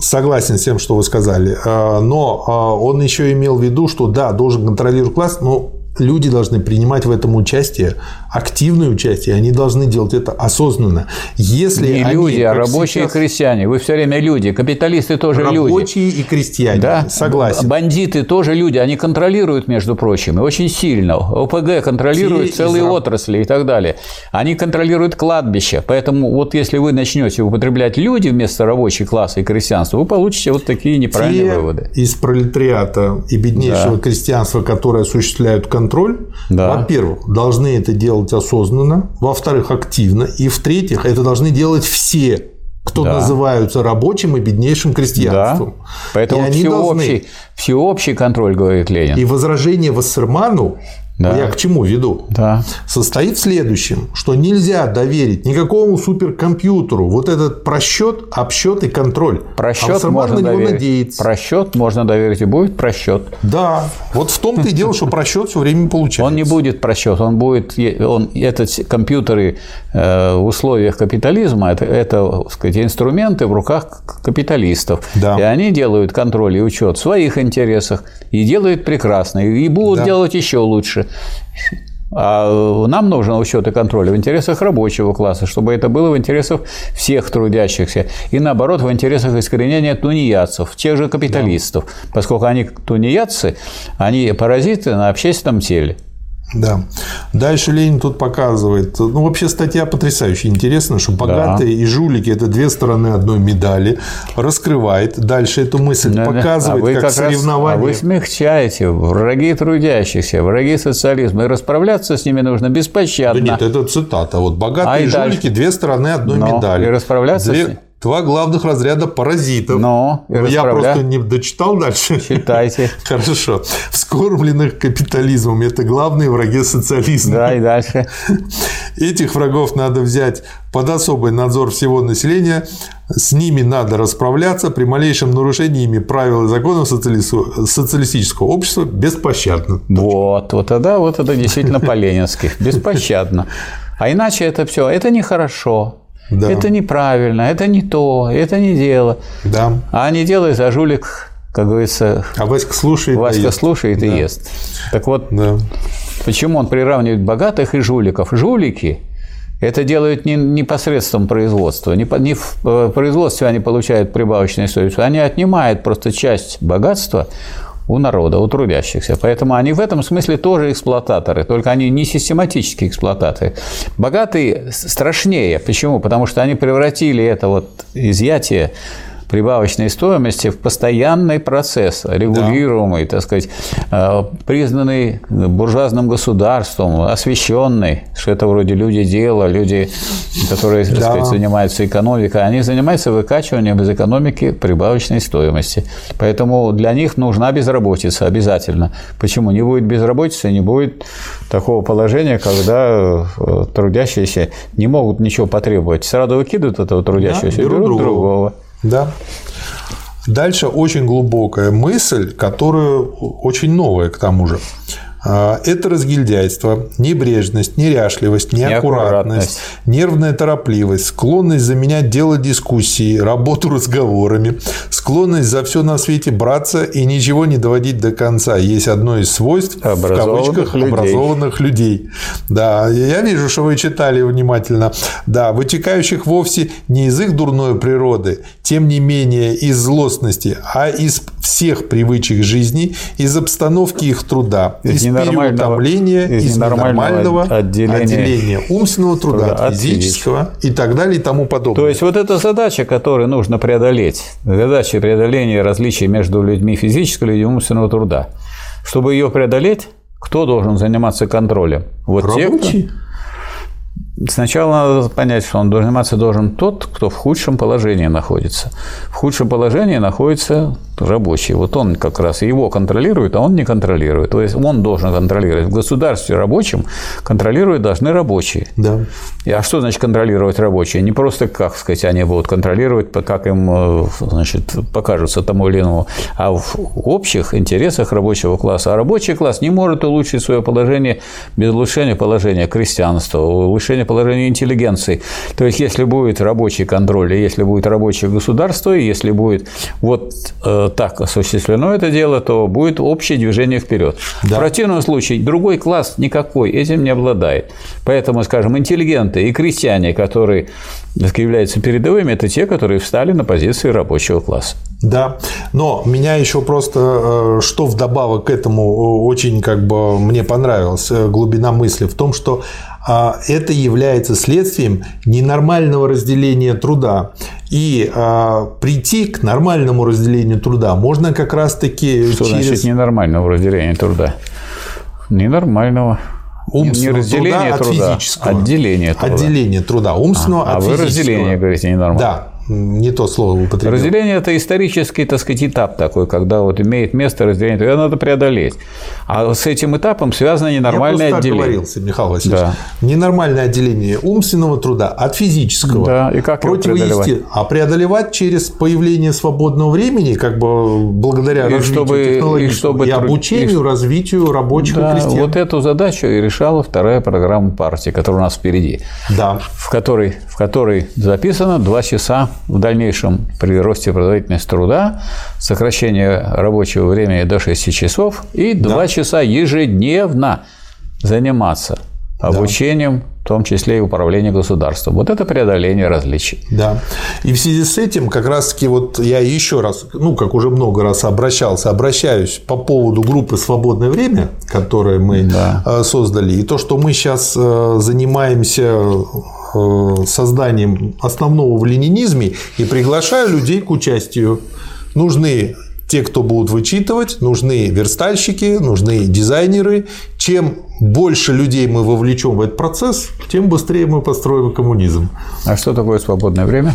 Согласен с тем, что вы сказали. А, но а, он еще имел в виду, что да, должен контролировать класс, но люди должны принимать в этом участие, активное участие, они должны делать это осознанно.
Если Не они, люди, а рабочие сейчас... и крестьяне. Вы все время люди. Капиталисты тоже
рабочие
люди.
Рабочие и крестьяне. Да? Согласен.
Бандиты тоже люди. Они контролируют, между прочим, и очень сильно. ОПГ контролирует Те целые из... отрасли и так далее. Они контролируют кладбище. Поэтому вот если вы начнете употреблять люди вместо рабочей класса и крестьянства, вы получите вот такие неправильные
Те
выводы.
из пролетариата и беднейшего да. крестьянства, которые осуществляют контроль контроль, да. во-первых, должны это делать осознанно, во-вторых, активно, и в-третьих, это должны делать все кто да. называются рабочим и беднейшим крестьянством.
Да. Поэтому и они всеобщий, должны... всеобщий контроль, говорит Ленин.
И возражение Вассерману да. я к чему веду,
да.
состоит в следующем, что нельзя доверить никакому суперкомпьютеру вот этот просчет, обсчет и контроль.
Просчет а можно на доверить. надеяться. Просчет можно доверить и будет просчет.
Да, вот в том-то и дело, что просчет все время получается.
Он не будет просчет, он будет, он, этот компьютеры э, в условиях капитализма, это, это сказать, инструменты в руках капиталистов. Да. И они делают контроль и учет в своих интересах, и делают прекрасно, и будут да. делать еще лучше. А нам нужен учет и контроль в интересах рабочего класса, чтобы это было в интересах всех трудящихся. И наоборот, в интересах искоренения тунеядцев, тех же капиталистов, да. поскольку они тунеядцы, они паразиты на общественном теле.
Да. Дальше Ленин тут показывает. Ну, вообще статья потрясающе интересна, что богатые да. и жулики – это две стороны одной медали. Раскрывает дальше эту мысль, да, показывает, а как, как соревнование.
Раз, а вы смягчаете враги трудящихся, враги социализма. И расправляться с ними нужно беспощадно.
Да нет, это цитата. Вот богатые а и, и жулики – две стороны одной Но, медали.
И расправляться две... с ними
Два главных разряда паразитов.
Но,
Но я просто не дочитал дальше.
Читайте.
Хорошо. Вскормленных капитализмом. Это главные враги социализма.
Да, и дальше.
Этих врагов надо взять под особый надзор всего населения. С ними надо расправляться при малейшем нарушении ими правил и законов социалистического общества беспощадно.
Вот, вот тогда вот это действительно по-ленински. Беспощадно. А иначе это все, это нехорошо. Да. Это неправильно, это не то, это не дело.
Да.
А не делай, а жулик, как говорится...
А Васька слушает
Васька слушает да. и ест. Так вот, да. почему он приравнивает богатых и жуликов? Жулики это делают не, не посредством производства. Не, не в э, производстве они получают прибавочную стоимость, они отнимают просто часть богатства у народа, у трудящихся. Поэтому они в этом смысле тоже эксплуататоры, только они не систематические эксплуататоры. Богатые страшнее. Почему? Потому что они превратили это вот изъятие прибавочной стоимости в постоянный процесс, регулируемый, да. так сказать, э, признанный буржуазным государством, освещенный, что это вроде люди дела, люди, которые так да. сказать, занимаются экономикой, они занимаются выкачиванием из экономики прибавочной стоимости. Поэтому для них нужна безработица обязательно. Почему? Не будет безработицы, не будет такого положения, когда э, трудящиеся не могут ничего потребовать. Сразу выкидывают этого трудящегося да, берут, берут другого. другого.
Да. Дальше очень глубокая мысль, которая очень новая к тому же. А, это разгильдяйство, небрежность, неряшливость, неаккуратность, нервная торопливость, склонность заменять дело дискуссии, работу разговорами, склонность за все на свете браться и ничего не доводить до конца. Есть одно из свойств в кавычках людей. образованных людей. Да, я вижу, что вы читали внимательно. Да, вытекающих вовсе не из их дурной природы, тем не менее из злостности, а из всех привычек жизни, из обстановки их труда, из переутомления, из, из ненормального отделения, отделения умственного труда, труда от физического и так далее и тому подобное.
То есть вот эта задача, которую нужно преодолеть, задача преодоления различий между людьми физического и умственного труда. Чтобы ее преодолеть, кто должен заниматься контролем?
Вот Рабочие. те, кто...
Сначала надо понять, что он заниматься должен тот, кто в худшем положении находится. В худшем положении находится рабочий. Вот он как раз его контролирует, а он не контролирует. То есть он должен контролировать. В государстве рабочим контролировать должны рабочие.
Да.
И, а что значит контролировать рабочие? Не просто, как сказать, они будут контролировать, как им э, значит, покажется тому или иному, а в общих интересах рабочего класса. А рабочий класс не может улучшить свое положение без улучшения положения крестьянства, улучшения положения интеллигенции. То есть, если будет рабочий контроль, если будет рабочее государство, и если будет вот э, так осуществлено это дело, то будет общее движение вперед. Да. В противном случае другой класс никакой этим не обладает. Поэтому, скажем, интеллигенты и крестьяне, которые являются передовыми, это те, которые встали на позиции рабочего класса.
Да, но меня еще просто, э, что вдобавок к этому э, очень как бы мне понравилось, глубина мысли в том, что это является следствием ненормального разделения труда. И а, прийти к нормальному разделению труда можно как раз-таки
Что через... значит ненормального разделения труда? Ненормального.
Умственного не разделение труда, труда, от физического.
Отделение труда.
Отделение труда. Умственного
а,
от
а
физического.
А вы разделение говорите ненормально.
Да не то слово употребил.
Разделение – это исторический, так сказать, этап такой, когда вот имеет место разделение, его надо преодолеть. А с этим этапом связано ненормальное Я отделение. Я
оговорился, Михаил Васильевич. Да. Ненормальное отделение умственного труда от физического.
Да, и как
противоести... А преодолевать через появление свободного времени, как бы благодаря и развитию чтобы, технологий и, чтобы и обучению, и... развитию рабочих да, и крестьян.
Вот эту задачу и решала вторая программа партии, которая у нас впереди.
Да.
В которой, в которой записано два часа в дальнейшем при росте производительности труда, сокращение рабочего времени до 6 часов и 2 да. часа ежедневно заниматься обучением да. том числе и управление государством. Вот это преодоление различий.
Да. И в связи с этим как раз-таки вот я еще раз, ну, как уже много раз обращался, обращаюсь по поводу группы «Свободное время», которую мы да. Э, создали, и то, что мы сейчас э, занимаемся созданием основного в ленинизме и приглашаю людей к участию. Нужны те, кто будут вычитывать, нужны верстальщики, нужны дизайнеры. Чем больше людей мы вовлечем в этот процесс, тем быстрее мы построим коммунизм.
А что такое свободное время?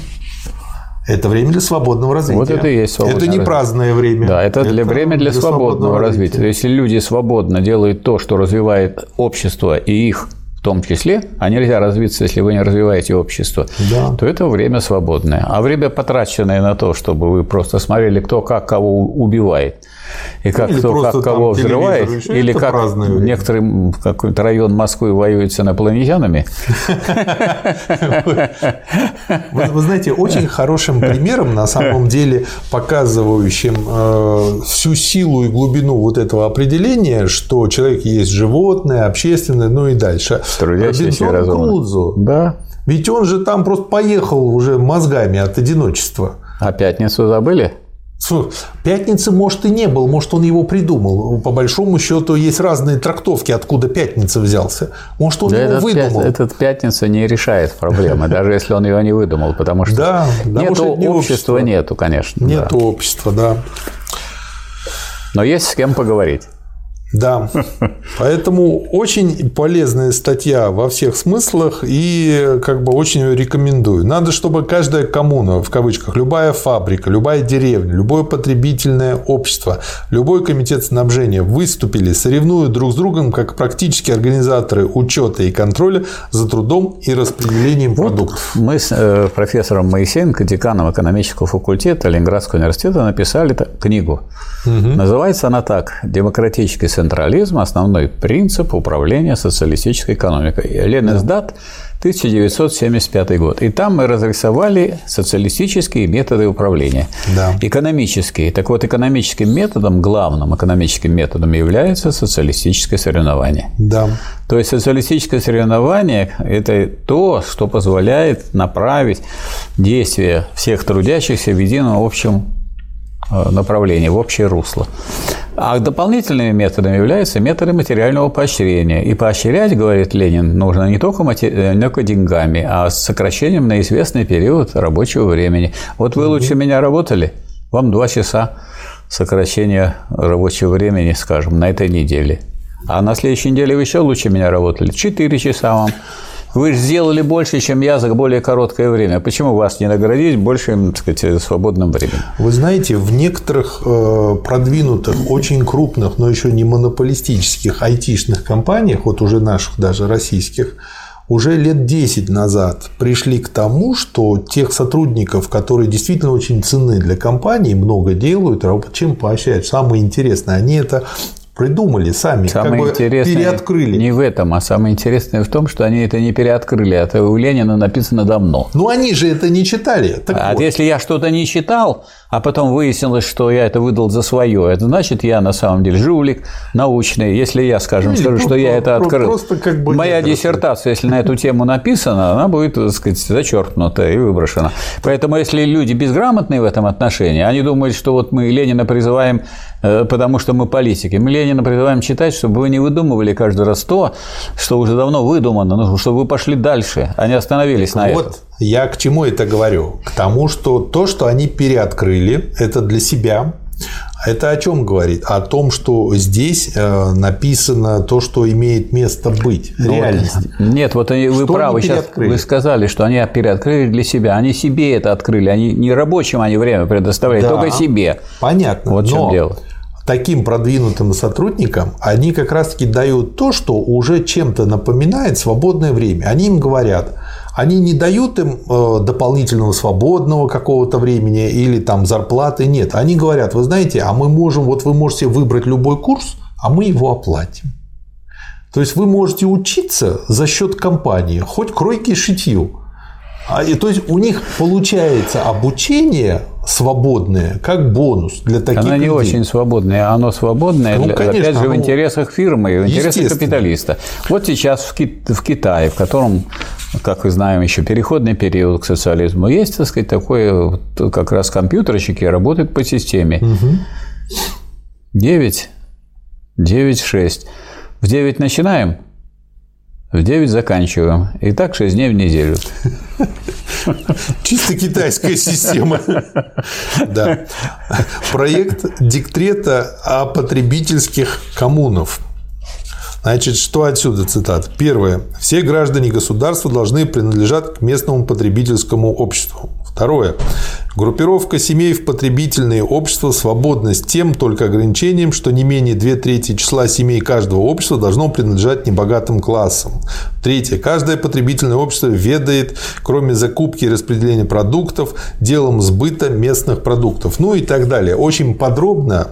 Это время для свободного развития.
Вот это и есть
свободное Это не развитие. праздное время.
Да, это, это для время для, для свободного, свободного развития. развития. Если люди свободно делают то, что развивает общество и их в том числе, а нельзя развиться, если вы не развиваете общество, да. то это время свободное. А время, потраченное на то, чтобы вы просто смотрели, кто как кого убивает, и как или кто как кого взрывает, или как некоторый какой-то район Москвы воюет с инопланетянами.
Вы, знаете, очень хорошим примером, на самом деле, показывающим э, всю силу и глубину вот этого определения, что человек есть животное, общественное, ну и дальше –
Трудящийся разумно.
Да. Ведь он же там просто поехал уже мозгами от одиночества.
А пятницу забыли?
Пятницы, может, и не был, может, он его придумал. По большому счету, есть разные трактовки, откуда пятница взялся. Может, он да его
этот
выдумал.
Пят, этот пятница не решает проблемы, даже если он ее не выдумал, потому что да, нет общества, нету, конечно.
Нет общества, да.
Но есть с кем поговорить.
Да. Поэтому очень полезная статья во всех смыслах и как бы очень рекомендую. Надо, чтобы каждая коммуна, в кавычках, любая фабрика, любая деревня, любое потребительное общество, любой комитет снабжения выступили, соревнуя друг с другом как практические организаторы учета и контроля за трудом и распределением вот продуктов.
Мы с э, профессором Моисеенко, деканом экономического факультета Ленинградского университета, написали книгу. Угу. Называется она так «Демократический централизм – основной принцип управления социалистической экономикой. Ленинсдат, 1975 год. И там мы разрисовали социалистические методы управления.
Да.
Экономические. Так вот, экономическим методом, главным экономическим методом является социалистическое соревнование.
Да.
То есть социалистическое соревнование – это то, что позволяет направить действия всех трудящихся в едином общем направление, в общее русло. А дополнительными методами являются методы материального поощрения. И поощрять, говорит Ленин, нужно не только, матери... Э, не только деньгами, а с сокращением на известный период рабочего времени. Вот вы лучше меня работали, вам два часа сокращения рабочего времени, скажем, на этой неделе. А на следующей неделе вы еще лучше меня работали, 4 часа вам. Вы сделали больше, чем я за более короткое время. Почему вас не наградить большим, так сказать, свободным временем?
Вы знаете, в некоторых э, продвинутых, очень крупных, но еще не монополистических айтишных компаниях, вот уже наших даже российских, уже лет 10 назад пришли к тому, что тех сотрудников, которые действительно очень ценны для компании, много делают, чем поощряют. Самое интересное, они это придумали сами,
самое как интересное бы переоткрыли. Не в этом, а самое интересное в том, что они это не переоткрыли, это у Ленина написано давно.
Ну они же это не читали.
Так а вот. если я что-то не читал, а потом выяснилось, что я это выдал за свое, это значит, я на самом деле жулик научный. Если я, скажем, Или скажу, что я это открыл, просто как бы моя диссертация, если на эту тему написана, она будет, так сказать, зачеркнута и выброшена. Поэтому, если люди безграмотные в этом отношении, они думают, что вот мы Ленина призываем, э, потому что мы политики. Мы Ленина призываем читать, чтобы вы не выдумывали каждый раз то, что уже давно выдумано, ну, чтобы вы пошли дальше, а не остановились на вот. этом.
Я к чему это говорю? К тому, что то, что они переоткрыли, это для себя. Это о чем говорит? О том, что здесь э, написано то, что имеет место быть, ну, реальность.
Нет, вот вы что правы. Сейчас вы сказали, что они переоткрыли для себя. Они себе это открыли. Они не рабочим они время предоставляют, да, только себе.
Понятно. Вот в чем дело таким продвинутым сотрудникам они как раз-таки дают то, что уже чем-то напоминает свободное время. Они им говорят, они не дают им э, дополнительного свободного какого-то времени или там зарплаты, нет. Они говорят, вы знаете, а мы можем, вот вы можете выбрать любой курс, а мы его оплатим. То есть вы можете учиться за счет компании, хоть кройки шитью. А, и, то есть у них получается обучение свободное, как бонус для таких
Оно не
людей.
очень свободное, оно свободное,
Ну,
для-
конечно,
опять же, в
оно-
интересах фирмы, в интересах капиталиста. Вот сейчас в, Ки- в Китае, в котором, как мы знаем, еще переходный период к социализму, есть, так сказать, такое, как раз компьютерщики работают по системе. 9, 9, 6. В 9 начинаем, в 9 заканчиваем. И так 6 дней в неделю.
Чисто китайская система. Да. Проект декрета о потребительских коммунов. Значит, что отсюда цитат? Первое. Все граждане государства должны принадлежать к местному потребительскому обществу. Второе. Группировка семей в потребительные общества свободна с тем только ограничением, что не менее две трети числа семей каждого общества должно принадлежать небогатым классам. Третье. Каждое потребительное общество ведает, кроме закупки и распределения продуктов, делом сбыта местных продуктов. Ну и так далее. Очень подробно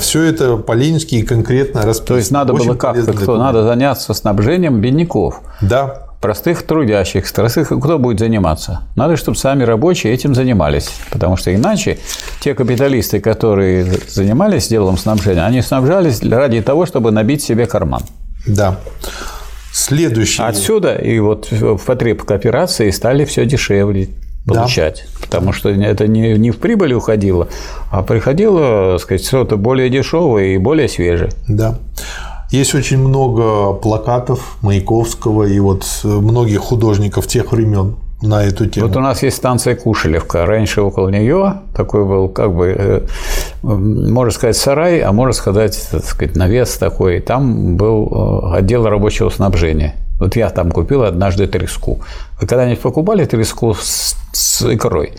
все это по-ленински и конкретно расписано.
То есть надо
Очень
было как-то, надо заняться снабжением бедняков.
Да,
простых трудящих, простых, кто будет заниматься? Надо, чтобы сами рабочие этим занимались, потому что иначе те капиталисты, которые занимались делом снабжения, они снабжались ради того, чтобы набить себе карман.
да. Следующий.
Отсюда и вот в потреб кооперации стали все дешевле получать, потому что это не, не в прибыль уходило, а приходило, так сказать, что-то более дешевое и более свежее.
Да. Есть очень много плакатов Маяковского и вот многих художников тех времен на эту тему.
Вот у нас есть станция Кушелевка. Раньше около нее такой был, как бы, э, можно сказать, сарай, а можно сказать, так сказать, навес такой. Там был э, отдел рабочего снабжения. Вот я там купил однажды треску. Вы когда-нибудь покупали треску с, с икрой?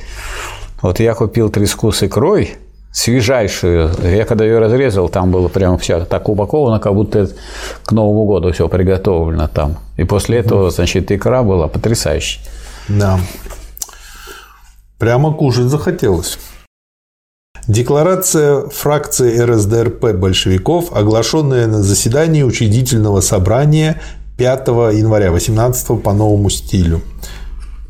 Вот я купил треску с икрой, свежайшую. Я когда ее разрезал, там было прямо все так упаковано, как будто к Новому году все приготовлено там. И после этого, значит, икра была потрясающей.
Да. Прямо кушать захотелось. Декларация фракции РСДРП большевиков, оглашенная на заседании учредительного собрания 5 января 18 по новому стилю.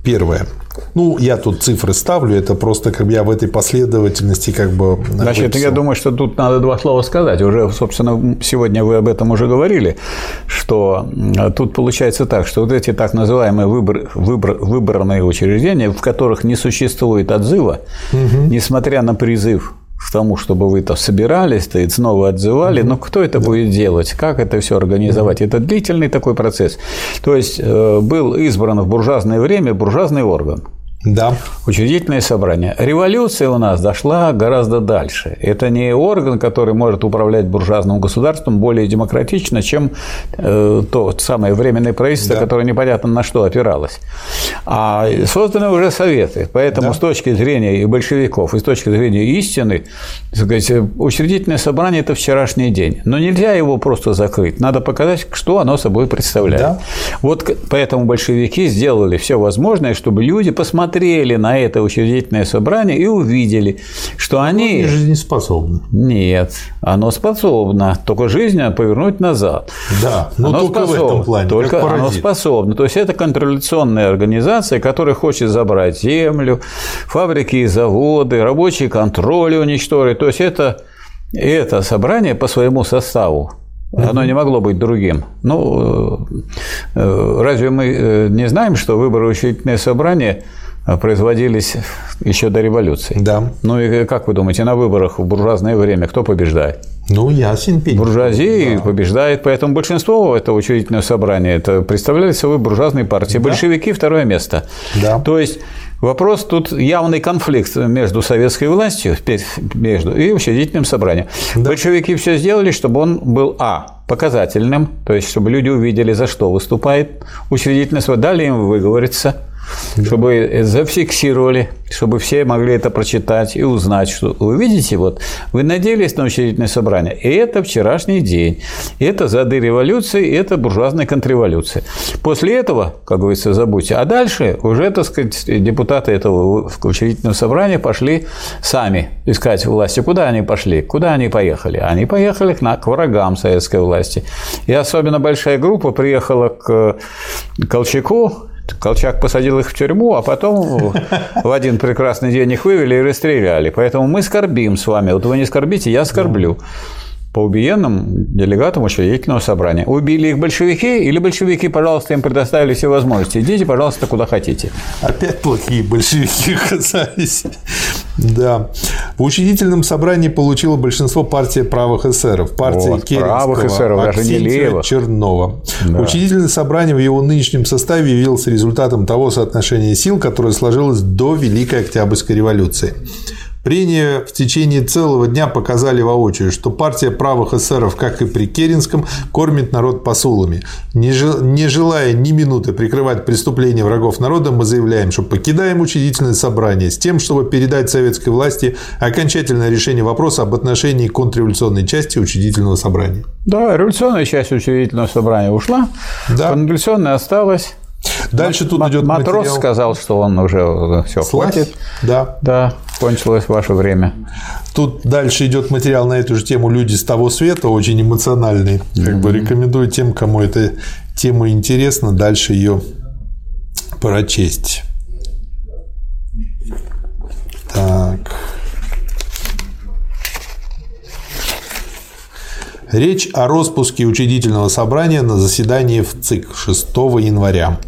Первое. Ну, я тут цифры ставлю, это просто как бы я в этой последовательности как бы...
Значит,
выписал.
я думаю, что тут надо два слова сказать. Уже, собственно, сегодня вы об этом уже говорили, что тут получается так, что вот эти так называемые выбор, выбор, выборные учреждения, в которых не существует отзыва, угу. несмотря на призыв к тому, чтобы вы то собирались, то и снова отзывали. Но кто это да. будет делать? Как это все организовать? Это длительный такой процесс. То есть был избран в буржуазное время буржуазный орган.
Да.
Учредительное собрание. Революция у нас дошла гораздо дальше. Это не орган, который может управлять буржуазным государством более демократично, чем э, то самое временное правительство, да. которое непонятно на что опиралось. А созданы уже советы. Поэтому да. с точки зрения и большевиков, и с точки зрения истины, сказать, учредительное собрание – это вчерашний день. Но нельзя его просто закрыть. Надо показать, что оно собой представляет. Да. Вот поэтому большевики сделали все возможное, чтобы люди посмотрели посмотрели на это учредительное собрание и увидели, что они...
Они жизнеспособны.
Нет, оно способно, только жизнь повернуть назад.
Да, но
оно
только
способно,
в этом плане.
Только оно способно. То есть это контрреволюционная организация, которая хочет забрать землю, фабрики и заводы, рабочий контроль уничтожить. То есть это, это собрание по своему составу оно не могло быть другим. Ну, разве мы не знаем, что выборы учредительное собрание производились еще до революции?
Да.
Ну и как вы думаете, на выборах в буржуазное время кто побеждает?
Ну, ясен пень.
Буржуазия
да.
побеждает, поэтому большинство этого учредительного собрания это представляет собой буржуазные партии. Да. Большевики – второе место.
Да.
То есть Вопрос тут явный конфликт между советской властью между, и учредительным собранием. Да. Большевики все сделали, чтобы он был а показательным, то есть чтобы люди увидели, за что выступает учредительное собрание, дали им выговориться, да. чтобы зафиксировали, чтобы все могли это прочитать и узнать, что вы видите, вот вы надеялись на учредительное собрание, и это вчерашний день, это зады революции, это буржуазная контрреволюция. После этого, как говорится, забудьте. А дальше уже, так сказать, депутаты этого учредительного собрания пошли сами искать власти. Куда они пошли? Куда они поехали? Они поехали к врагам советской власти. И особенно большая группа приехала к Колчаку Колчак посадил их в тюрьму, а потом в один прекрасный день их вывели и расстреляли. Поэтому мы скорбим с вами. Вот вы не скорбите, я скорблю по убиенным делегатам учредительного собрания. Убили их большевики или большевики, пожалуйста, им предоставили все возможности. Идите, пожалуйста, куда хотите.
Опять плохие большевики оказались. Да. В учредительном собрании получило большинство партии правых эсеров. Партия вот, правых эсеров, даже не левых. Чернова. Да. Учредительное собрание в его нынешнем составе явилось результатом того соотношения сил, которое сложилось до Великой Октябрьской революции. Прения в течение целого дня показали воочию, что партия правых эсеров, как и при Керенском, кормит народ посулами. Не желая ни минуты прикрывать преступления врагов народа, мы заявляем, что покидаем учредительное собрание с тем, чтобы передать советской власти окончательное решение вопроса об отношении контрреволюционной части учредительного собрания.
Да, революционная часть учредительного собрания ушла, да. контрреволюционная осталась.
Дальше тут идет
Матрос материал. сказал, что он уже все Слазь? хватит.
Да.
Да, кончилось ваше время.
Тут дальше идет материал на эту же тему «Люди с того света», очень эмоциональный. Как mm-hmm. бы рекомендую тем, кому эта тема интересна, дальше ее прочесть. Так. Речь о распуске учредительного собрания на заседании в ЦИК 6 января.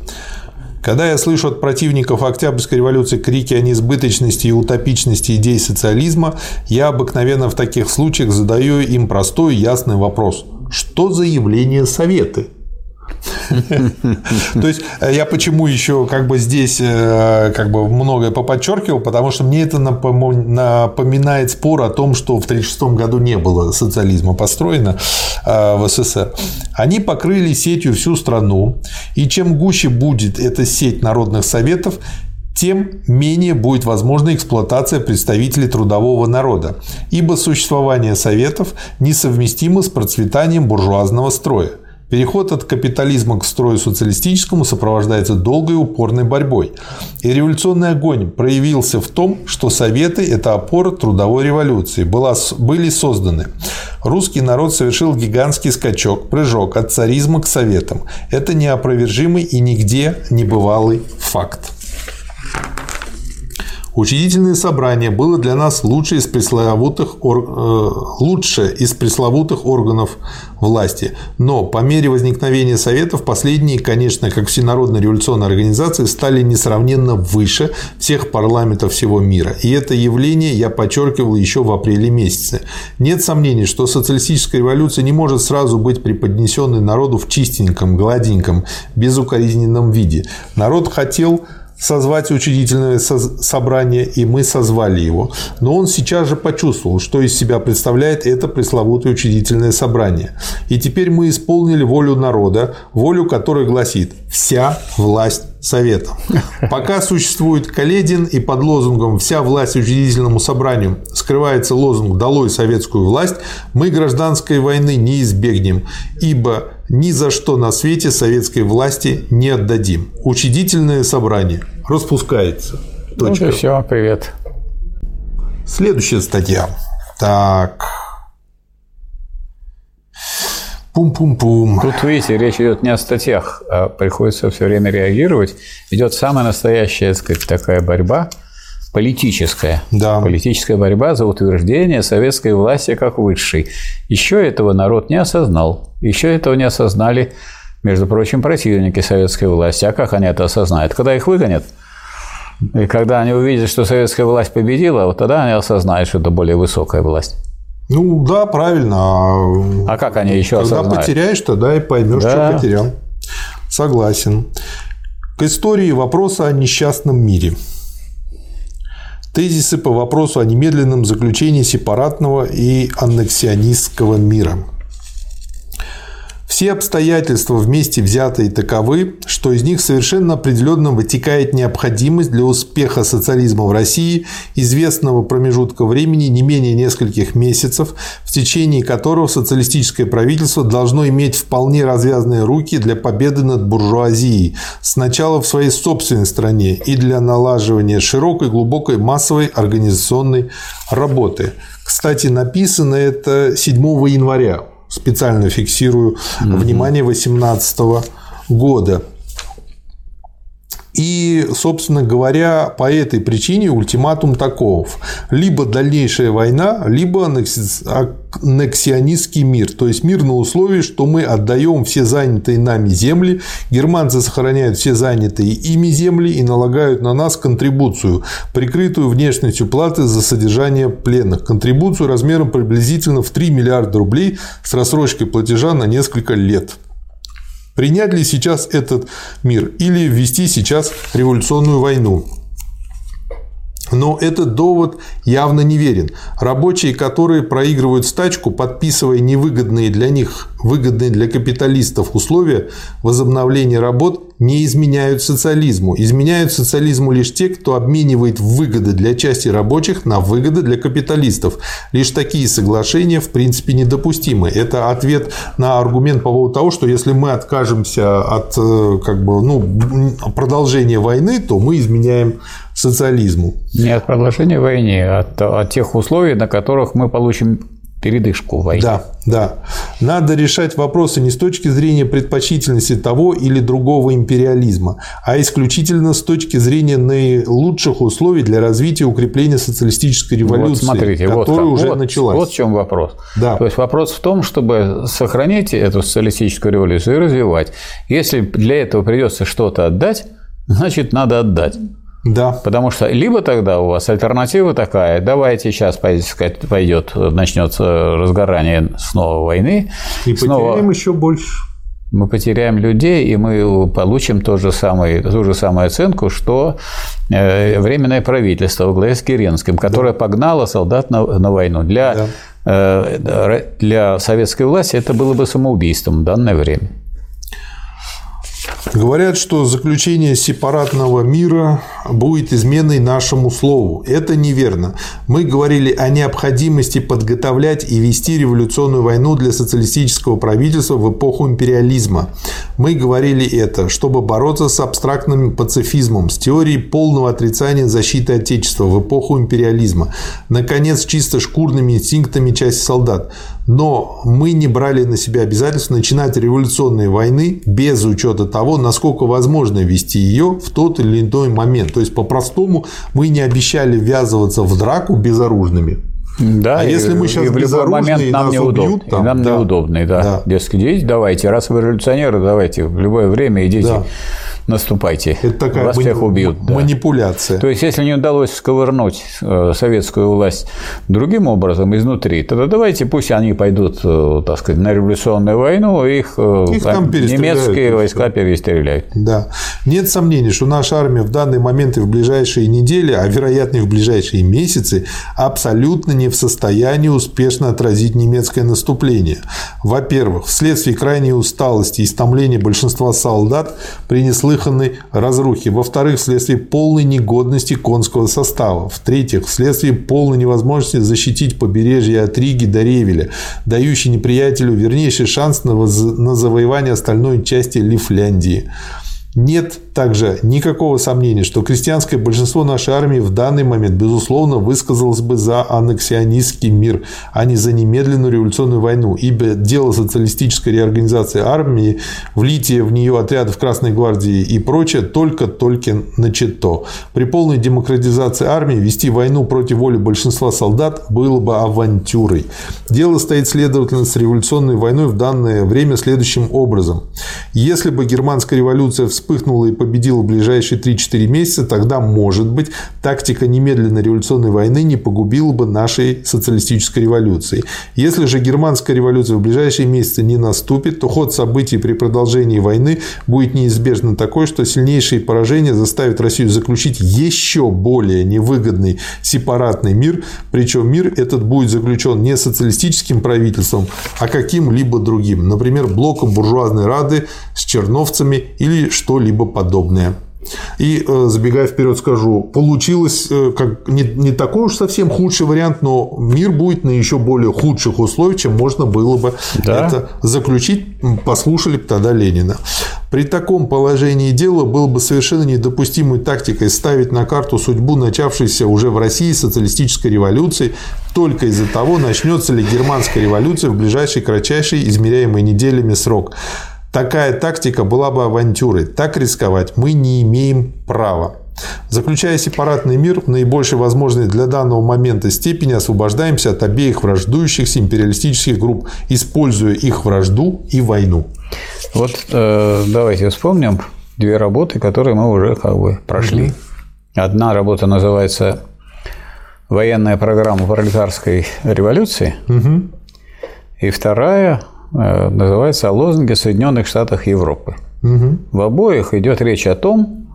Когда я слышу от противников Октябрьской революции крики о несбыточности и утопичности идей социализма, я обыкновенно в таких случаях задаю им простой и ясный вопрос. Что за явление Советы? То есть э, я почему еще как бы здесь э, как бы многое поподчеркивал, потому что мне это напоминает спор о том, что в 1936 году не было социализма построено э, в СССР. Они покрыли сетью всю страну, и чем гуще будет эта сеть народных советов, тем менее будет возможна эксплуатация представителей трудового народа, ибо существование советов несовместимо с процветанием буржуазного строя. Переход от капитализма к строю социалистическому сопровождается долгой и упорной борьбой. И революционный огонь проявился в том, что Советы – это опора трудовой революции, была, были созданы. Русский народ совершил гигантский скачок, прыжок от царизма к Советам. Это неопровержимый и нигде не бывалый факт. Учредительное собрание было для нас лучше из пресловутых, ор... Э, лучше из пресловутых органов власти. Но по мере возникновения Советов последние, конечно, как всенародные революционные организации, стали несравненно выше всех парламентов всего мира. И это явление я подчеркивал еще в апреле месяце. Нет сомнений, что социалистическая революция не может сразу быть преподнесенной народу в чистеньком, гладеньком, безукоризненном виде. Народ хотел созвать учредительное собрание, и мы созвали его. Но он сейчас же почувствовал, что из себя представляет это пресловутое учредительное собрание. И теперь мы исполнили волю народа, волю которой гласит «вся власть Советом». Пока существует Каледин и под лозунгом «вся власть учредительному собранию» скрывается лозунг «долой советскую власть», мы гражданской войны не избегнем, ибо ни за что на свете советской власти не отдадим. Учредительное собрание распускается.
Точка. Ну, все, привет.
Следующая статья. Так. Пум-пум-пум.
Тут, видите, речь идет не о статьях, а приходится все время реагировать. Идет самая настоящая, так сказать, такая борьба политическая.
Да.
Политическая борьба за утверждение советской власти как высшей. Еще этого народ не осознал. Еще этого не осознали, между прочим, противники советской власти. А как они это осознают? Когда их выгонят? И когда они увидят, что советская власть победила, вот тогда они осознают, что это более высокая власть.
Ну да, правильно.
А, а как они еще
Когда
осознают?
потеряешь, тогда и поймешь, да. что потерял. Согласен. К истории вопроса о несчастном мире. Тезисы по вопросу о немедленном заключении сепаратного и аннексионистского мира. Все обстоятельства вместе взятые таковы, что из них совершенно определенно вытекает необходимость для успеха социализма в России известного промежутка времени не менее нескольких месяцев, в течение которого социалистическое правительство должно иметь вполне развязанные руки для победы над буржуазией сначала в своей собственной стране и для налаживания широкой, глубокой, массовой организационной работы. Кстати, написано это 7 января специально фиксирую, угу. внимание 2018 года. И, собственно говоря, по этой причине ультиматум таков. Либо дальнейшая война, либо аннексионистский мир. То есть мир на условии, что мы отдаем все занятые нами земли, германцы сохраняют все занятые ими земли и налагают на нас контрибуцию, прикрытую внешностью платы за содержание пленных. Контрибуцию размером приблизительно в 3 миллиарда рублей с рассрочкой платежа на несколько лет. Принять ли сейчас этот мир или ввести сейчас революционную войну? Но этот довод явно неверен. Рабочие, которые проигрывают стачку, подписывая невыгодные для них, выгодные для капиталистов условия возобновления работ, не изменяют социализму. Изменяют социализму лишь те, кто обменивает выгоды для части рабочих на выгоды для капиталистов. Лишь такие соглашения в принципе недопустимы. Это ответ на аргумент по поводу того, что если мы откажемся от э, как бы, ну, продолжения войны, то мы изменяем социализму.
Не от продолжения войны, а от, от тех условий, на которых мы получим передышку в войне.
Да, да. Надо решать вопросы не с точки зрения предпочтительности того или другого империализма, а исключительно с точки зрения наилучших условий для развития и укрепления социалистической революции, вот смотрите, которая вот, уже
вот,
началась.
Вот в чем вопрос. Да. То есть вопрос в том, чтобы сохранить эту социалистическую революцию и развивать. Если для этого придется что-то отдать, значит, надо отдать.
Да.
Потому что либо тогда у вас альтернатива такая, давайте сейчас пойдет, начнется разгорание снова войны.
И снова... потеряем еще больше.
Мы потеряем людей, и мы получим то же самое, ту же самую оценку, что э, Временное правительство во главе с Керенским, которое да. погнало солдат на, на войну. Для, да. Э, для советской власти это было бы самоубийством в данное время.
Говорят, что заключение сепаратного мира будет изменой нашему слову. Это неверно. Мы говорили о необходимости подготовлять и вести революционную войну для социалистического правительства в эпоху империализма. Мы говорили это, чтобы бороться с абстрактным пацифизмом, с теорией полного отрицания защиты Отечества в эпоху империализма. Наконец, чисто шкурными инстинктами части солдат. Но мы не брали на себя обязательство начинать революционные войны без учета того, насколько возможно вести ее в тот или иной момент. То есть, по-простому, мы не обещали ввязываться в драку безоружными.
Да,
а и, если мы сейчас
и в любой момент нам неудобно, убьют, там, и нам да, неудобно, да. да. Дескать, идите, давайте, раз вы революционеры, давайте в любое время идите. Да наступайте.
Это такая Вас всех убьют. Манипуляция.
Да. То есть, если не удалось сковырнуть э, советскую власть другим образом изнутри, тогда давайте пусть они пойдут, э, так сказать, на революционную войну, их, э, их там немецкие войска перестреляют.
Да. Нет сомнений, что наша армия в данный момент и в ближайшие недели, а вероятно и в ближайшие месяцы, абсолютно не в состоянии успешно отразить немецкое наступление. Во-первых, вследствие крайней усталости и истомления большинства солдат при неслышанной неслыханной разрухи. Во-вторых, вследствие полной негодности конского состава. В-третьих, вследствие полной невозможности защитить побережье от Риги до Ревеля, дающий неприятелю вернейший шанс на, на завоевание остальной части Лифляндии. Нет также никакого сомнения, что крестьянское большинство нашей армии в данный момент, безусловно, высказалось бы за аннексионистский мир, а не за немедленную революционную войну, ибо дело социалистической реорганизации армии, влитие в нее отрядов Красной Гвардии и прочее только-только начато. При полной демократизации армии вести войну против воли большинства солдат было бы авантюрой. Дело стоит, следовательно, с революционной войной в данное время следующим образом. Если бы германская революция вспыхнула и победила в ближайшие 3-4 месяца, тогда, может быть, тактика немедленной революционной войны не погубила бы нашей социалистической революции. Если же германская революция в ближайшие месяцы не наступит, то ход событий при продолжении войны будет неизбежно такой, что сильнейшие поражения заставят Россию заключить еще более невыгодный сепаратный мир, причем мир этот будет заключен не социалистическим правительством, а каким-либо другим, например, блоком буржуазной рады с черновцами или что-либо подобное. И э, забегая вперед, скажу, получилось э, как не, не такой уж совсем худший вариант, но мир будет на еще более худших условиях, чем можно было бы да. это заключить. Послушали бы тогда Ленина. При таком положении дела было бы совершенно недопустимой тактикой ставить на карту судьбу начавшейся уже в России социалистической революции только из-за того, начнется ли германская революция в ближайший кратчайший измеряемый неделями срок. Такая тактика была бы авантюрой. Так рисковать мы не имеем права. Заключая сепаратный мир в наибольшей возможной для данного момента степени, освобождаемся от обеих враждующихся империалистических групп, используя их вражду и войну.
Вот э, давайте вспомним две работы, которые мы уже как бы прошли. Угу. Одна работа называется «Военная программа пролетарской революции», угу. и вторая называется «О лозунге Соединенных Штатах Европы». Угу. В обоих идет речь о том,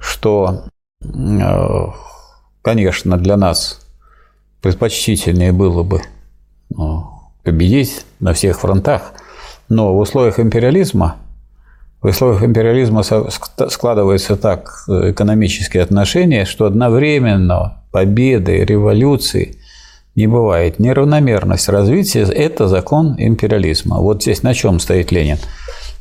что, э, конечно, для нас предпочтительнее было бы ну, победить на всех фронтах, но в условиях империализма в условиях империализма складываются так э, экономические отношения, что одновременно победы, революции не бывает. Неравномерность развития – это закон империализма. Вот здесь на чем стоит Ленин –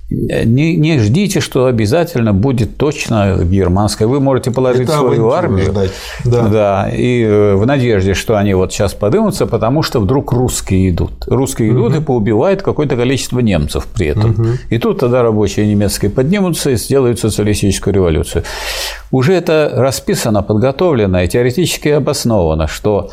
не, не ждите, что обязательно будет точно германская. Вы можете положить Это свою армию. Да. да. И э, в надежде, что они вот сейчас подымутся, потому что вдруг русские идут. Русские угу. идут и поубивают какое-то количество немцев при этом. Угу. И тут тогда рабочие немецкие поднимутся и сделают социалистическую революцию. Уже это расписано, подготовлено и теоретически обосновано, что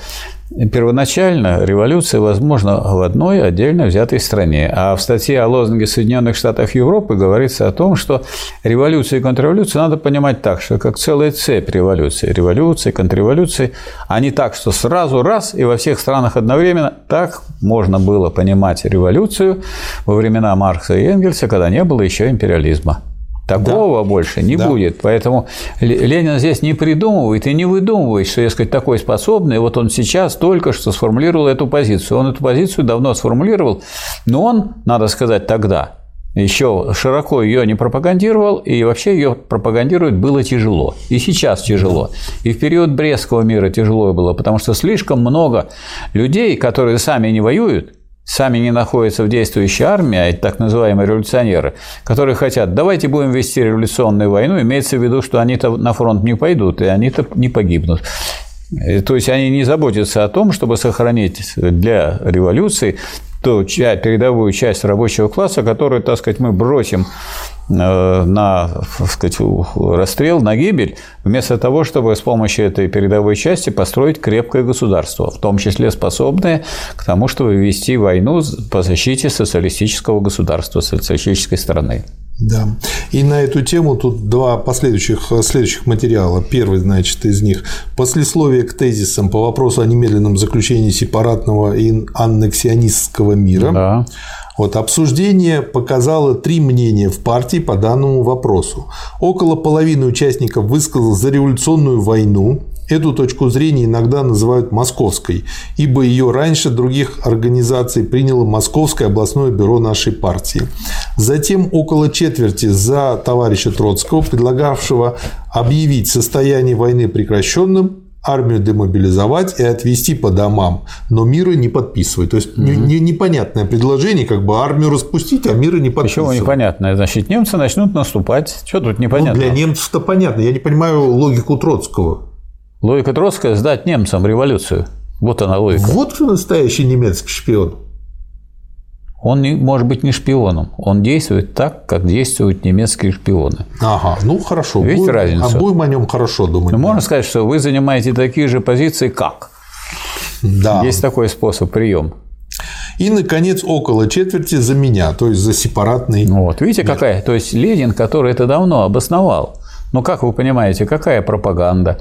Первоначально революция возможна в одной отдельно взятой стране. А в статье о лозунге Соединенных Штатов Европы говорится о том, что революцию и контрреволюцию надо понимать так, что как целая цепь революции. Революции, контрреволюции, а не так, что сразу раз и во всех странах одновременно. Так можно было понимать революцию во времена Маркса и Энгельса, когда не было еще империализма. Такого да. больше не да. будет. Поэтому Ленин здесь не придумывает и не выдумывает, что, я сказать, такой способный. Вот он сейчас только что сформулировал эту позицию. Он эту позицию давно сформулировал, но он, надо сказать, тогда еще широко ее не пропагандировал, и вообще ее пропагандировать было тяжело. И сейчас тяжело. И в период Брестского мира тяжело было, потому что слишком много людей, которые сами не воюют, сами не находятся в действующей армии, а это так называемые революционеры, которые хотят, давайте будем вести революционную войну, имеется в виду, что они-то на фронт не пойдут, и они-то не погибнут. То есть они не заботятся о том, чтобы сохранить для революции ту передовую часть рабочего класса, которую, так сказать, мы бросим Э, на так сказать, расстрел, на гибель, вместо того, чтобы с помощью этой передовой части построить крепкое государство, в том числе способное к тому, чтобы вести войну по защите социалистического государства, социалистической страны.
Да. И на эту тему тут два последующих, следующих материала. Первый, значит, из них – послесловие к тезисам по вопросу о немедленном заключении сепаратного и аннексионистского мира. Да. Вот обсуждение показало три мнения в партии по данному вопросу. Около половины участников высказал за революционную войну. Эту точку зрения иногда называют московской, ибо ее раньше других организаций приняло Московское областное бюро нашей партии. Затем около четверти за товарища Троцкого, предлагавшего объявить состояние войны прекращенным, армию демобилизовать и отвести по домам, но мира не подписывать. То есть угу. не, непонятное предложение, как бы армию распустить, а мира не подписывать.
Почему непонятное? Значит, немцы начнут наступать. Что тут непонятно?
Ну, для немцев-то понятно. Я не понимаю логику Троцкого.
Логика Троцкого – сдать немцам революцию. Вот она логика.
Вот настоящий немецкий шпион.
Он не, может быть не шпионом, он действует так, как действуют немецкие шпионы.
Ага, ну хорошо.
Видите будем, разницу?
А будем о нем хорошо думать.
Ну, можно сказать, что вы занимаете такие же позиции, как. Да. Есть такой способ, прием.
И, наконец, около четверти за меня, то есть за сепаратный.
Вот, видите, мир. какая? То есть Ленин, который это давно обосновал, ну, как вы понимаете, какая пропаганда?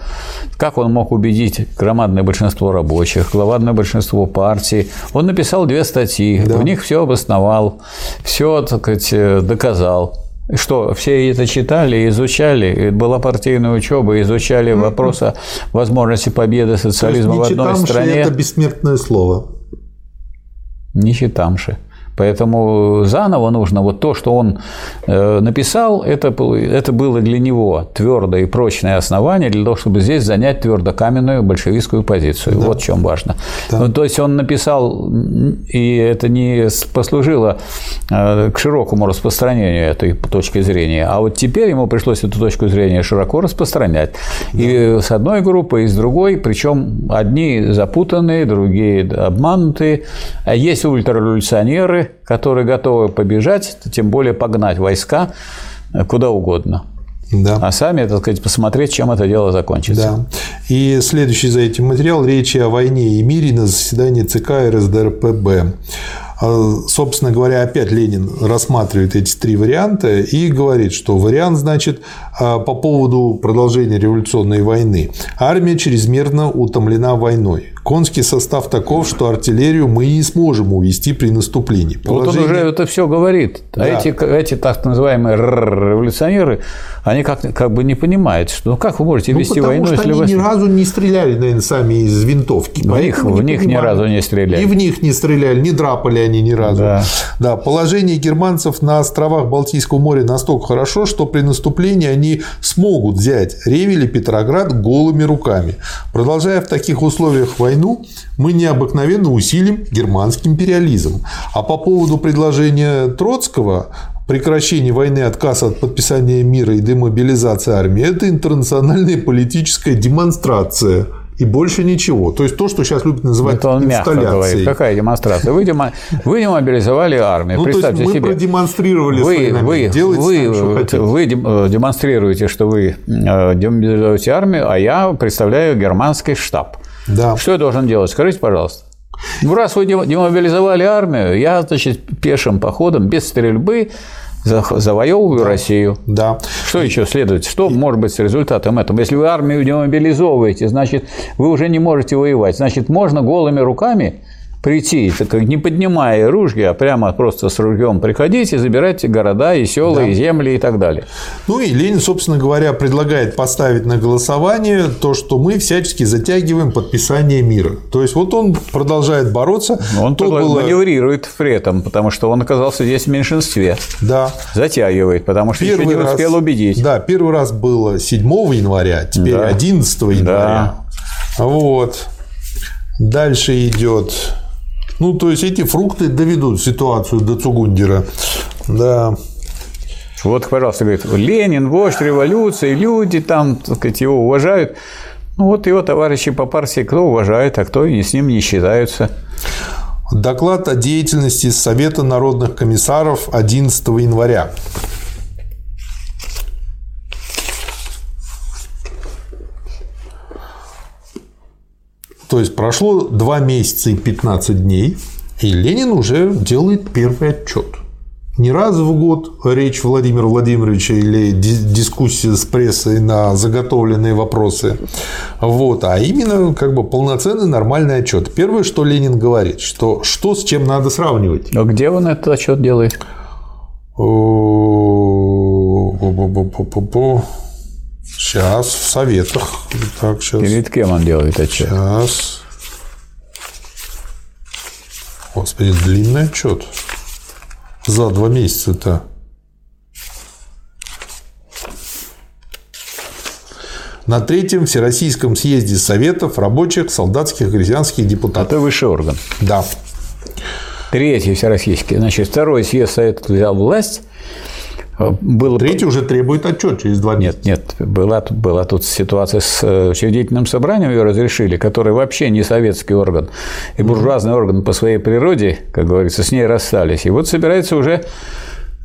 Как он мог убедить громадное большинство рабочих, громадное большинство партий? Он написал две статьи, да. в них все обосновал, все, так сказать, доказал. Что, все это читали, изучали, была партийная учеба, изучали вопрос о возможности победы социализма в одной стране.
это бессмертное слово.
Не читамши. Поэтому заново нужно вот то, что он э, написал, это, это было для него твердое и прочное основание для того, чтобы здесь занять твердокаменную большевистскую позицию. Да. Вот в чем важно. Да. Ну, то есть он написал, и это не послужило э, к широкому распространению этой точки зрения, а вот теперь ему пришлось эту точку зрения широко распространять. Да. И с одной группой, и с другой, причем одни запутанные, другие обманутые. А есть ультрареволюционеры, которые готовы побежать, тем более погнать войска куда угодно. Да. А сами, так сказать, посмотреть, чем это дело закончится.
Да. И следующий за этим материал – речи о войне и мире на заседании ЦК РСДРПБ. А, собственно говоря, опять Ленин рассматривает эти три варианта и говорит, что вариант, значит, а, по поводу продолжения революционной войны. Армия чрезмерно утомлена войной. Конский состав таков, что артиллерию мы не сможем увести при наступлении.
Положение... Вот он уже это все говорит. А да. эти, эти так называемые революционеры, они как, как бы не понимают, что ну как вы можете ну, вести войну,
что
если
они
вы...
ни разу не стреляли, наверное, сами из винтовки.
В них, в них ни разу не стреляли.
И в них не стреляли, не драпали они ни разу. Да. да, положение германцев на островах Балтийского моря настолько хорошо, что при наступлении они смогут взять Ревель и Петроград голыми руками. Продолжая в таких условиях войны, войну, мы необыкновенно усилим германский империализм. А по поводу предложения Троцкого прекращение войны, отказ от подписания мира и демобилизации армии – это интернациональная политическая демонстрация и больше ничего. То есть то, что сейчас любят называть Это он мягко говорит.
Какая демонстрация? Вы, демо... вы демобилизовали армию. Ну, Представьте то есть
мы
себе.
продемонстрировали
вы, вы, вы, сами, вы демонстрируете, что вы э, демобилизуете армию, а я представляю германский штаб. Да. Что я должен делать? Скажите, пожалуйста. Ну, раз вы демобилизовали армию, я, значит, пешим походом, без стрельбы, завоевываю да. Россию.
Да.
Что еще следует? Что может быть с результатом этого? Если вы армию демобилизовываете, значит, вы уже не можете воевать. Значит, можно голыми руками прийти, так, не поднимая ружья, а прямо просто с ружьем приходить и забирать города, и села, да. и земли и так далее.
Ну и Ленин, собственно говоря, предлагает поставить на голосование то, что мы всячески затягиваем подписание мира. То есть вот он продолжает бороться.
Он то было... маневрирует при этом, потому что он оказался здесь в меньшинстве.
Да.
Затягивает, потому что первый еще не раз, успел убедить.
Да, первый раз было 7 января, теперь да. 11 января. Да. Вот. Дальше идет ну, то есть эти фрукты доведут ситуацию до Цугундера. Да.
Вот, пожалуйста, говорит, Ленин, вождь революции, люди там, так сказать, его уважают. Ну, вот его товарищи по партии кто уважает, а кто с ним не считаются.
Доклад о деятельности Совета народных комиссаров 11 января. То есть прошло 2 месяца и 15 дней, и Ленин уже делает первый отчет. Не раз в год речь Владимира Владимировича или дискуссия с прессой на заготовленные вопросы. Вот, а именно как бы полноценный нормальный отчет. Первое, что Ленин говорит, что что с чем надо сравнивать.
А где он этот отчет делает?
Сейчас, в советах.
Так, сейчас. Перед кем он делает отчет?
Сейчас. Господи, длинный отчет. За два месяца-то. На третьем Всероссийском съезде Советов рабочих, солдатских, крестьянских депутатов.
Это высший орган.
Да.
Третий Всероссийский. Значит, второй съезд Советов взял власть
было... Третий уже требует отчет через два
месяца. Нет, нет, была тут, была тут ситуация с э, учредительным собранием, ее разрешили, который вообще не советский орган, и буржуазный орган по своей природе, как говорится, с ней расстались. И вот собирается уже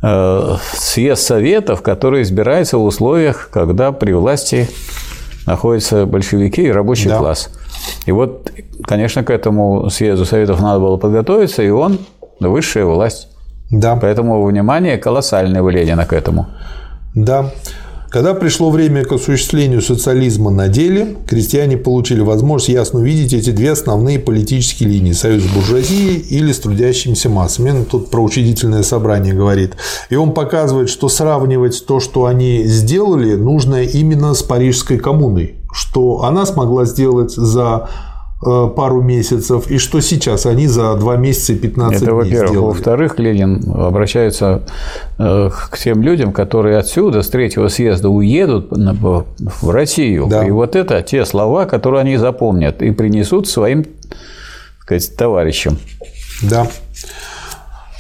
э, съезд советов, который избирается в условиях, когда при власти находятся большевики и рабочий да. класс. И вот, конечно, к этому съезду советов надо было подготовиться, и он высшая власть. Да. Поэтому внимание колоссальное у Ленина к этому.
Да. Когда пришло время к осуществлению социализма на деле, крестьяне получили возможность ясно увидеть эти две основные политические линии – союз буржуазии или с трудящимися массами. Он тут про учредительное собрание говорит. И он показывает, что сравнивать то, что они сделали, нужно именно с Парижской коммуной, что она смогла сделать за пару месяцев, и что сейчас они за два месяца и 15 Это, дней
во-первых. Во-вторых, Ленин обращается э, к тем людям, которые отсюда, с третьего съезда, уедут в Россию. Да. И вот это те слова, которые они запомнят и принесут своим сказать, товарищам.
Да.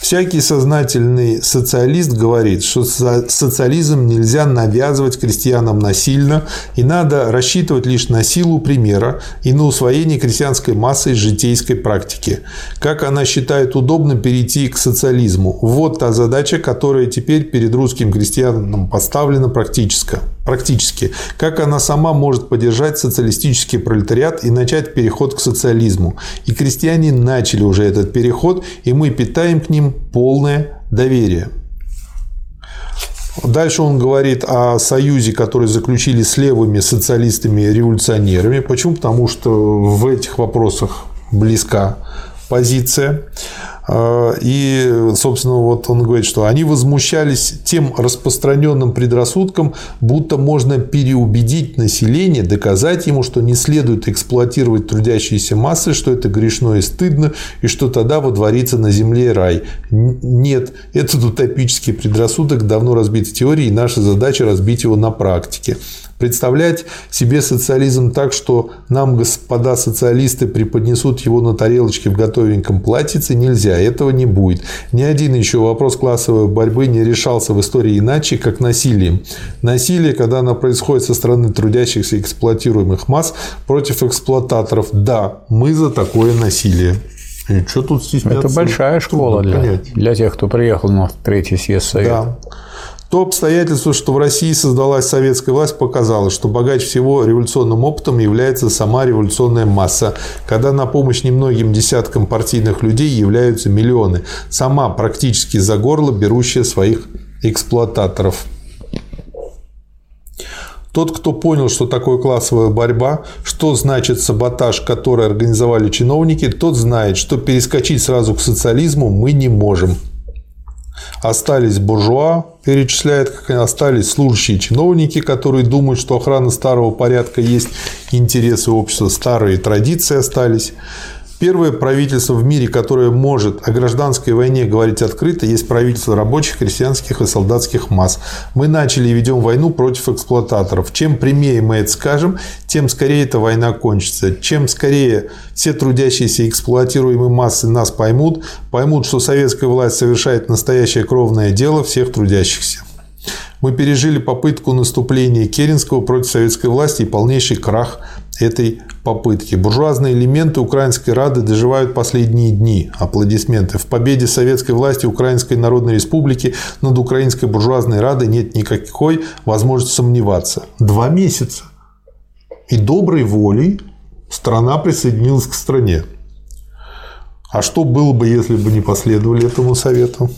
Всякий сознательный социалист говорит, что социализм нельзя навязывать крестьянам насильно, и надо рассчитывать лишь на силу примера и на усвоение крестьянской массы из житейской практики. Как она считает удобным перейти к социализму? Вот та задача, которая теперь перед русским крестьянам поставлена практически. Практически. Как она сама может поддержать социалистический пролетариат и начать переход к социализму? И крестьяне начали уже этот переход, и мы питаем к ним полное доверие. Дальше он говорит о союзе, который заключили с левыми социалистами-революционерами. Почему? Потому что в этих вопросах близка позиция. А, и, собственно, вот он говорит, что они возмущались тем распространенным предрассудком, будто можно переубедить население, доказать ему, что не следует эксплуатировать трудящиеся массы, что это грешно и стыдно, и что тогда водворится на земле рай. Нет, этот утопический предрассудок давно разбит в теории, и наша задача разбить его на практике. Представлять себе социализм так, что нам, господа социалисты, преподнесут его на тарелочке в готовеньком платьице, нельзя. Этого не будет. Ни один еще вопрос классовой борьбы не решался в истории иначе, как насилием. Насилие, когда оно происходит со стороны трудящихся эксплуатируемых масс против эксплуататоров. Да, мы за такое насилие.
И что тут стесняться? Это большая школа для, для тех, кто приехал на третий съезд Совета. Да.
То обстоятельство, что в России создалась советская власть, показало, что богаче всего революционным опытом является сама революционная масса, когда на помощь немногим десяткам партийных людей являются миллионы, сама практически за горло берущая своих эксплуататоров. Тот, кто понял, что такое классовая борьба, что значит саботаж, который организовали чиновники, тот знает, что перескочить сразу к социализму мы не можем. Остались буржуа, перечисляет, как остались служащие чиновники, которые думают, что охрана старого порядка есть интересы общества, старые традиции остались. Первое правительство в мире, которое может о гражданской войне говорить открыто, есть правительство рабочих, крестьянских и солдатских масс. Мы начали и ведем войну против эксплуататоров. Чем прямее мы это скажем, тем скорее эта война кончится. Чем скорее все трудящиеся эксплуатируемые массы нас поймут, поймут, что советская власть совершает настоящее кровное дело всех трудящихся. Мы пережили попытку наступления Керенского против советской власти и полнейший крах этой попытки. Буржуазные элементы Украинской Рады доживают последние дни. Аплодисменты. В победе советской власти Украинской Народной Республики над Украинской буржуазной Радой нет никакой возможности сомневаться. Два месяца. И доброй волей страна присоединилась к стране. А что было бы, если бы не последовали этому совету?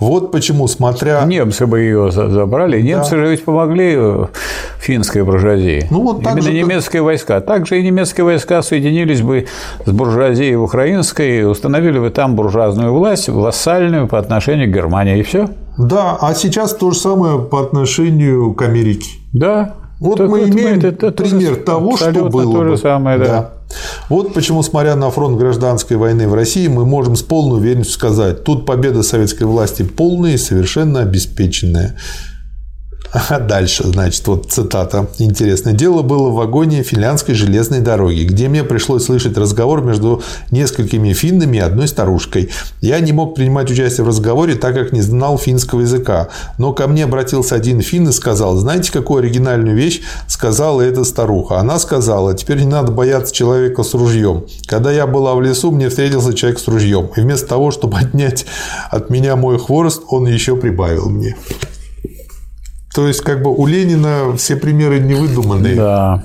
Вот почему, смотря...
Немцы бы ее забрали. Немцы да. же ведь помогли э, финской буржуазии. Ну, вот Именно же... немецкие войска. Также и немецкие войска соединились бы с буржуазией украинской и установили бы там буржуазную власть, вассальную по отношению к Германии. И все.
Да, а сейчас то же самое по отношению к Америке.
Да.
Вот так мы вот имеем мы, это, пример это того, что было то же бы.
самое, да. да.
Вот почему, смотря на фронт гражданской войны в России, мы можем с полной уверенностью сказать, тут победа советской власти полная и совершенно обеспеченная. А дальше, значит, вот цитата интересная. «Дело было в вагоне финляндской железной дороги, где мне пришлось слышать разговор между несколькими финнами и одной старушкой. Я не мог принимать участие в разговоре, так как не знал финского языка. Но ко мне обратился один финн и сказал, знаете, какую оригинальную вещь сказала эта старуха? Она сказала, теперь не надо бояться человека с ружьем. Когда я была в лесу, мне встретился человек с ружьем. И вместо того, чтобы отнять от меня мой хворост, он еще прибавил мне. То есть, как бы у Ленина все примеры не выдуманные.
Да.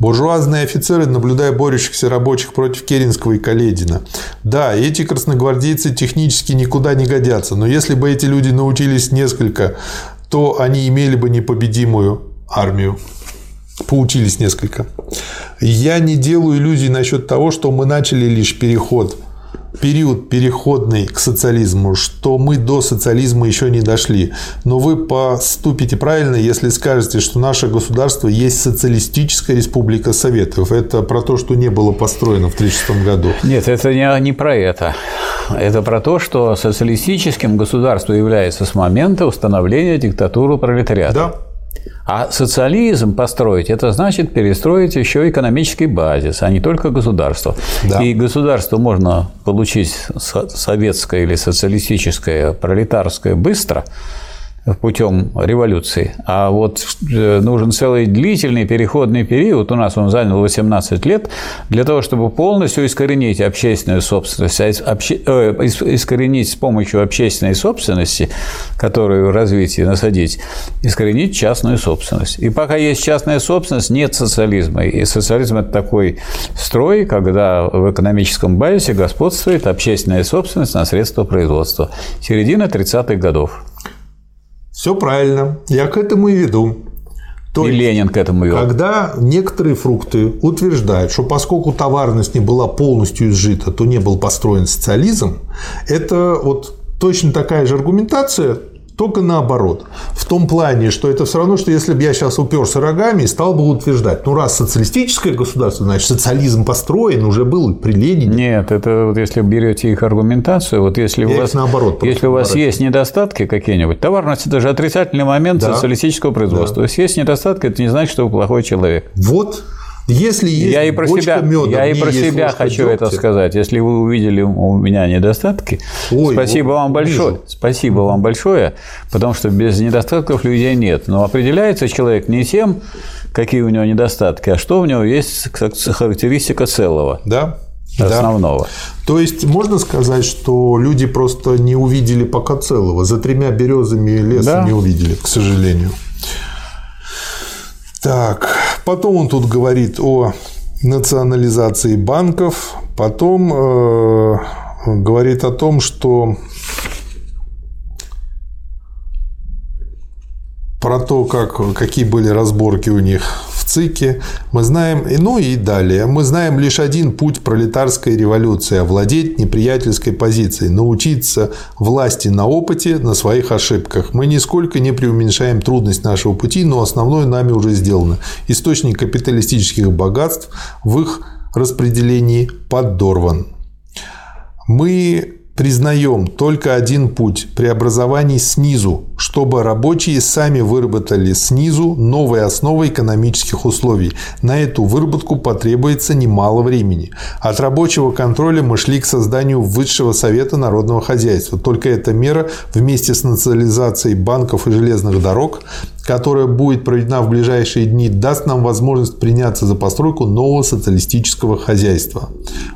Буржуазные офицеры, наблюдая борющихся рабочих против Керенского и Каледина. Да, эти красногвардейцы технически никуда не годятся, но если бы эти люди научились несколько, то они имели бы непобедимую армию. Поучились несколько. Я не делаю иллюзий насчет того, что мы начали лишь переход период переходный к социализму, что мы до социализма еще не дошли. Но вы поступите правильно, если скажете, что наше государство есть социалистическая республика Советов. Это про то, что не было построено в 1936 году.
Нет, это не, не про это. Это про то, что социалистическим государство является с момента установления диктатуры пролетариата.
Да.
А социализм построить – это значит перестроить еще экономический базис, а не только государство. Да. И государство можно получить советское или социалистическое, пролетарское быстро – путем революции. А вот э, нужен целый длительный переходный период, у нас он занял 18 лет, для того, чтобы полностью искоренить общественную собственность, а обще... э, искоренить с помощью общественной собственности, которую в развитии насадить, искоренить частную собственность. И пока есть частная собственность, нет социализма. И социализм – это такой строй, когда в экономическом базисе господствует общественная собственность на средства производства. Середина 30-х годов.
Все правильно. Я к этому и веду.
То и есть, Ленин к этому вел.
Когда некоторые фрукты утверждают, что поскольку товарность не была полностью изжита, то не был построен социализм, это вот точно такая же аргументация, только наоборот. В том плане, что это все равно, что если бы я сейчас уперся рогами и стал бы утверждать, ну раз социалистическое государство, значит социализм построен, уже был при Ленине.
Нет, это вот если берете их аргументацию, вот если я у вас, наоборот, если у вас есть недостатки какие-нибудь, товарность это же отрицательный момент да. социалистического производства. Да. Если есть недостатки, это не значит, что вы плохой человек.
Вот если есть
я и про себя, меда, я и про себя хочу дегтя. это сказать. Если вы увидели у меня недостатки, Ой, спасибо вот, вам большое. Вижу. Спасибо вам большое, потому что без недостатков людей нет. Но определяется человек не тем, какие у него недостатки, а что у него есть характеристика целого.
Да.
Основного. Да.
То есть можно сказать, что люди просто не увидели пока целого. За тремя березами леса да. не увидели, к сожалению. Так, потом он тут говорит о национализации банков, потом э, говорит о том, что про то, как, какие были разборки у них в ЦИКе, мы знаем, ну и далее, мы знаем лишь один путь пролетарской революции – овладеть неприятельской позицией, научиться власти на опыте, на своих ошибках. Мы нисколько не преуменьшаем трудность нашего пути, но основное нами уже сделано. Источник капиталистических богатств в их распределении подорван. Мы признаем только один путь – преобразований снизу, чтобы рабочие сами выработали снизу новые основы экономических условий. На эту выработку потребуется немало времени. От рабочего контроля мы шли к созданию Высшего совета народного хозяйства. Только эта мера вместе с национализацией банков и железных дорог которая будет проведена в ближайшие дни, даст нам возможность приняться за постройку нового социалистического хозяйства.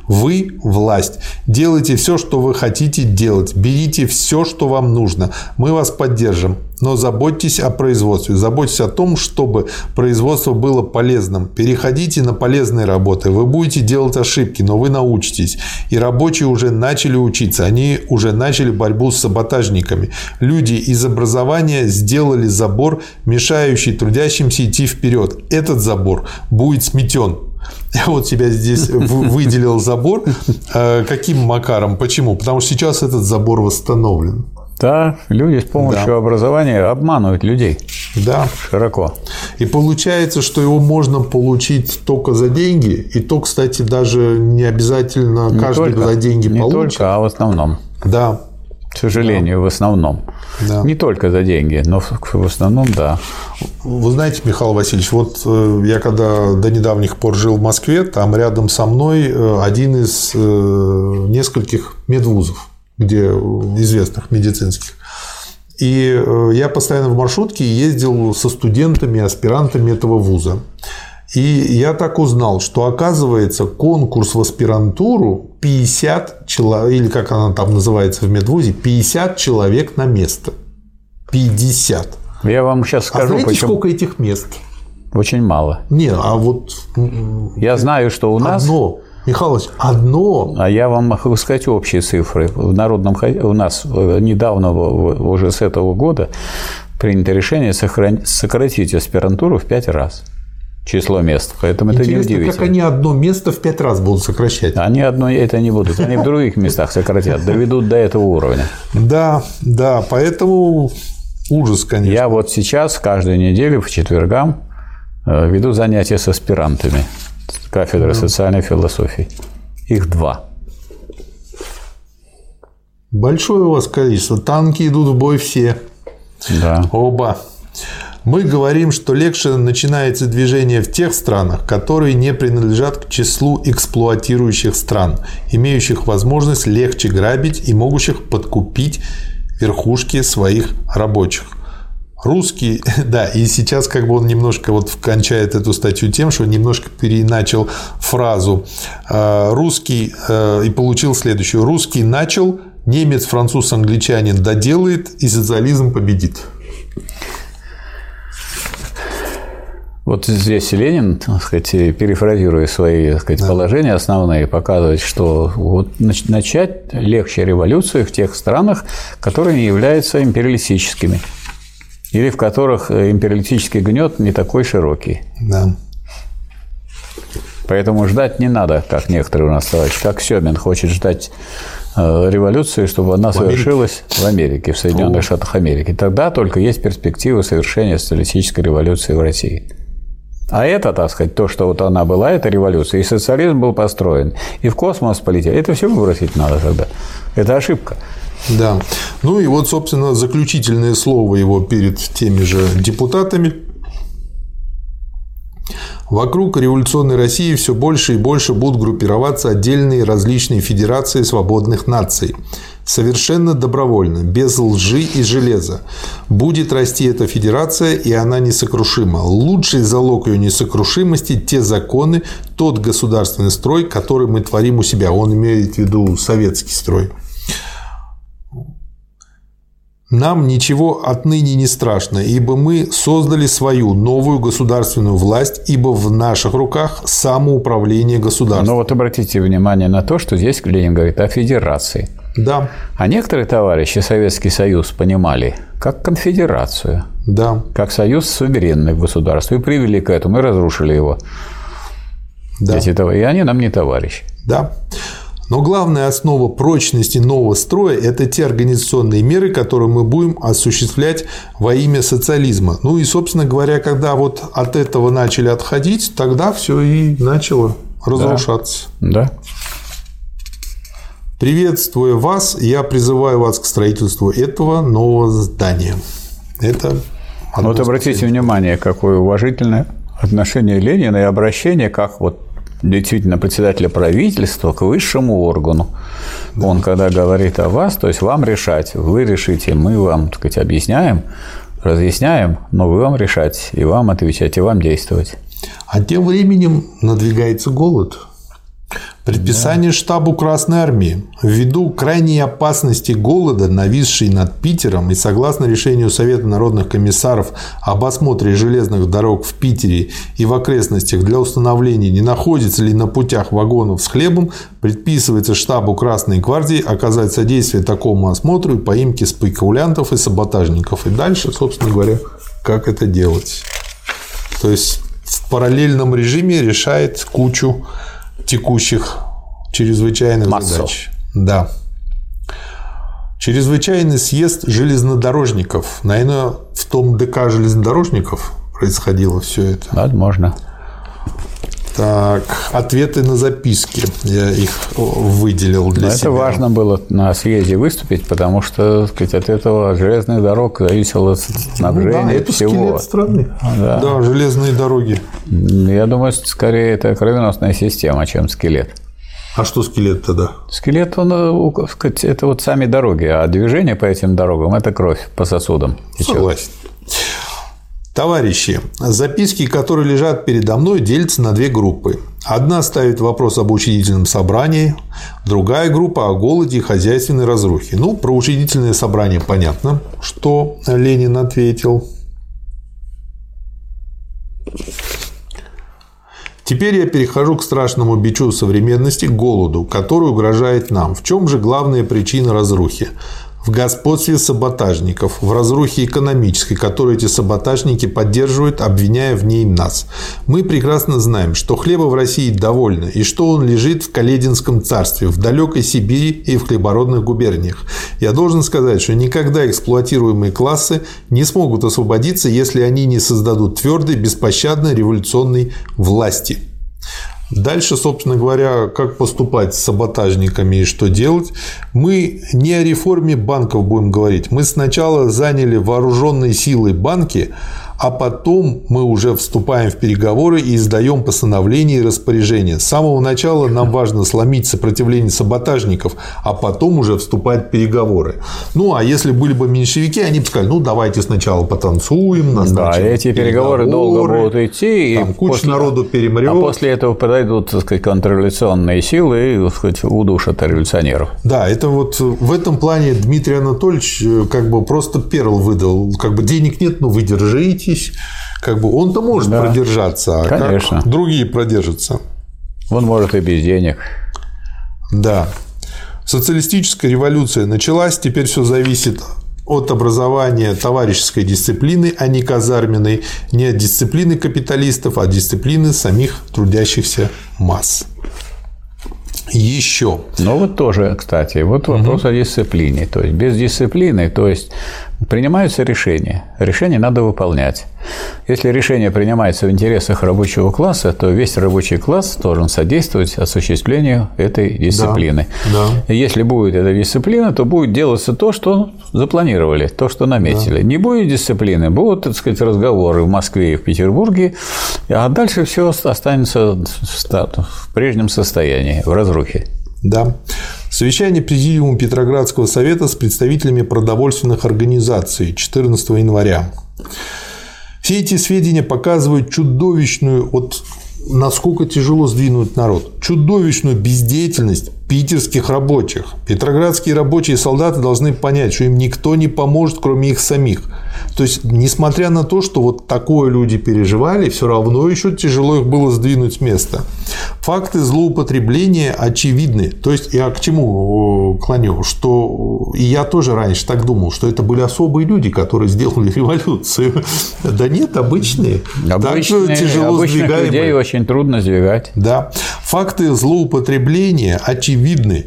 Вы – власть. Делайте все, что вы хотите делать. Берите все, что вам нужно. Мы вас поддержим. Но заботьтесь о производстве, заботьтесь о том, чтобы производство было полезным. Переходите на полезные работы. Вы будете делать ошибки, но вы научитесь. И рабочие уже начали учиться. Они уже начали борьбу с саботажниками. Люди из образования сделали забор, мешающий трудящимся идти вперед. Этот забор будет сметен. Я вот себя здесь выделил забор. Э, каким макаром? Почему? Потому что сейчас этот забор восстановлен.
Да, люди с помощью да. образования обманывают людей.
Да.
Широко.
И получается, что его можно получить только за деньги. И то, кстати, даже не обязательно не каждый только, за деньги
не
получит.
Не только, а в основном.
Да.
К сожалению, да. в основном. Да. Не только за деньги, но в основном, да.
Вы знаете, Михаил Васильевич, вот э, я когда до недавних пор жил в Москве, там рядом со мной э, один из э, нескольких медвузов где известных медицинских. И э, я постоянно в маршрутке ездил со студентами, аспирантами этого вуза. И я так узнал, что оказывается конкурс в аспирантуру 50 человек, или как она там называется в медвузе, 50 человек на место. 50.
Я вам сейчас а скажу, а
знаете, почему... сколько этих мест?
Очень мало.
Не, а вот...
Я знаю, что у нас...
Одно. Михалыч, одно.
А я вам могу сказать общие цифры. В народном у нас э, недавно, уже с этого года, принято решение сократить аспирантуру в пять раз число мест. Поэтому Интересно, это неудивительно.
как они одно место в пять раз будут сокращать?
Они одно это не будут. Они в других местах сократят, доведут до этого уровня.
Да, да, поэтому ужас, конечно.
Я вот сейчас каждую неделю в четвергам э, веду занятия с аспирантами кафедры социальной философии. Их два.
Большое у вас количество. Танки идут в бой все.
Да.
Оба. Мы говорим, что легче начинается движение в тех странах, которые не принадлежат к числу эксплуатирующих стран, имеющих возможность легче грабить и могущих подкупить верхушки своих рабочих. Русский, да, и сейчас как бы он немножко вот кончает эту статью тем, что немножко переначал фразу э, русский э, и получил следующую. Русский начал, немец, француз, англичанин доделает и социализм победит.
Вот здесь Ленин, так сказать, перефразируя свои так сказать, да. положения основные, показывает, что вот начать легче революцию в тех странах, которые не являются империалистическими или в которых э, империалистический гнет не такой широкий.
Да.
Поэтому ждать не надо, как некоторые у нас товарищи, как Семин хочет ждать э, революции, чтобы она в совершилась Америке. в Америке, в Соединенных О. Штатах Америки. Тогда только есть перспектива совершения социалистической революции в России. А это, так сказать, то, что вот она была, эта революция, и социализм был построен, и в космос полетел, это все выбросить надо тогда. Это ошибка.
Да. Ну и вот, собственно, заключительное слово его перед теми же депутатами. Вокруг революционной России все больше и больше будут группироваться отдельные различные федерации свободных наций. Совершенно добровольно, без лжи и железа. Будет расти эта федерация, и она несокрушима. Лучший залог ее несокрушимости – те законы, тот государственный строй, который мы творим у себя. Он имеет в виду советский строй. Нам ничего отныне не страшно, ибо мы создали свою новую государственную власть, ибо в наших руках самоуправление государством.
Но вот обратите внимание на то, что здесь Ленин говорит о федерации.
Да.
А некоторые товарищи Советский Союз понимали как конфедерацию.
Да.
Как союз суверенных государств. И привели к этому, и разрушили его. Да. Эти, и они нам не товарищи.
Да. Но главная основа прочности нового строя – это те организационные меры, которые мы будем осуществлять во имя социализма. Ну и, собственно говоря, когда вот от этого начали отходить, тогда все и начало разрушаться.
Да. да.
Приветствуя вас, я призываю вас к строительству этого нового здания. Это
вот обратите внимание, какое уважительное отношение Ленина и обращение, как вот действительно председателя правительства к высшему органу. Да. Он, когда говорит о вас, то есть вам решать, вы решите, мы вам, так сказать, объясняем, разъясняем, но вы вам решать, и вам отвечать, и вам действовать.
А тем временем надвигается голод. Предписание штабу Красной Армии. Ввиду крайней опасности голода, нависшей над Питером, и согласно решению Совета народных комиссаров об осмотре железных дорог в Питере и в окрестностях для установления, не находится ли на путях вагонов с хлебом, предписывается штабу Красной Гвардии оказать содействие такому осмотру и поимке спекулянтов и саботажников. И дальше, собственно говоря, как это делать. То есть в параллельном режиме решает кучу текущих чрезвычайных Массу. задач. Да. Чрезвычайный съезд железнодорожников. Наверное, в том ДК железнодорожников происходило все это.
Возможно.
Так, ответы на записки. Я их выделил для
Но
себя.
Это важно было на съезде выступить, потому что сказать, от этого железных дорог зависело снабжение ну, да,
это
всего.
скелет страны. Да. да, железные дороги.
Я думаю, скорее это кровеносная система, чем скелет.
А что скелет тогда?
Скелет, он, э, сказать, это вот сами дороги, а движение по этим дорогам – это кровь по сосудам.
Согласен. Товарищи, записки, которые лежат передо мной, делятся на две группы. Одна ставит вопрос об учредительном собрании, другая группа о голоде и хозяйственной разрухе. Ну, про учредительное собрание понятно, что Ленин ответил. Теперь я перехожу к страшному бичу современности – голоду, который угрожает нам. В чем же главная причина разрухи? В господстве саботажников, в разрухе экономической, которую эти саботажники поддерживают, обвиняя в ней нас. Мы прекрасно знаем, что хлеба в России довольно, и что он лежит в Калединском царстве, в далекой Сибири и в хлебородных губерниях. Я должен сказать, что никогда эксплуатируемые классы не смогут освободиться, если они не создадут твердой, беспощадной революционной власти. Дальше, собственно говоря, как поступать с саботажниками и что делать. Мы не о реформе банков будем говорить. Мы сначала заняли вооруженные силой банки, а потом мы уже вступаем в переговоры и издаем постановления и распоряжения. С самого начала нам важно сломить сопротивление саботажников, а потом уже вступать в переговоры. Ну, а если были бы меньшевики, они бы сказали, ну, давайте сначала потанцуем,
Да, эти переговоры, переговоры долго будут идти.
Там куча после, народу перемрет. А
после этого подойдут, так сказать, контрреволюционные силы и, так сказать, удушат революционеров.
Да, это вот в этом плане Дмитрий Анатольевич э, как бы просто перл выдал. Как бы денег нет, но вы держитесь. Как бы он-то может да. продержаться, а Конечно. как другие продержатся.
Он может и без денег.
Да. Социалистическая революция началась, теперь все зависит от образования товарищеской дисциплины, а не казарменной, не от дисциплины капиталистов, а от дисциплины самих трудящихся масс. Еще.
Ну вот тоже, кстати, вот вопрос угу. о дисциплине. То есть без дисциплины, то есть принимаются решения. Решения надо выполнять. Если решение принимается в интересах рабочего класса, то весь рабочий класс должен содействовать осуществлению этой дисциплины. Да, да. Если будет эта дисциплина, то будет делаться то, что запланировали, то, что наметили. Да. Не будет дисциплины, будут, так сказать, разговоры в Москве и в Петербурге, а дальше все останется в прежнем состоянии, в разрухе.
Да. Совещание Президиума Петроградского совета с представителями продовольственных организаций 14 января. Все эти сведения показывают чудовищную, вот насколько тяжело сдвинуть народ, чудовищную бездеятельность питерских рабочих. Петроградские рабочие и солдаты должны понять, что им никто не поможет, кроме их самих. То есть, несмотря на то, что вот такое люди переживали, все равно еще тяжело их было сдвинуть с места. Факты злоупотребления очевидны. То есть, я к чему клоню? Что и я тоже раньше так думал, что это были особые люди, которые сделали революцию. Да нет, обычные.
Обычные, так тяжело обычных людей очень трудно сдвигать.
Да. Факты злоупотребления очевидны.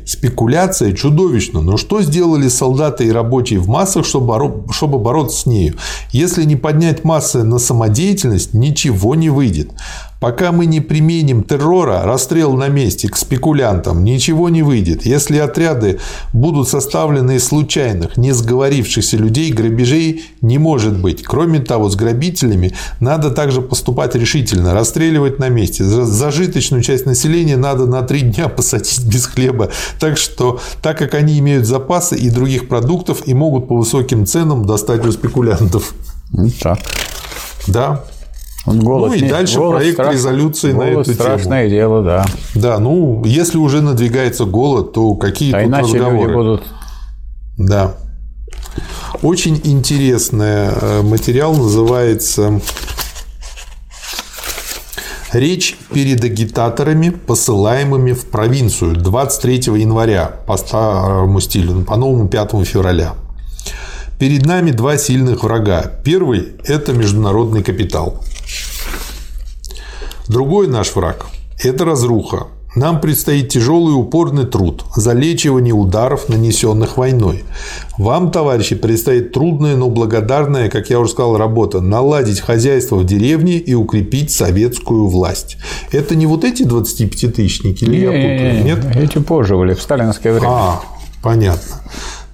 Спекуляция чудовищна. Но что сделали солдаты и рабочие в массах, чтобы, чтобы бороться с нею? Если не поднять массы на самодеятельность, ничего не выйдет. Пока мы не применим террора, расстрел на месте к спекулянтам, ничего не выйдет. Если отряды будут составлены из случайных, не сговорившихся людей, грабежей не может быть. Кроме того, с грабителями надо также поступать решительно, расстреливать на месте. Зажиточную часть населения надо на три дня посадить без хлеба. Так что, так как они имеют запасы и других продуктов и могут по высоким ценам достать у спекулянтов.
Так.
Да,
голод,
ну и дальше голод проект страш... резолюции голод на эту
страшное тему. дело, да.
Да, ну если уже надвигается голод, то какие а тут иначе разговоры? Люди будут... Да. Очень интересный э, материал называется Речь перед агитаторами, посылаемыми в провинцию 23 января по старому стилю, по новому 5 февраля. Перед нами два сильных врага. Первый – это международный капитал. Другой наш враг – это разруха. Нам предстоит тяжелый и упорный труд – залечивание ударов, нанесенных войной. Вам, товарищи, предстоит трудная, но благодарная, как я уже сказал, работа – наладить хозяйство в деревне и укрепить советскую власть. Это не вот эти 25-тысячники, или я путаю?
Нет? Эти позже были, в сталинское время.
А, понятно.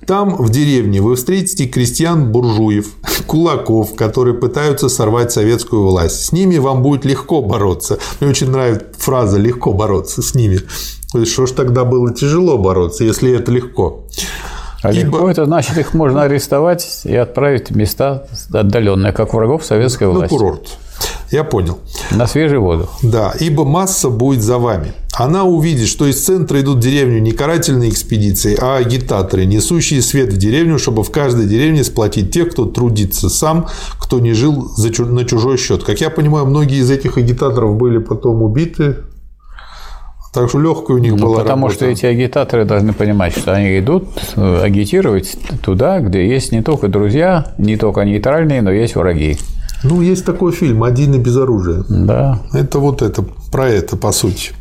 Там, в деревне, вы встретите крестьян-буржуев, кулаков, которые пытаются сорвать советскую власть. С ними вам будет легко бороться. Мне очень нравится фраза «легко бороться с ними». То есть, что ж тогда было тяжело бороться, если это легко?
А Ибо... легко это значит, их можно арестовать и отправить в места отдаленные, как врагов советской власти.
На курорт. Я понял.
На свежий воздух.
Да, ибо масса будет за вами. Она увидит, что из центра идут в деревню не карательные экспедиции, а агитаторы, несущие свет в деревню, чтобы в каждой деревне сплотить тех, кто трудится сам, кто не жил на чужой счет. Как я понимаю, многие из этих агитаторов были потом убиты, так что легкая у них ну, была
Потому
работа.
что эти агитаторы должны понимать, что они идут э, агитировать туда, где есть не только друзья, не только нейтральные, но есть враги.
Ну, есть такой фильм «Один и без оружия».
Да.
Это вот это, про это, по сути.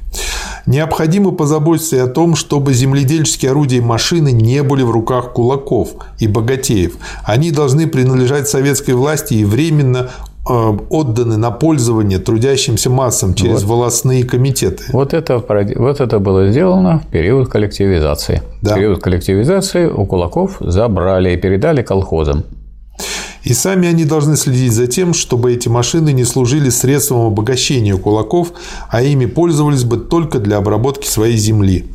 Необходимо позаботиться и о том, чтобы земледельческие орудия и машины не были в руках кулаков и богатеев. Они должны принадлежать советской власти и временно э, отданы на пользование трудящимся массам через вот. волосные комитеты.
Вот это, вот это было сделано в период коллективизации. Да. В период коллективизации у кулаков забрали и передали колхозам.
И сами они должны следить за тем, чтобы эти машины не служили средством обогащения кулаков, а ими пользовались бы только для обработки своей земли.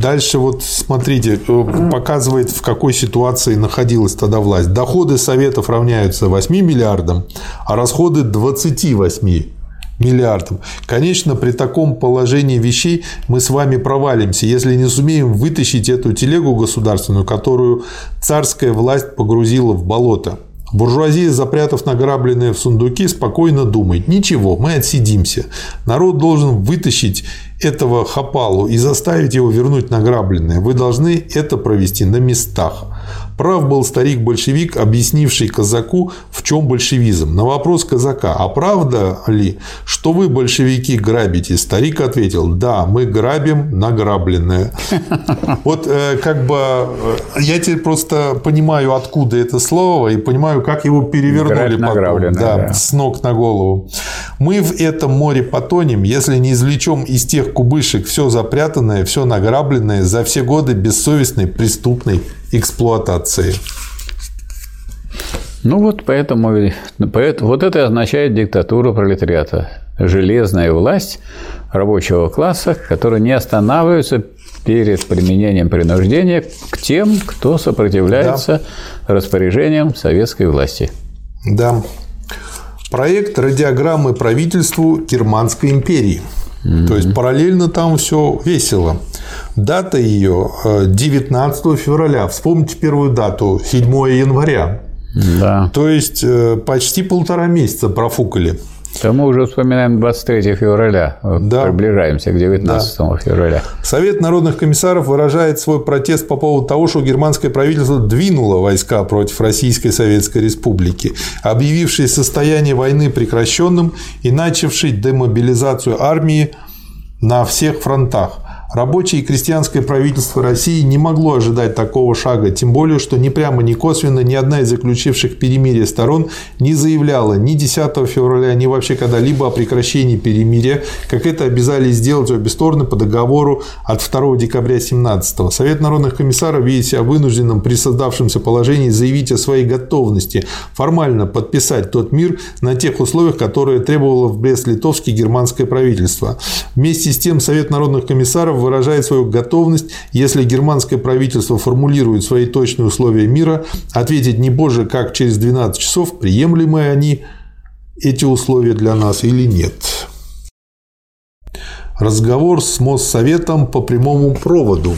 Дальше вот смотрите, э, показывает, в какой ситуации находилась тогда власть. Доходы Советов равняются 8 миллиардам, а расходы 28 миллиардам. Конечно, при таком положении вещей мы с вами провалимся, если не сумеем вытащить эту телегу государственную, которую царская власть погрузила в болото. Буржуазия, запрятав награбленное в сундуки, спокойно думает, ничего, мы отсидимся. Народ должен вытащить этого хапалу и заставить его вернуть награбленное. Вы должны это провести на местах. Прав был старик-большевик, объяснивший казаку, в чем большевизм. На вопрос казака, а правда ли, что вы, большевики, грабите? Старик ответил, да, мы грабим награбленное. Вот э, как бы э, я теперь просто понимаю, откуда это слово, и понимаю, как его перевернули потом, да, да. с ног на голову. Мы в этом море потонем, если не извлечем из тех кубышек все запрятанное, все награбленное за все годы бессовестной преступной эксплуатации.
Ну вот поэтому, поэтому вот это означает диктатуру пролетариата. Железная власть рабочего класса, который не останавливается перед применением принуждения к тем, кто сопротивляется да. распоряжениям советской власти.
Да. Проект радиограммы правительству Германской империи. Mm-hmm. То есть параллельно там все весело. Дата ее 19 э, февраля. Вспомните первую дату, 7 января. Да. То есть э, почти полтора месяца профукали.
То мы уже вспоминаем 23 февраля, да. приближаемся к 19 да. февраля.
Совет народных комиссаров выражает свой протест по поводу того, что германское правительство двинуло войска против Российской Советской Республики, объявившее состояние войны прекращенным и начавшей демобилизацию армии на всех фронтах. Рабочее и крестьянское правительство России не могло ожидать такого шага, тем более, что ни прямо, ни косвенно ни одна из заключивших перемирие сторон не заявляла ни 10 февраля, ни вообще когда-либо о прекращении перемирия, как это обязали сделать обе стороны по договору от 2 декабря 17 Совет народных комиссаров, видя себя вынужденным при создавшемся положении заявить о своей готовности формально подписать тот мир на тех условиях, которые требовало в Брест-Литовске германское правительство. Вместе с тем Совет народных комиссаров выражает свою готовность, если германское правительство формулирует свои точные условия мира, ответить не позже, как через 12 часов, приемлемы они эти условия для нас или нет. Разговор с Моссоветом по прямому проводу.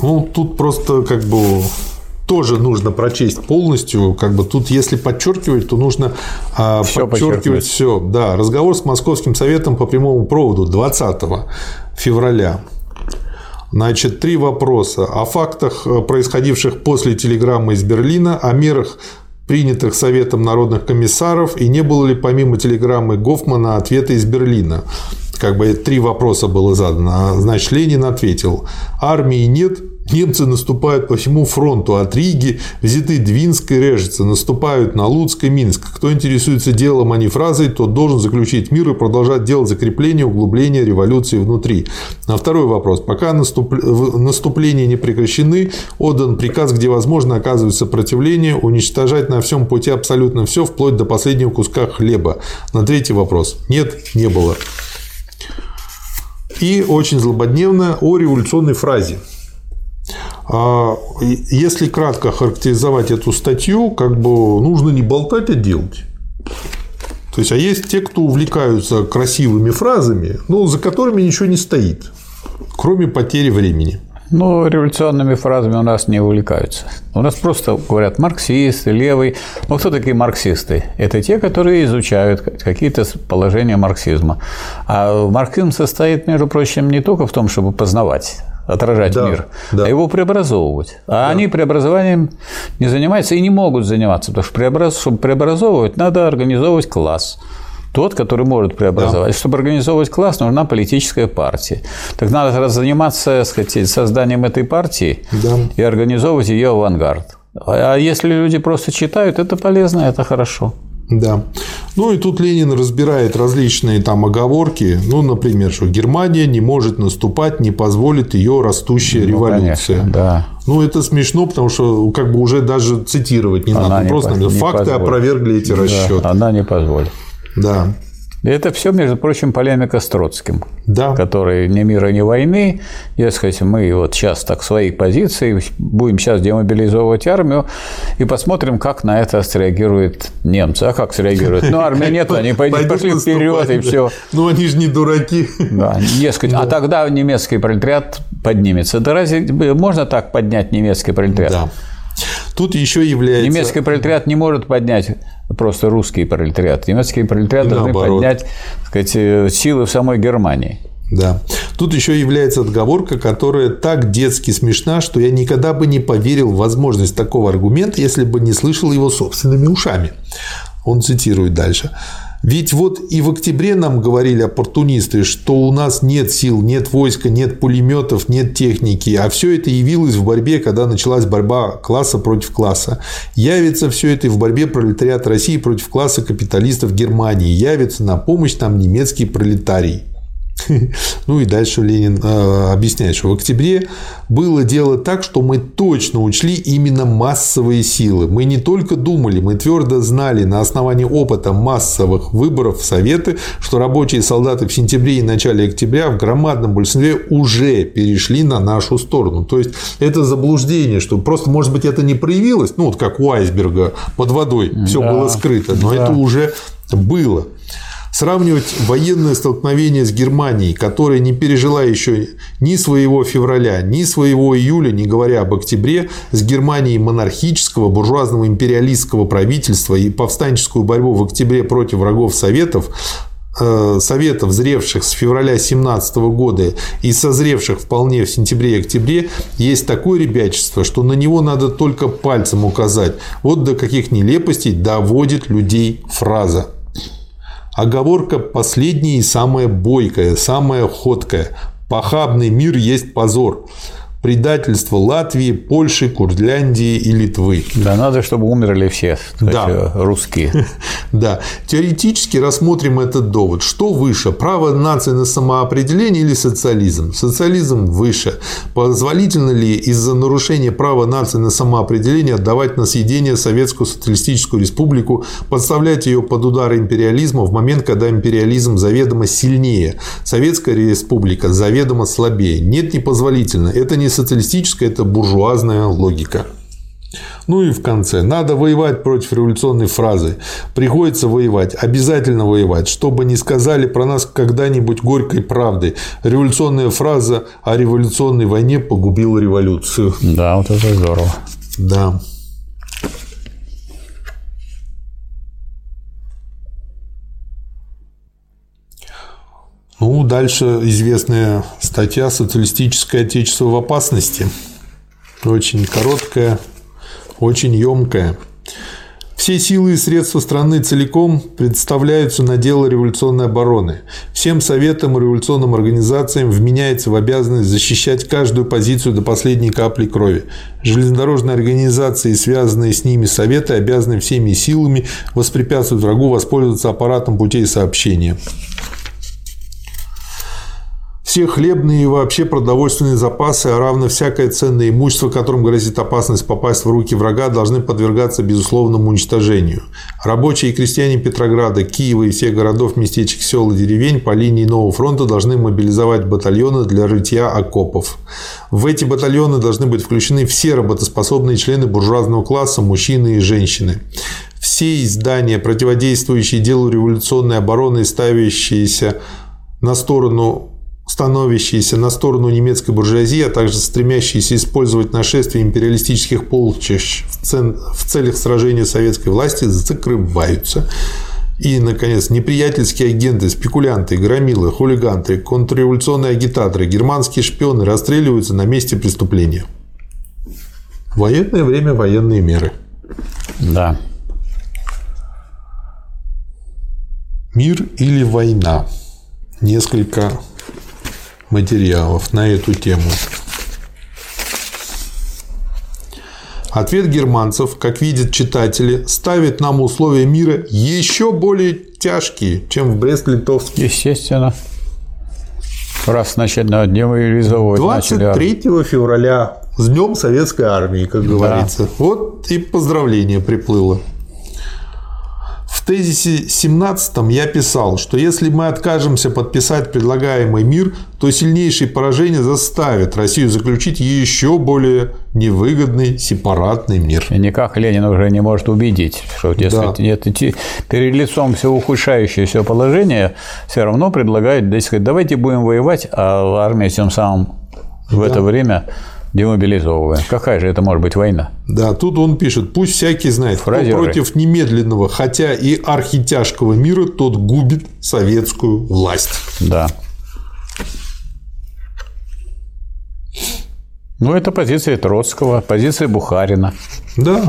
Ну, тут просто как бы тоже нужно прочесть полностью. Как бы тут, если подчеркивать, то нужно а, все подчеркивать все. Да, разговор с Московским советом по прямому проводу 20 февраля. Значит, три вопроса о фактах, э, происходивших после телеграммы из Берлина, о мерах, принятых Советом народных комиссаров, и не было ли помимо телеграммы Гофмана ответа из Берлина. Как бы три вопроса было задано. Значит, Ленин ответил, армии нет, Немцы наступают по всему фронту от Риги, визиты Двинск и Режица, наступают на Луцк и Минск. Кто интересуется делом, а не фразой, тот должен заключить мир и продолжать делать закрепление, углубление революции внутри. На второй вопрос. Пока наступления не прекращены, отдан приказ, где возможно оказывать сопротивление, уничтожать на всем пути абсолютно все, вплоть до последнего куска хлеба. На третий вопрос. Нет, не было. И очень злободневно о революционной фразе. А если кратко характеризовать эту статью, как бы нужно не болтать, а делать. То есть, а есть те, кто увлекаются красивыми фразами, но за которыми ничего не стоит, кроме потери времени.
Ну, революционными фразами у нас не увлекаются. У нас просто говорят марксисты, левый. Ну, кто такие марксисты? Это те, которые изучают какие-то положения марксизма. А марксизм состоит, между прочим, не только в том, чтобы познавать отражать да, мир, да. а его преобразовывать. А да. они преобразованием не занимаются и не могут заниматься, потому что преобраз... чтобы преобразовывать, надо организовывать класс. Тот, который может преобразовать. Да. Чтобы организовывать класс, нужна политическая партия. Так надо заниматься сказать, созданием этой партии да. и организовывать ее авангард. А если люди просто читают, это полезно, это хорошо.
Да. Ну и тут Ленин разбирает различные там оговорки. Ну, например, что Германия не может наступать, не позволит ее растущая ну, революция.
Конечно, да.
Ну, это смешно, потому что как бы уже даже цитировать не
Она
надо.
не
Просто
по- не
факты
позволит.
опровергли эти
Да,
расчеты.
она не позволит.
Да.
Это все, между прочим, полемика с Троцким,
Да.
который ни мира, ни войны. Дескать, мы вот сейчас так свои позиции, будем сейчас демобилизовывать армию и посмотрим, как на это среагируют немцы. А как среагируют? Ну, армии нет, они пошли вперед и все.
Ну, они же не дураки.
Да, дескать, а тогда немецкий пролетариат поднимется. Да разве можно так поднять немецкий пролетариат?
Да. Тут еще является...
Немецкий пролетариат не может поднять просто русский пролетариат. Немецкий пролетариат должны
наоборот.
поднять так сказать, э, силы в самой Германии.
Да. Тут еще является отговорка, которая так детски смешна, что я никогда бы не поверил в возможность такого аргумента, если бы не слышал его собственными ушами. Он цитирует дальше. Ведь вот и в октябре нам говорили оппортунисты, что у нас нет сил, нет войска, нет пулеметов, нет техники, а все это явилось в борьбе, когда началась борьба класса против класса. Явится все это и в борьбе пролетариат России против класса капиталистов Германии. Явится на помощь нам немецкий пролетарий. Ну и дальше Ленин э, объясняет, что в октябре было дело так, что мы точно учли именно массовые силы. Мы не только думали, мы твердо знали на основании опыта массовых выборов в Советы, что рабочие солдаты в сентябре и начале октября в громадном большинстве уже перешли на нашу сторону. То есть это заблуждение, что просто, может быть, это не проявилось, ну вот как у айсберга под водой все
Да.
было скрыто, но
Да.
это уже было. Сравнивать военное столкновение с Германией, которая не пережила еще ни своего февраля, ни своего июля, не говоря об октябре, с Германией монархического, буржуазного империалистского правительства и повстанческую борьбу в октябре против врагов Советов, э, Советов, зревших с февраля 17 года и созревших вполне в сентябре и октябре, есть такое ребячество, что на него надо только пальцем указать. Вот до каких нелепостей доводит людей фраза. Оговорка последняя и самая бойкая, самая ходкая. Похабный мир есть позор. Предательство Латвии, Польши, Курляндии и Литвы.
Да надо, чтобы умерли все
Да.
сказать, русские.
Да, теоретически рассмотрим этот довод. Что выше, право нации на самоопределение или социализм? Социализм выше. Позволительно ли из-за нарушения права нации на самоопределение отдавать на съедение Советскую Социалистическую Республику, подставлять ее под удары империализма в момент, когда империализм заведомо сильнее, Советская Республика заведомо слабее? Нет, непозволительно. Это не социалистическая, это буржуазная логика. Ну и в конце. Надо воевать против революционной фразы. Приходится воевать. Обязательно воевать. Чтобы не сказали про нас когда-нибудь горькой правды. Революционная фраза о революционной войне погубила революцию.
Да, вот это здорово.
Да. Ну, дальше известная статья «Социалистическое отечество в опасности». Очень короткая, очень емкая. Все силы и средства страны целиком представляются на дело революционной обороны. Всем советам и революционным организациям вменяется в обязанность защищать каждую позицию до последней капли крови. Железнодорожные организации и связанные с ними советы обязаны всеми силами воспрепятствовать врагу воспользоваться аппаратом путей сообщения. Все хлебные и вообще продовольственные запасы, а равно всякое ценное имущество, которым грозит опасность попасть в руки врага, должны подвергаться безусловному уничтожению. Рабочие и крестьяне Петрограда, Киева и всех городов, местечек, сел и деревень по линии нового фронта должны мобилизовать батальоны для рытья окопов. В эти батальоны должны быть включены все работоспособные члены буржуазного класса, мужчины и женщины. Все издания, противодействующие делу революционной обороны ставящиеся на сторону становящиеся на сторону немецкой буржуазии, а также стремящиеся использовать нашествие империалистических полчищ в, цен- в целях сражения советской власти, закрываются. И, наконец, неприятельские агенты, спекулянты, громилы, хулиганты, контрреволюционные агитаторы, германские шпионы расстреливаются на месте преступления. Военное время военные меры.
Да.
Мир или война? Несколько материалов на эту тему. Ответ германцев, как видят читатели, ставит нам условия мира еще более тяжкие, чем в Брест-Литовске.
Естественно. Раз начать на демобилизовывать начали.
23 февраля С днем советской армии, как говорится. Да. Вот и поздравление приплыло. В тезисе 17 я писал, что если мы откажемся подписать предлагаемый мир, то сильнейшие поражения заставят Россию заключить еще более невыгодный сепаратный мир.
И никак Ленин уже не может убедить, что дескать, да. нет, перед лицом все ухудшающееся положение все равно предлагает, дескать, давайте будем воевать, а армия тем самым в да. это время демобилизовываем. Какая же это может быть война?
Да, тут он пишет, пусть всякий знает, Фразеры. кто против немедленного, хотя и архитяжкого мира, тот губит советскую власть.
Да. Ну, это позиция Троцкого, позиция Бухарина.
Да.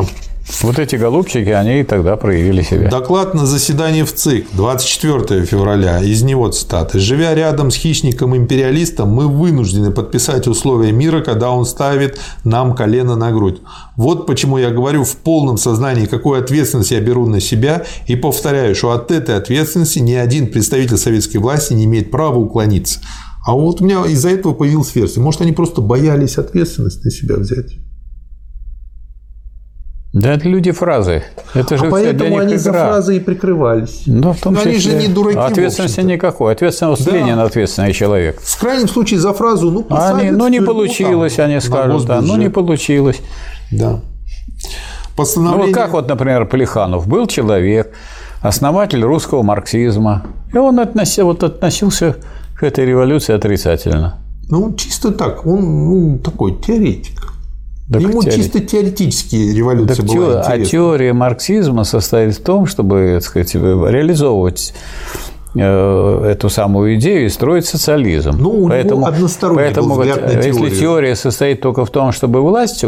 Вот эти голубчики, они и тогда проявили себя.
Доклад на заседании в ЦИК 24 февраля. Из него цитаты. «Живя рядом с хищником-империалистом, мы вынуждены подписать условия мира, когда он ставит нам колено на грудь. Вот почему я говорю в полном сознании, какую ответственность я беру на себя, и повторяю, что от этой ответственности ни один представитель советской власти не имеет права уклониться. А вот у меня из-за этого появилась версия. Может, они просто боялись ответственность на себя взять?
Да, это люди фразы. Это
же а поэтому они игра. за фразы и прикрывались.
Да, в том числе. Они же не дураки. Ответственности никакой. Ответственность да. Ленин ответственный человек.
В крайнем случае за фразу, ну,
они, ну не получилось, там, они скажут, да, ну не получилось.
Да.
Постановление... Ну, как вот, например, Плеханов был человек, основатель русского марксизма, и он относил, вот относился к этой революции отрицательно.
Ну, чисто так, он ну, такой теоретик. Так Ему теори... чисто теоретически революция так была
те... А теория марксизма состоит в том, чтобы так сказать, реализовывать э, эту самую идею и строить социализм.
Ну, у поэтому, него односторонний поэтому был взгляд на
Если теория состоит только в том, чтобы власть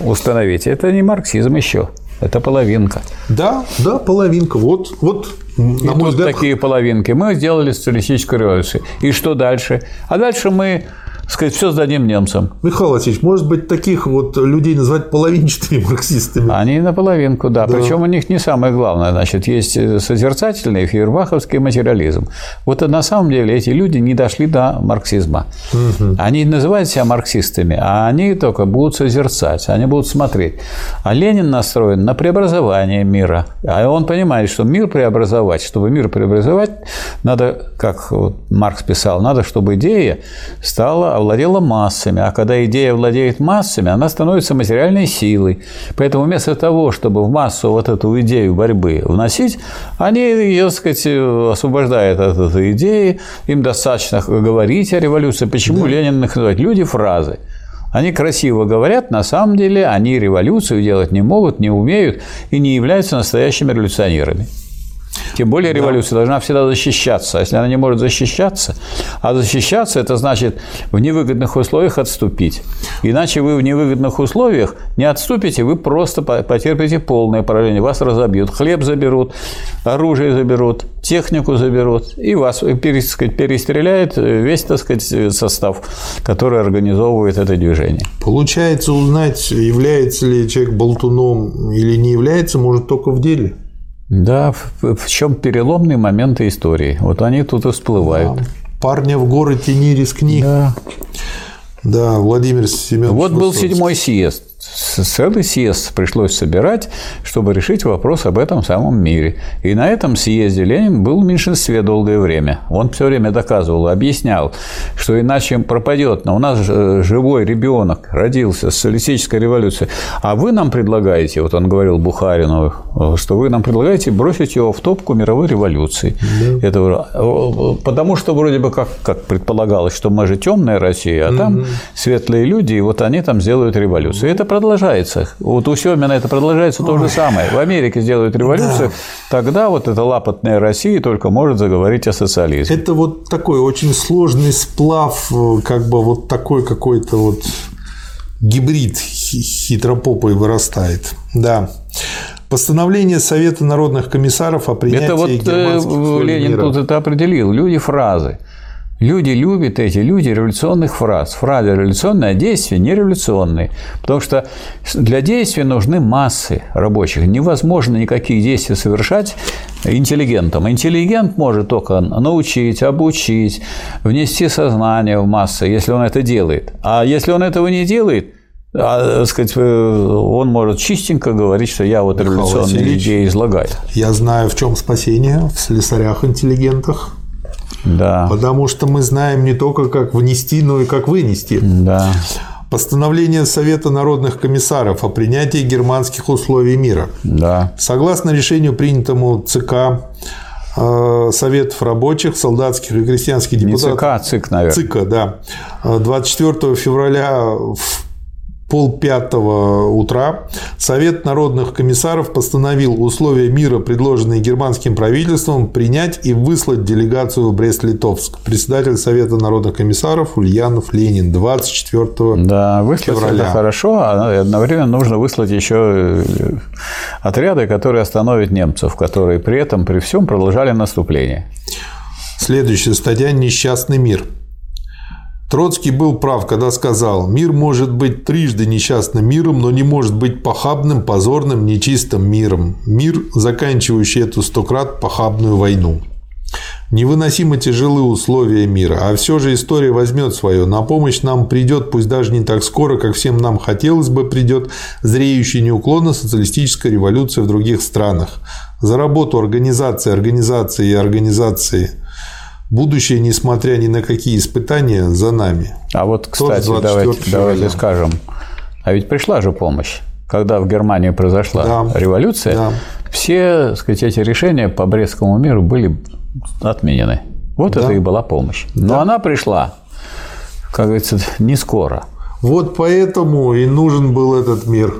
установить, это не марксизм еще. Это половинка.
Да, да, половинка. Вот, вот
на мой взгляд... такие половинки. Мы сделали социалистическую революцию. И что дальше? А дальше мы сказать, все сдадим немцам.
Михаил Васильевич, может быть, таких вот людей назвать половинчатыми марксистами?
Они наполовинку, да. да. Причем у них не самое главное. Значит, есть созерцательный фейербаховский материализм. Вот на самом деле эти люди не дошли до марксизма. Угу. Они называют себя марксистами, а они только будут созерцать, они будут смотреть. А Ленин настроен на преобразование мира. А он понимает, что мир преобразовать, чтобы мир преобразовать, надо, как вот Маркс писал, надо, чтобы идея стала овладела массами, а когда идея владеет массами, она становится материальной силой. Поэтому вместо того, чтобы в массу вот эту идею борьбы вносить, они ее, так сказать, освобождают от этой идеи, им достаточно говорить о революции. Почему да. Ленин называет? Люди фразы. Они красиво говорят, на самом деле они революцию делать не могут, не умеют и не являются настоящими революционерами. Тем более революция да. должна всегда защищаться. А если она не может защищаться, а защищаться это значит в невыгодных условиях отступить. Иначе вы в невыгодных условиях не отступите, вы просто потерпите полное поражение. Вас разобьют, хлеб заберут, оружие заберут, технику заберут, и вас перестреляет весь так сказать, состав, который организовывает это движение.
Получается, узнать, является ли человек болтуном или не является, может только в деле.
Да, в, в чем переломные моменты истории. Вот они тут и всплывают. Да.
Парня в горы тени рискни.
Да.
Да, Владимир Семенович.
Вот был седьмой съезд целый съезд пришлось собирать, чтобы решить вопрос об этом самом мире. И на этом съезде Ленин был в меньшинстве долгое время. Он все время доказывал, объяснял, что иначе пропадет. Но у нас живой ребенок родился, социалистическая революция. А вы нам предлагаете, вот он говорил Бухарину, что вы нам предлагаете бросить его в топку мировой революции. Да. Это, потому что вроде бы как, как предполагалось, что мы же темная Россия, а угу. там светлые люди, и вот они там сделают революцию. Это продолжается. Вот у Семина это продолжается то же самое. В Америке сделают революцию, да. тогда вот эта лапотная Россия только может заговорить о социализме.
Это вот такой очень сложный сплав, как бы вот такой какой-то вот гибрид хитропопой вырастает. Да. Постановление Совета народных комиссаров о принятии
Это вот э, Ленин тут это определил. Люди фразы. Люди любят эти люди революционных фраз. Фразы революционные, а действия не революционные. Потому что для действия нужны массы рабочих. Невозможно никаких действий совершать интеллигентом. Интеллигент может только научить, обучить, внести сознание в массы, если он это делает. А если он этого не делает, А, так сказать, он может чистенько говорить, что я вот революционные идеи излагаю.
Я знаю, в чем спасение в слесарях-интеллигентах.
Да,
Потому что мы знаем не только, как внести, но и как вынести.
да.
Постановление Совета народных комиссаров о принятии германских условий мира.
Да.
Согласно решению, принятому ЦК э, Советов рабочих, солдатских и крестьянских
Не
депутатов.
ЦК, а ЦИК, наверное.
ЦИКа, да. 24 февраля в полпятого утра Совет народных комиссаров постановил условия мира, предложенные германским правительством, принять и выслать делегацию в Брест-Литовск. Председатель Совета народных комиссаров Ульянов Ленин 24
Да, выслать
февраля.
это хорошо, а одновременно нужно выслать еще э, отряды, которые остановят немцев, которые при этом, при всем продолжали наступление.
Следующая статья «Несчастный мир». Троцкий был прав, когда сказал, мир может быть трижды несчастным миром, но не может быть похабным, позорным, нечистым миром. Мир, заканчивающий эту стократ похабную войну. Невыносимо тяжелы условия мира, а все же история возьмет свое. На помощь нам придет, пусть даже не так скоро, как всем нам хотелось бы, придет зреющая неуклонно социалистическая революция в других странах. За работу организации, организации и организации Будущее, несмотря ни на какие испытания, за нами.
А вот, кстати,
24
давайте,
февраля.
давайте скажем, а ведь пришла же помощь. Когда в Германии произошла
Да.
революция,
Да.
все так сказать, эти решения по Брестскому миру были отменены. Вот это и была помощь. Но она пришла, как говорится, не скоро.
Вот поэтому и нужен был этот мир.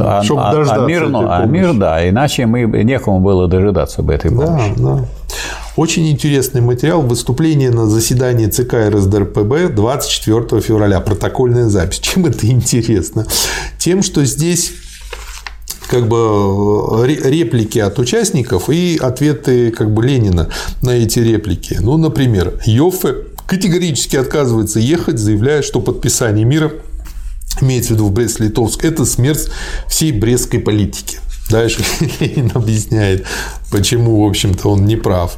А,
Чтоб
а- а
дождаться
мир, ну, а мир, да, иначе мы некому было дожидаться бы этой
Да,
помощи.
да. Очень интересный материал. Выступление на заседании ЦК РСДРПБ 24 февраля. Протокольная запись. Чем это интересно? Тем, что здесь как бы э, ре- реплики от участников и ответы как бы Ленина на эти реплики. Ну, например, Йоффе категорически отказывается ехать, заявляя, что подписание мира имеется в виду в Брест-Литовск, это смерть всей брестской политики. Дальше Ленин объясняет, почему, в общем-то, он не прав.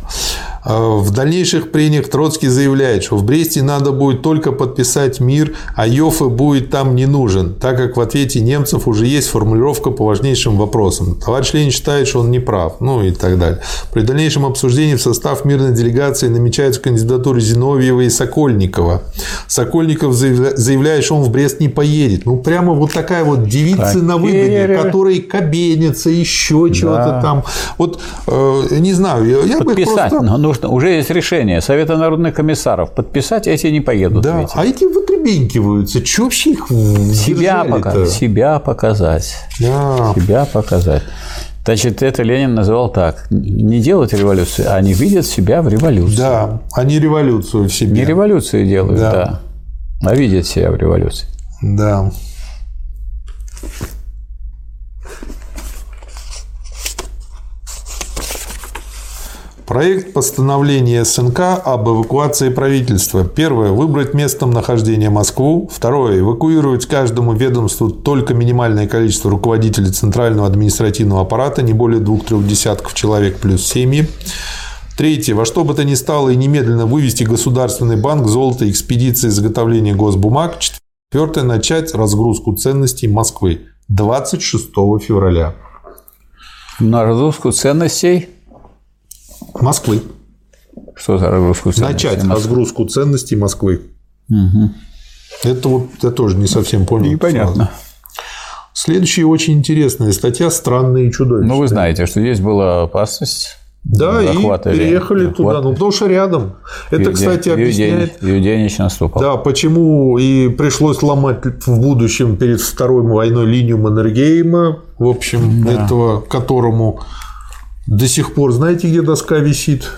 А В дальнейших прениях Троцкий заявляет, что в Бресте надо будет только подписать мир, а Йоффе будет там не нужен, так как в ответе немцев уже есть формулировка по важнейшим вопросам. Товарищ Ленин считает, что он не прав, ну и так далее. При дальнейшем обсуждении в состав мирной делегации намечаются кандидатуры Зиновьева и Сокольникова. Сокольников заявля- заявляет, что он в Брест не поедет. Ну, прямо вот такая вот девица на выгоне, которой кабенится, еще чего-то там. Вот, э, не знаю, я- я бы их просто...
но нужно, уже есть решение Совета народных комиссаров. Подписать эти не поедут.
Да,
видите.
а эти вытребенькиваются. Чего вообще их
себя, пока, себя показать.
Да.
Себя показать. Значит, это Ленин называл так. Не делать революцию, а они видят себя в революции.
Да, они революцию в себе.
Не революцию делают,
Да.
да. а видят себя в революции.
Да. Проект постановления СНК об эвакуации правительства. Первое. Выбрать местом нахождения Москву. Второе. Эвакуировать каждому ведомству только минимальное количество руководителей центрального административного аппарата, не более двух-трех десятков человек плюс семьи. Третье. Во что бы то ни стало и немедленно вывести Государственный банк золото экспедиции изготовления госбумаг. Четвертое. Начать разгрузку ценностей Москвы. 26 февраля.
На разгрузку ценностей.
Москвы.
Что за разгрузку ценностей?
Начать разгрузку ценностей Москвы. Это вот я тоже не совсем понял.
Непонятно.
Следующая очень интересная статья «Странные и чудовищные».
Ну, вы знаете, что здесь была опасность.
Да, и переехали туда.
захвата.
Ну, потому что рядом. Это,
Юдей-
кстати, объясняет,
Юденич наступал.
да, почему и пришлось ломать в будущем перед Второй войной линию Маннергейма, в общем, этого, которому до сих пор, знаете, где доска висит?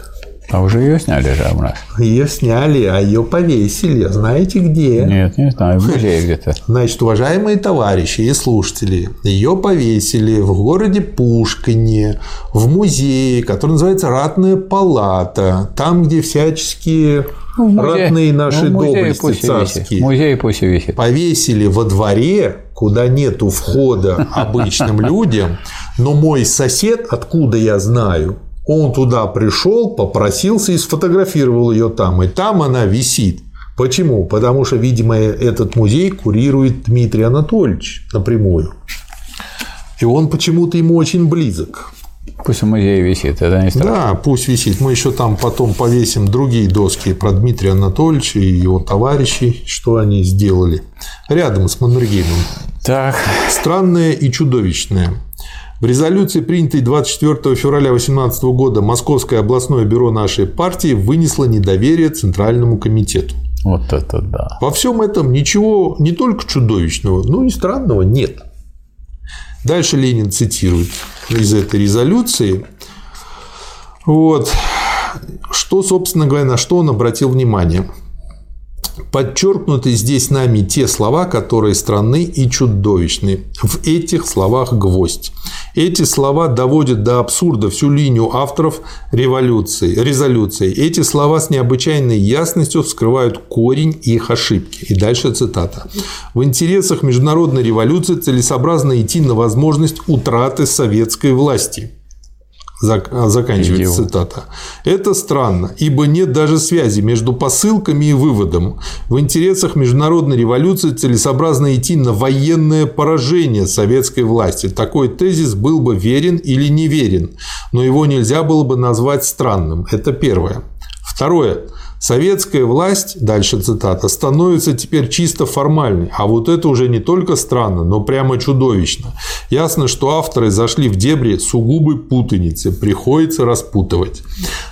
А уже ее сняли же у нас.
Ее сняли, а ее повесили. Знаете где?
Нет, не знаю, в музее где-то.
Значит, уважаемые товарищи и слушатели, ее повесили в городе Пушкине, в музее, который называется Ратная палата, там, где всяческие
Ну, в музее-
ратные наши
ну,
доблести
пусть
царские
В музее пусть висит.
повесили во дворе, куда нету входа обычным людям, но мой сосед, откуда я знаю, он туда пришел, попросился и сфотографировал ее там, и там она висит. Почему? Потому что, видимо, этот музей курирует Дмитрий Анатольевич напрямую. И он почему-то ему очень близок.
Пусть в музее висит, это не страшно.
Да, пусть висит. Мы еще там потом повесим другие доски про Дмитрия Анатольевича и его товарищей, что они сделали рядом с Маннергеймом.
Так.
Странное и чудовищное. В резолюции, принятой 24 февраля 2018 года, Московское областное бюро нашей партии вынесло недоверие Центральному комитету.
Вот это да.
Во всем этом ничего не только чудовищного, но и странного нет. Дальше Ленин цитирует из этой резолюции. Вот. Что, собственно говоря, на что он обратил внимание? Подчеркнуты здесь нами те слова, которые странны и чудовищны. В этих словах гвоздь. Эти слова доводят до абсурда всю линию авторов революции, резолюции. Эти слова с необычайной ясностью вскрывают корень их ошибки. И дальше цитата. В интересах международной революции целесообразно идти на возможность утраты советской власти. Заканчивается цитата. Это странно, ибо нет даже связи между посылками и выводом. В интересах международной революции целесообразно идти на военное поражение советской власти. Такой тезис был бы верен или неверен, но его нельзя было бы назвать странным. Это первое. Второе. Советская власть, дальше цитата, становится теперь чисто формальной, а вот это уже не только странно, но прямо чудовищно. Ясно, что авторы зашли в дебри сугубой путаницы, приходится распутывать.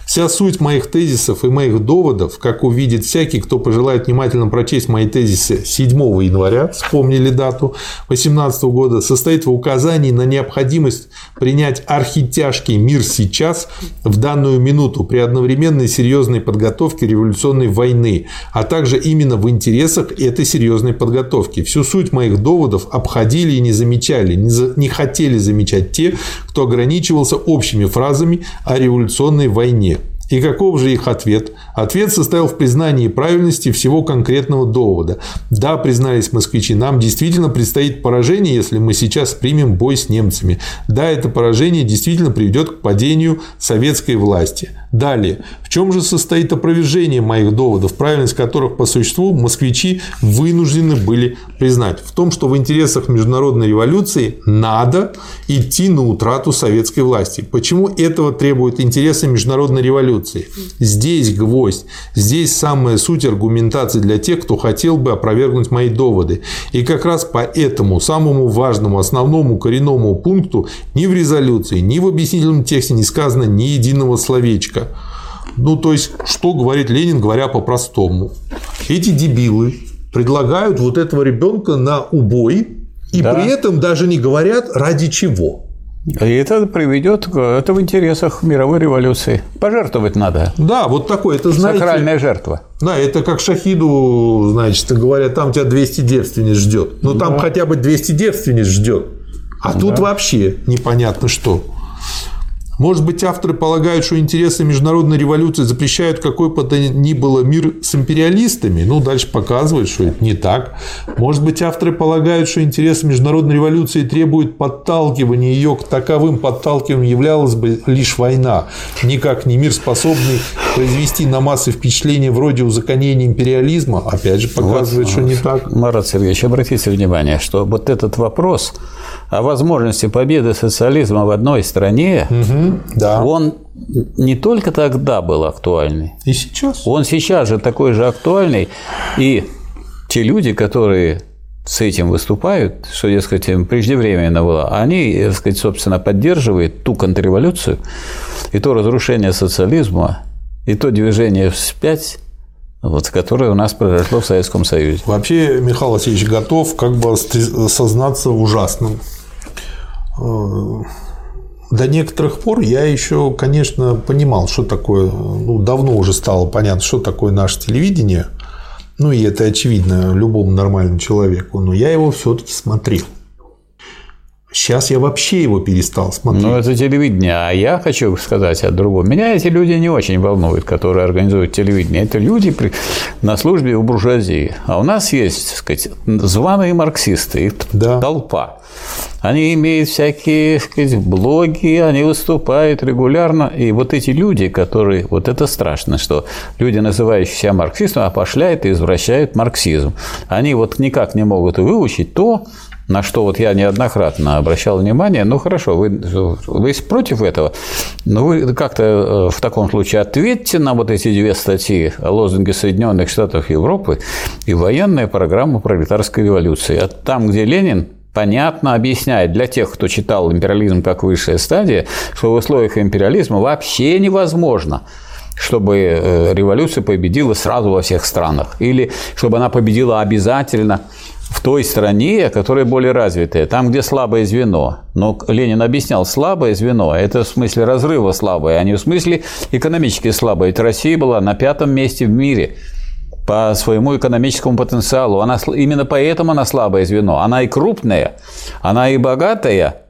Вся суть моих тезисов и моих доводов, как увидит всякий, кто пожелает внимательно прочесть мои тезисы 7 января, вспомнили дату 2018 года, состоит в указании на необходимость принять архитяжкий мир сейчас, в данную минуту, при одновременной серьезной подготовке революционной войны, а также именно в интересах этой серьезной подготовки. Всю суть моих доводов обходили и не замечали, не, за, не хотели замечать те, кто ограничивался общими фразами о революционной войне. И каков же их ответ? Ответ состоял в признании правильности всего конкретного довода. Да, признались москвичи, нам действительно предстоит поражение, если мы сейчас примем бой с немцами. Да, это поражение действительно приведет к падению советской власти. Далее. В чем же состоит опровержение моих доводов, правильность которых по существу москвичи вынуждены были признать? В том, что в интересах международной революции надо идти на утрату советской власти. Почему этого требуют интересы международной революции? Здесь гвоздь, здесь самая суть аргументации для тех, кто хотел бы опровергнуть мои доводы. И как раз по этому самому важному, основному коренному пункту ни в резолюции, ни в объяснительном тексте не сказано ни единого словечка. Ну, то есть, что говорит Ленин, говоря по-простому? Эти дебилы предлагают вот этого ребенка на убой, и да. при этом даже не говорят ради чего.
И это приведет к это в интересах мировой революции. Пожертвовать надо.
Да, вот такое, это знаете.
Сакральная жертва.
Да, это как Шахиду, значит, говорят, там тебя 200 девственниц ждет. Ну, там хотя бы 200 девственниц ждет. А да. тут вообще непонятно что. Может быть, авторы полагают, что интересы международной революции запрещают какой бы то ни было мир с империалистами? Ну, дальше показывают, что это не так. Может быть, авторы полагают, что интересы международной революции требуют подталкивания ее к таковым подталкиванием являлась бы лишь война, никак не мир, способный произвести на массы впечатления вроде узаконения империализма, опять же показывает, вот, что не так.
Марат Сергеевич, обратите внимание, что вот этот вопрос о возможности победы социализма в одной стране, угу, да. он не только тогда был актуальный.
И сейчас.
Он сейчас же такой же актуальный. И те люди, которые с этим выступают, что, дескать, им преждевременно было, они, так сказать, собственно, поддерживают ту контрреволюцию и то разрушение социализма, и то движение вспять, вот, которое у нас произошло в Советском Союзе.
Вообще, Михаил Васильевич готов как бы сознаться в ужасном. Э, до некоторых пор я еще, конечно, понимал, что такое, ну, давно уже стало понятно, что такое наше телевидение. Ну, и это очевидно любому нормальному человеку, но я его все-таки смотрел. Сейчас я вообще его перестал смотреть.
Ну, это телевидение. А я хочу сказать о другом. Меня эти люди не очень волнуют, которые организуют телевидение. Это люди на службе у буржуазии. А у нас есть, так сказать, званые марксисты, да. толпа. Они имеют всякие так сказать, блоги, они выступают регулярно. И вот эти люди, которые... Вот это страшно, что люди, называющие себя марксистом, опошляют и извращают марксизм. Они вот никак не могут выучить то, на что вот я неоднократно обращал внимание, ну хорошо, вы, вы против этого, но вы как-то э, в таком случае ответьте на вот эти две статьи о лозунге Соединенных Штатов Европы и военная программа пролетарской революции. А там, где Ленин понятно объясняет для тех, кто читал империализм как высшая стадия, что в условиях империализма вообще невозможно чтобы э, революция победила сразу во всех странах, или чтобы она победила обязательно в той стране, которая более развитая, там, где слабое звено. Но Ленин объяснял, слабое звено – это в смысле разрыва слабое, а не в смысле экономически слабое. Ведь Россия была на пятом месте в мире по своему экономическому потенциалу. Она, именно поэтому она слабое звено. Она и крупная, она и богатая,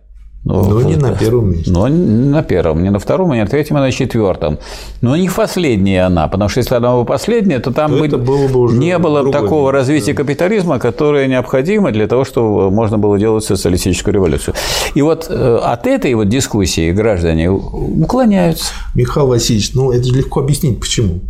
ну, но не на первом месте.
Но не на первом, не на втором, не на третьем, а на четвертом. Но не последняя она, потому что если она была последняя, то там то бы было бы уже не было такого развития да. капитализма, которое необходимо для того, чтобы можно было делать социалистическую революцию. И вот э, от этой вот дискуссии граждане уклоняются.
Михаил Васильевич, ну это же легко объяснить, почему.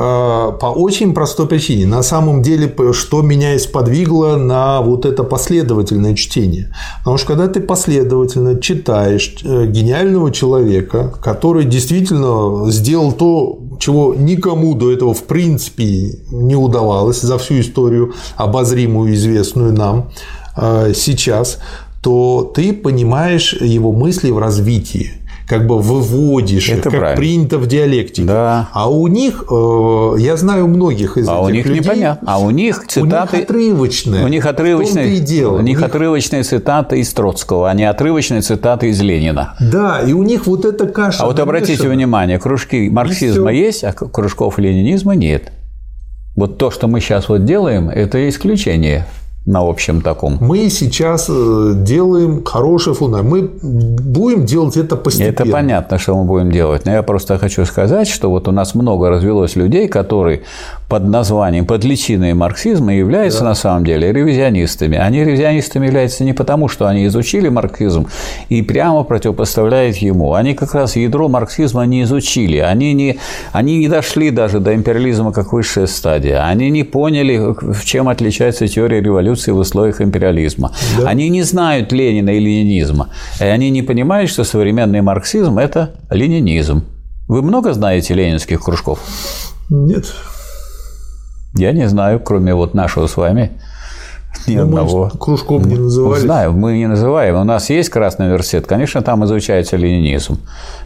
А, по очень простой причине. На самом деле, что меня и сподвигло на вот это последовательное чтение. Потому что когда ты последовательно читаешь э, гениального человека, который действительно сделал то, чего никому до этого в принципе не удавалось за всю историю обозримую, известную нам э, сейчас, то ты понимаешь его мысли в развитии как бы выводишь, Это как правильно. принято в диалектике.
Да.
А у них, э, я знаю многих из
а
этих
у них
людей,
непонятно. А у них цитаты...
У них отрывочные.
У них отрывочные, и дело. У, у них, отрывочные цитаты из Троцкого, а не отрывочные цитаты из Ленина.
Да, и у них вот эта каша
А вот обратите внимание, кружки марксизма есть, а кружков ленинизма нет. Вот то, что мы сейчас вот делаем, это исключение на общем таком.
Мы сейчас э, делаем хороший фундамент. Мы будем делать это постепенно.
Это понятно, что мы будем делать. Но я просто хочу сказать, что вот у нас много развелось людей, которые под названием, под личиной марксизма являются да. на самом деле ревизионистами. Они ревизионистами являются не потому, что они изучили марксизм и прямо противопоставляют ему. Они как раз ядро марксизма не изучили. Они не, они не дошли даже до империализма как высшая стадия. Они не поняли, в чем отличается теория революции в условиях империализма. Да. Они не знают Ленина и ленинизма. И они не понимают, что современный марксизм – это ленинизм. Вы много знаете ленинских кружков?
Нет.
Я не знаю, кроме вот нашего с вами ни ну, одного.
Мы кружком не называли.
Знаю, мы не называем. У нас есть Красный университет, конечно, там изучается ленинизм,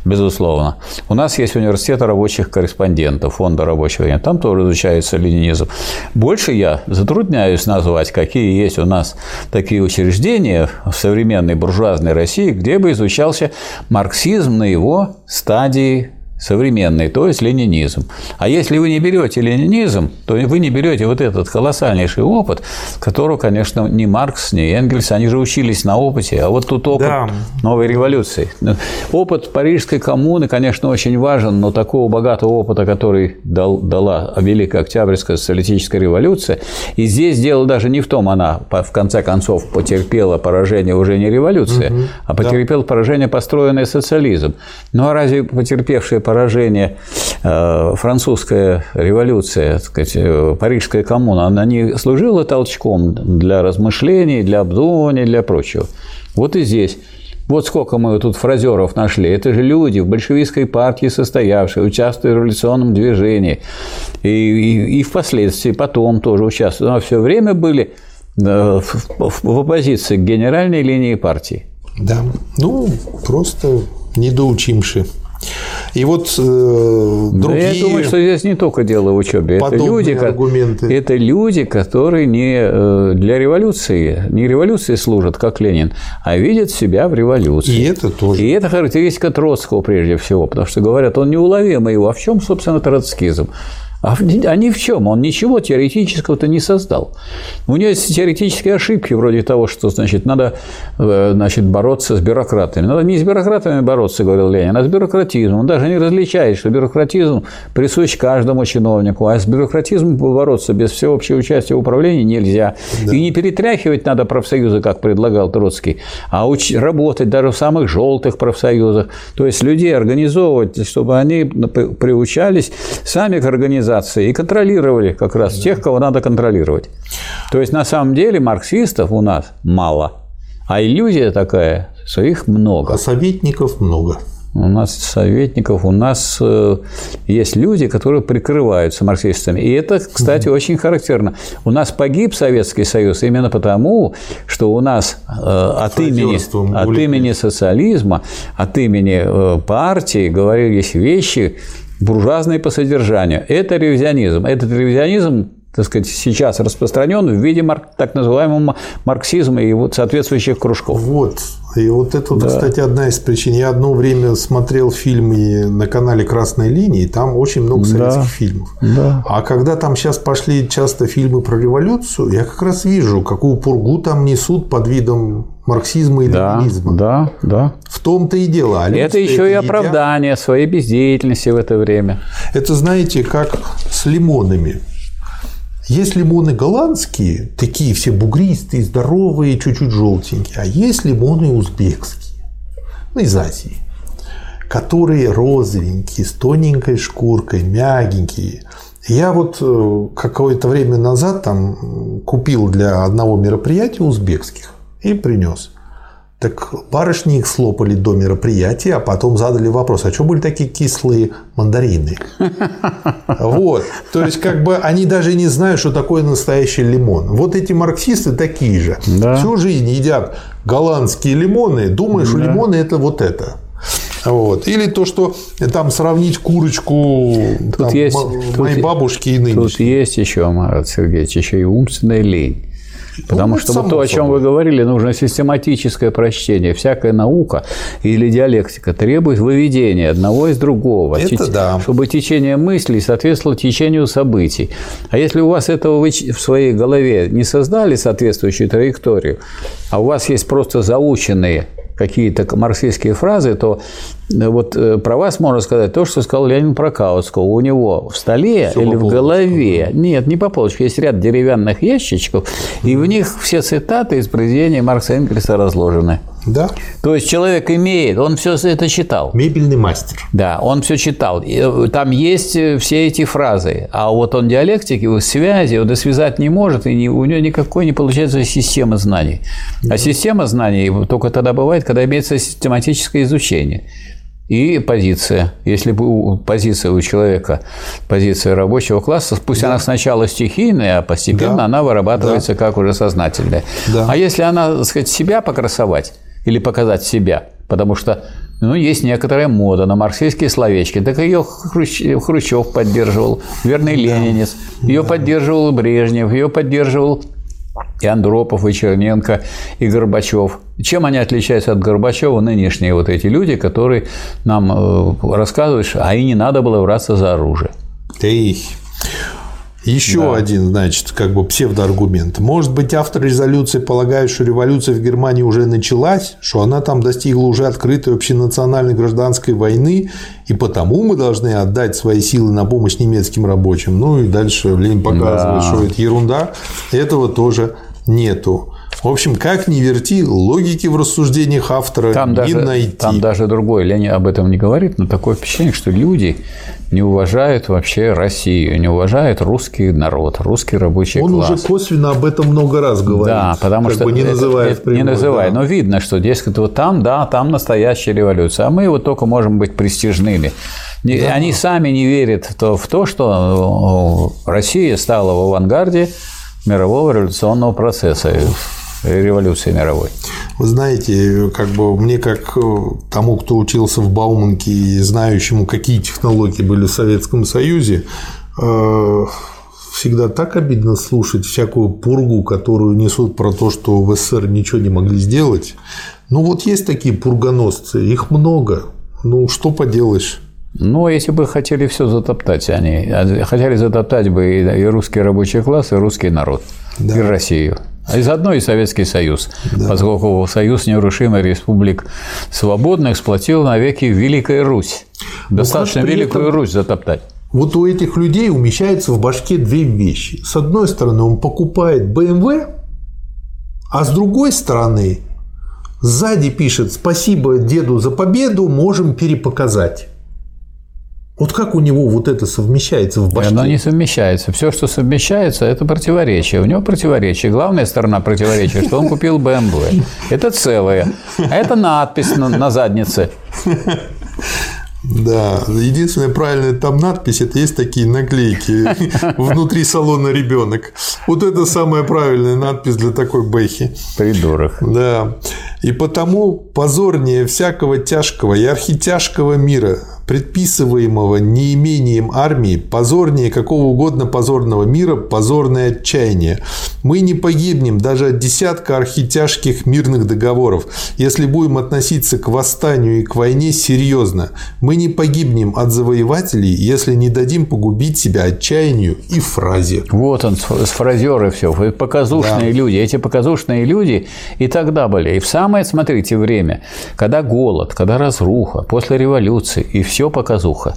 безусловно. У нас есть университет рабочих корреспондентов, фонда рабочих там тоже изучается ленинизм. Больше я затрудняюсь назвать, какие есть у нас такие учреждения в современной буржуазной России, где бы изучался марксизм на его стадии современный, то есть ленинизм. А если вы не берете ленинизм, то вы не берете вот этот колоссальнейший опыт, которого, конечно, ни Маркс, ни Энгельс, они же учились на опыте, а вот тут опыт да. новой революции. Опыт Парижской коммуны, конечно, очень важен, но такого богатого опыта, который дал, дала Великая Октябрьская социалистическая революция, и здесь дело даже не в том, она в конце концов потерпела поражение уже не революция, угу, а потерпела да. поражение построенный социализм. Ну а разве потерпевшие поражение э, французская революция, так сказать, э, Парижская коммуна, она не служила толчком для размышлений, для обдумывания, для прочего. Вот и здесь. Вот сколько мы тут фразеров нашли. Это же люди в большевистской партии состоявшие, участвуя в революционном движении. И, и, и впоследствии потом тоже участвовали. Но все время были э, в, в оппозиции к генеральной линии партии.
Да, ну, просто недоучимши. И вот э, другие...
я думаю, что здесь не только дело в учебе. Это люди, аргументы. это люди, которые не э, для революции, не революции служат, как Ленин, а видят себя в революции.
И это тоже.
И это характеристика Троцкого прежде всего, потому что говорят, он неуловимый. А в чем, собственно, троцкизм? А они в чем? Он ничего теоретического-то не создал. У него есть теоретические ошибки, вроде того, что значит, надо э, значит, бороться с бюрократами. Надо не с бюрократами бороться, говорил Ленин, а с бюрократизмом. Он даже не различает, что бюрократизм присущ каждому чиновнику, а с бюрократизмом бороться без всеобщего участия в управлении нельзя. Да. И не перетряхивать надо профсоюзы, как предлагал Троцкий, а уч- работать даже в самых желтых профсоюзах. То есть людей организовывать, чтобы они приучались сами к организации организации и контролировали как раз тех, кого надо контролировать. То есть на самом деле марксистов у нас мало, а иллюзия такая, что их много.
А советников много.
У нас советников, у нас э, есть люди, которые прикрываются марксистами. И это, кстати, угу. очень характерно. У нас погиб Советский Союз именно потому, что у нас э, от, имени, от имени социализма, от имени э, партии говорились вещи, буржуазные по содержанию. Это ревизионизм. Этот ревизионизм так сказать, сейчас распространен в виде так называемого марксизма и вот соответствующих кружков.
Вот. И вот это, да. кстати, одна из причин. Я одно время смотрел фильмы на канале Красной линии, там очень много советских да. фильмов. Да. А когда там сейчас пошли часто фильмы про революцию, я как раз вижу, какую пургу там несут под видом марксизма и да, ленинизма.
Да, да.
В том-то и дело.
А это еще и оправдание едят. своей бездеятельности в это время.
Это, знаете, как с лимонами. Есть лимоны голландские, такие все бугристые, здоровые, чуть-чуть желтенькие, а есть лимоны узбекские, ну, из Азии, которые розовенькие, с тоненькой шкуркой, мягенькие. Я вот э, какое-то время назад там купил для одного мероприятия узбекских и принес. Так барышни их слопали до мероприятия, а потом задали вопрос, а что были такие кислые мандарины? Вот. То есть, как бы они даже не знают, что такое настоящий лимон. Вот эти марксисты такие же. Да. Всю жизнь едят голландские лимоны, думая, что да. лимоны это вот это. Вот. Или то, что там сравнить курочку тут там, есть, моей тут, бабушки и нынешней.
Тут есть еще, Марат Сергеевич, еще и умственная лень. Потому ну, что вот то, о чем вы говорили, нужно систематическое прочтение. Всякая наука или диалектика требует выведения одного из другого,
Это да.
чтобы течение мыслей соответствовало течению событий. А если у вас этого вы в своей голове не создали соответствующую траекторию, а у вас есть просто заученные какие-то марксистские фразы, то вот э, про вас можно сказать то, что сказал Леонид про Каутского. У него в столе все или в голове, нет, не по полочке, есть ряд деревянных ящичков, и в них все цитаты из произведения Маркса Энгельса разложены.
Да.
То есть человек имеет, он все это читал.
Мебельный мастер.
Да, он все читал. Э, там есть э, все эти фразы. А вот он диалектики, связи, он и связать не может, и у него никакой не получается система знаний. Да. А система знаний только тогда бывает, когда имеется систематическое изучение и позиция. Если позиция у человека, позиция рабочего класса, пусть да. она сначала стихийная, а постепенно да. она вырабатывается да. как уже сознательная. Да. А если она, так сказать, себя покрасовать, или показать себя, потому что ну, есть некоторая мода на марксистские словечки. Так ее Хрущев поддерживал, верный ленинец, ее поддерживал Брежнев, ее поддерживал и Андропов, и Черненко, и Горбачев. Чем они отличаются от Горбачева, нынешние вот эти люди, которые нам э, рассказывают, а и не надо было браться за оружие.
Эй, еще да. один, значит, как бы псевдоаргумент. Может быть, автор резолюции полагает, что революция в Германии уже началась, что она там достигла уже открытой общенациональной гражданской войны, и потому мы должны отдать свои силы на помощь немецким рабочим. Ну и дальше Ленин показывает, да. что это ерунда. Этого тоже нету. В общем, как ни верти, логики в рассуждениях автора
там
не
даже,
найти.
Там даже другое. Ленин об этом не говорит, но такое впечатление, что люди не уважают вообще Россию, не уважают русский народ, русский рабочий
Он
класс.
Он уже косвенно об этом много раз говорит.
Да, потому что
бы не называя это,
не называя, да. но видно, что дескать вот там, да, там настоящая революция, а мы вот только можем быть престижными. Да. Они сами не верят в то, в то, что э, Россия стала в авангарде мирового революционного процесса революции мировой.
Вы знаете, как бы мне как э, тому, кто учился в Бауманке и знающему, какие технологии были в Советском Союзе, э, всегда так обидно слушать всякую пургу, которую несут про то, что в СССР ничего не могли сделать. Ну вот есть такие пургоносцы, их много. Ну что поделаешь?
Ну, если бы хотели все затоптать, они а хотели затоптать бы и русский рабочий класс, и русский народ, да. и Россию. А и заодно и Советский Союз, да. поскольку Союз нерушимых республик свободно эксплуатировал навеки Великая Русь. Ну, Достаточно Великую этом... Русь затоптать.
Вот у этих людей умещается в башке две вещи. С одной стороны, он покупает BMW, а с другой стороны, сзади пишет «Спасибо деду за победу, можем перепоказать». Вот как у него вот это совмещается в башке?
Оно не совмещается. Все, что совмещается, это противоречие. У него противоречие. Главная сторона противоречия, что он купил BMW. Это целое. А это надпись на, на заднице.
Да, единственная правильная там надпись это есть такие наклейки внутри салона ребенок. Вот это самая правильная надпись для такой бэхи.
Придурок.
Да. И потому позорнее всякого тяжкого и архитяжкого мира предписываемого неимением армии, позорнее какого угодно позорного мира, позорное отчаяние. Мы не погибнем даже от десятка архитяжких мирных договоров, если будем относиться к восстанию и к войне серьезно. Мы не погибнем от завоевателей, если не дадим погубить себя отчаянию и фразе.
Вот он, с фразеры все. Показушные да. люди. Эти показушные люди и тогда были. И в самое, смотрите, время, когда голод, когда разруха, после революции, и все показуха.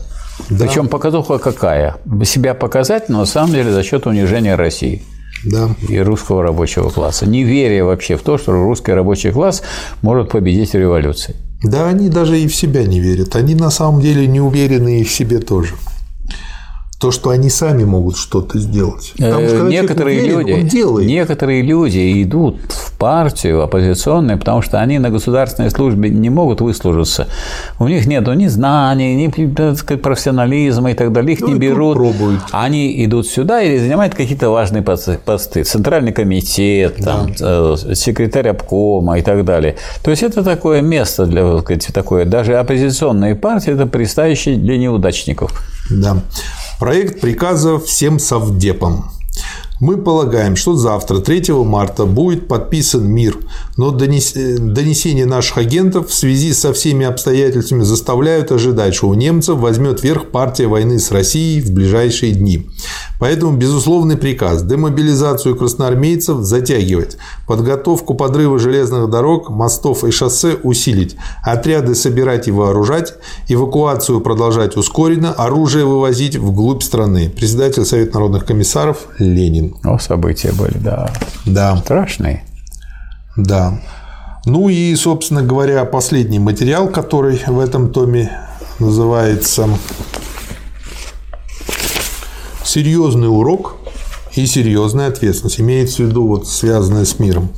Да. Причем показуха какая? Себя показать, но на самом деле за счет унижения России да. и русского рабочего класса. Не веря вообще в то, что русский рабочий класс может победить в революции.
Да, они даже и в себя не верят. Они на самом деле не уверены и в себе тоже то, что они сами могут что-то сделать.
Потому что, некоторые, люди, некоторые люди идут в партию оппозиционную, потому что они на государственной службе не могут выслужиться. У них нет ни знаний, ни профессионализма и так далее. Их ну, не берут. Пробуют. Они идут сюда и занимают какие-то важные посты. Центральный комитет, там, да. Э, секретарь обкома и так далее. То есть это такое место для сказать, такое. Даже оппозиционные партии это пристанище для неудачников.
Да. Проект приказа всем совдепам. Мы полагаем, что завтра, 3 марта, будет подписан мир, но донесения наших агентов в связи со всеми обстоятельствами заставляют ожидать, что у немцев возьмет верх партия войны с Россией в ближайшие дни. Поэтому безусловный приказ – демобилизацию красноармейцев затягивать, подготовку подрыва железных дорог, мостов и шоссе усилить, отряды собирать и вооружать, эвакуацию продолжать ускоренно, оружие вывозить вглубь страны. Председатель Совета народных комиссаров Ленин.
О, события были, да.
Да.
Страшные.
Да. Ну и, собственно говоря, последний материал, который в этом томе называется серьезный урок и серьезная ответственность. Имеется в виду вот связанная с миром.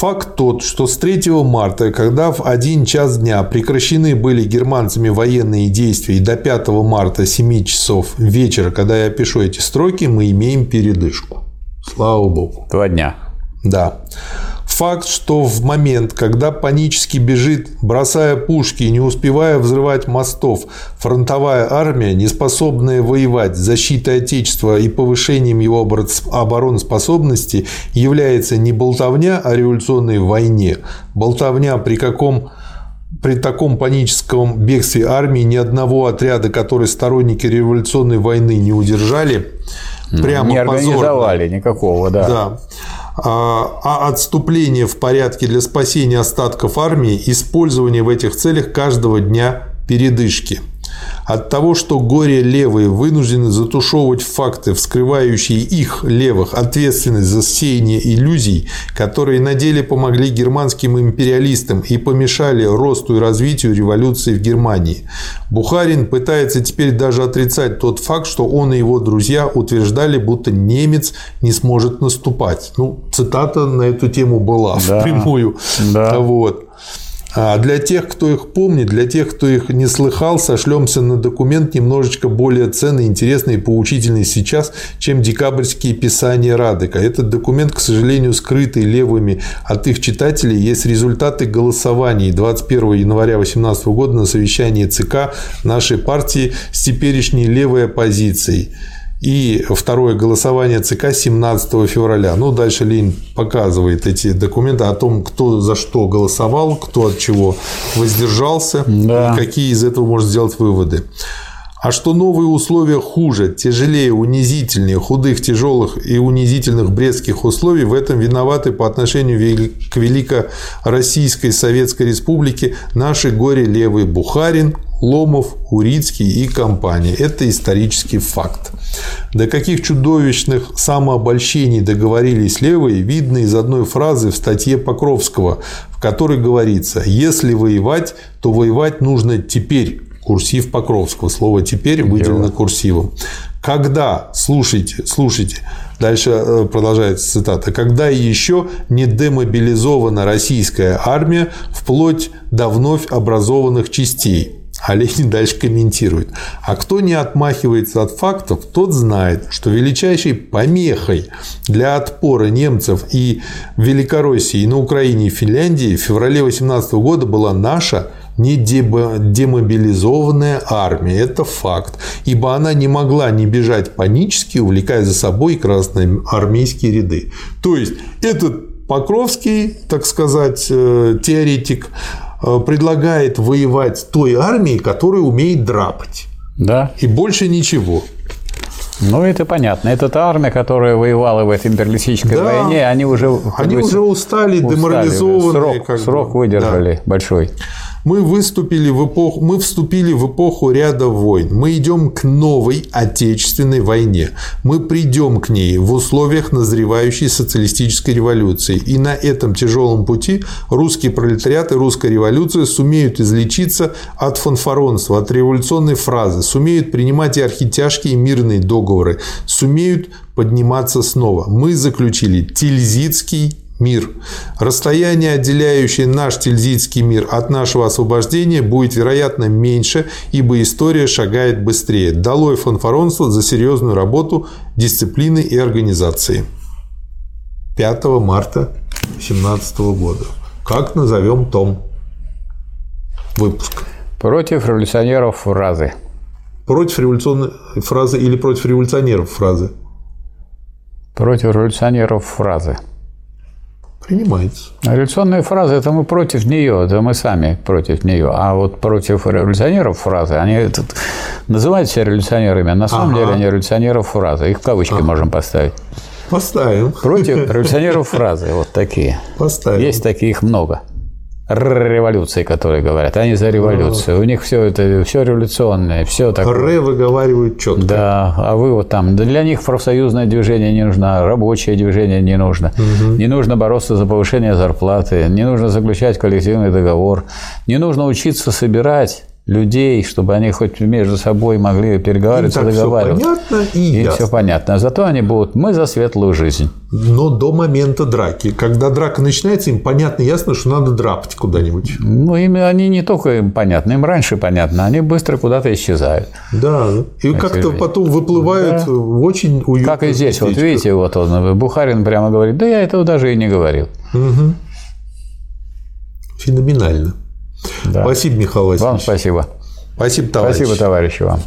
Факт тот, что с 3 марта, когда в 1 час дня прекращены были германцами военные действия и до 5 марта 7 часов вечера, когда я пишу эти строки, мы имеем передышку. Слава Богу.
Два дня.
Да. Факт, что в момент, когда панически бежит, бросая пушки и не успевая взрывать мостов, фронтовая армия, не способная воевать защитой Отечества и повышением его обороноспособности, является не болтовня о революционной войне, болтовня при каком при таком паническом бегстве армии ни одного отряда, который сторонники революционной войны не удержали,
прямо не организовали позорно. никакого, да.
да а, а отступление в порядке для спасения остатков армии, использование в этих целях каждого дня передышки – от того, что горе левые вынуждены затушевывать факты, вскрывающие их, левых, ответственность за сеяние иллюзий, которые на деле помогли германским империалистам и помешали росту и развитию революции в Германии. Бухарин пытается теперь даже отрицать тот факт, что он и его друзья утверждали, будто немец не сможет наступать. Ну, цитата на эту тему была да, впрямую. Да. Вот. А для тех, кто их помнит, для тех, кто их не слыхал, сошлемся на документ немножечко более ценный, интересный и поучительный сейчас, чем декабрьские писания Радека. Этот документ, к сожалению, скрытый левыми от их читателей, есть результаты голосований 21 января 2018 года на совещании ЦК нашей партии с теперешней левой оппозицией. И второе голосование ЦК 17 февраля. Ну, дальше Ленин показывает эти документы о том, кто за что голосовал, кто от чего воздержался, да. и какие из этого можно сделать выводы. А что новые условия хуже, тяжелее, унизительнее, худых, тяжелых и унизительных бредских условий, в этом виноваты по отношению к Великороссийской Советской Республике наши горе-левый Бухарин, Ломов, Урицкий и компания. Это исторический факт. До каких чудовищных самообольщений договорились левые, видно из одной фразы в статье Покровского, в которой говорится «Если воевать, то воевать нужно теперь, курсив Покровского. Слово «теперь» выделено курсивом. Когда, слушайте, слушайте, дальше э, продолжается цитата, когда еще не демобилизована российская армия вплоть до вновь образованных частей. А Ленин дальше комментирует. А кто не отмахивается от фактов, тот знает, что величайшей помехой для отпора немцев и Великороссии, и на Украине, и Финляндии в феврале 18 года была наша не демобилизованная армия. Это факт. Ибо она не могла не бежать панически, увлекая за собой красные армейские ряды. То есть, этот Покровский, так сказать, э, теоретик, предлагает воевать той армией, которая умеет драпать.
Да.
И больше ничего.
Ну, это понятно. Это та армия, которая воевала в этой империалистической да. войне, они уже...
Они уже устали, устали деморализованные.
Срок, срок выдержали да. большой.
Мы, выступили в эпоху, мы вступили в эпоху ряда войн. Мы идем к новой Отечественной войне. Мы придем к ней в условиях назревающей социалистической революции. И на этом тяжелом пути русский пролетариат и русская революция сумеют излечиться от фанфаронства, от революционной фразы, сумеют принимать и архитяжкие мирные договоры, сумеют подниматься снова. Мы заключили Тильзитский мир. Расстояние, отделяющее наш тильзитский мир от нашего освобождения, будет, вероятно, меньше, ибо история шагает быстрее. Долой фанфаронство за серьезную работу, дисциплины и организации. 5 марта 2017 года. Как назовем том? Выпуск.
Против революционеров фразы.
Против революционной фразы или против революционеров фразы?
Против революционеров фразы
принимается.
Революционная фраза – это мы против нее, это мы сами против нее. А вот против революционеров фразы, они тут называют себя революционерами, а на самом ага. деле они революционеров фразы. Их в кавычки ага. можем поставить.
Поставим.
Против революционеров фразы, вот такие.
Поставим.
Есть таких много революции, которые говорят. Они за революцию. У них все это все революционное, все такое.
Ре выговаривают четко.
Да, а вы вот там. Для них профсоюзное движение не нужно, рабочее движение не нужно. Угу. Не нужно бороться за повышение зарплаты, не нужно заключать коллективный договор, не нужно учиться собирать людей, чтобы они хоть между собой могли переговариваться, договариваться.
Все понятно и,
и
ясно.
все понятно. Зато они будут мы за светлую жизнь.
Но до момента драки. Когда драка начинается, им понятно, ясно, что надо драпать куда-нибудь.
Ну, им они не только им понятно, им раньше понятно, они быстро куда-то исчезают.
Да, и как-то потом выплывают да. в очень уютную
Как и здесь, вот видите, вот он, Бухарин прямо говорит, да я этого даже и не говорил.
Угу. Феноменально. Да. Спасибо, Михаил Васильевич.
Вам спасибо.
Спасибо, товарищ.
Спасибо, товарищи, вам.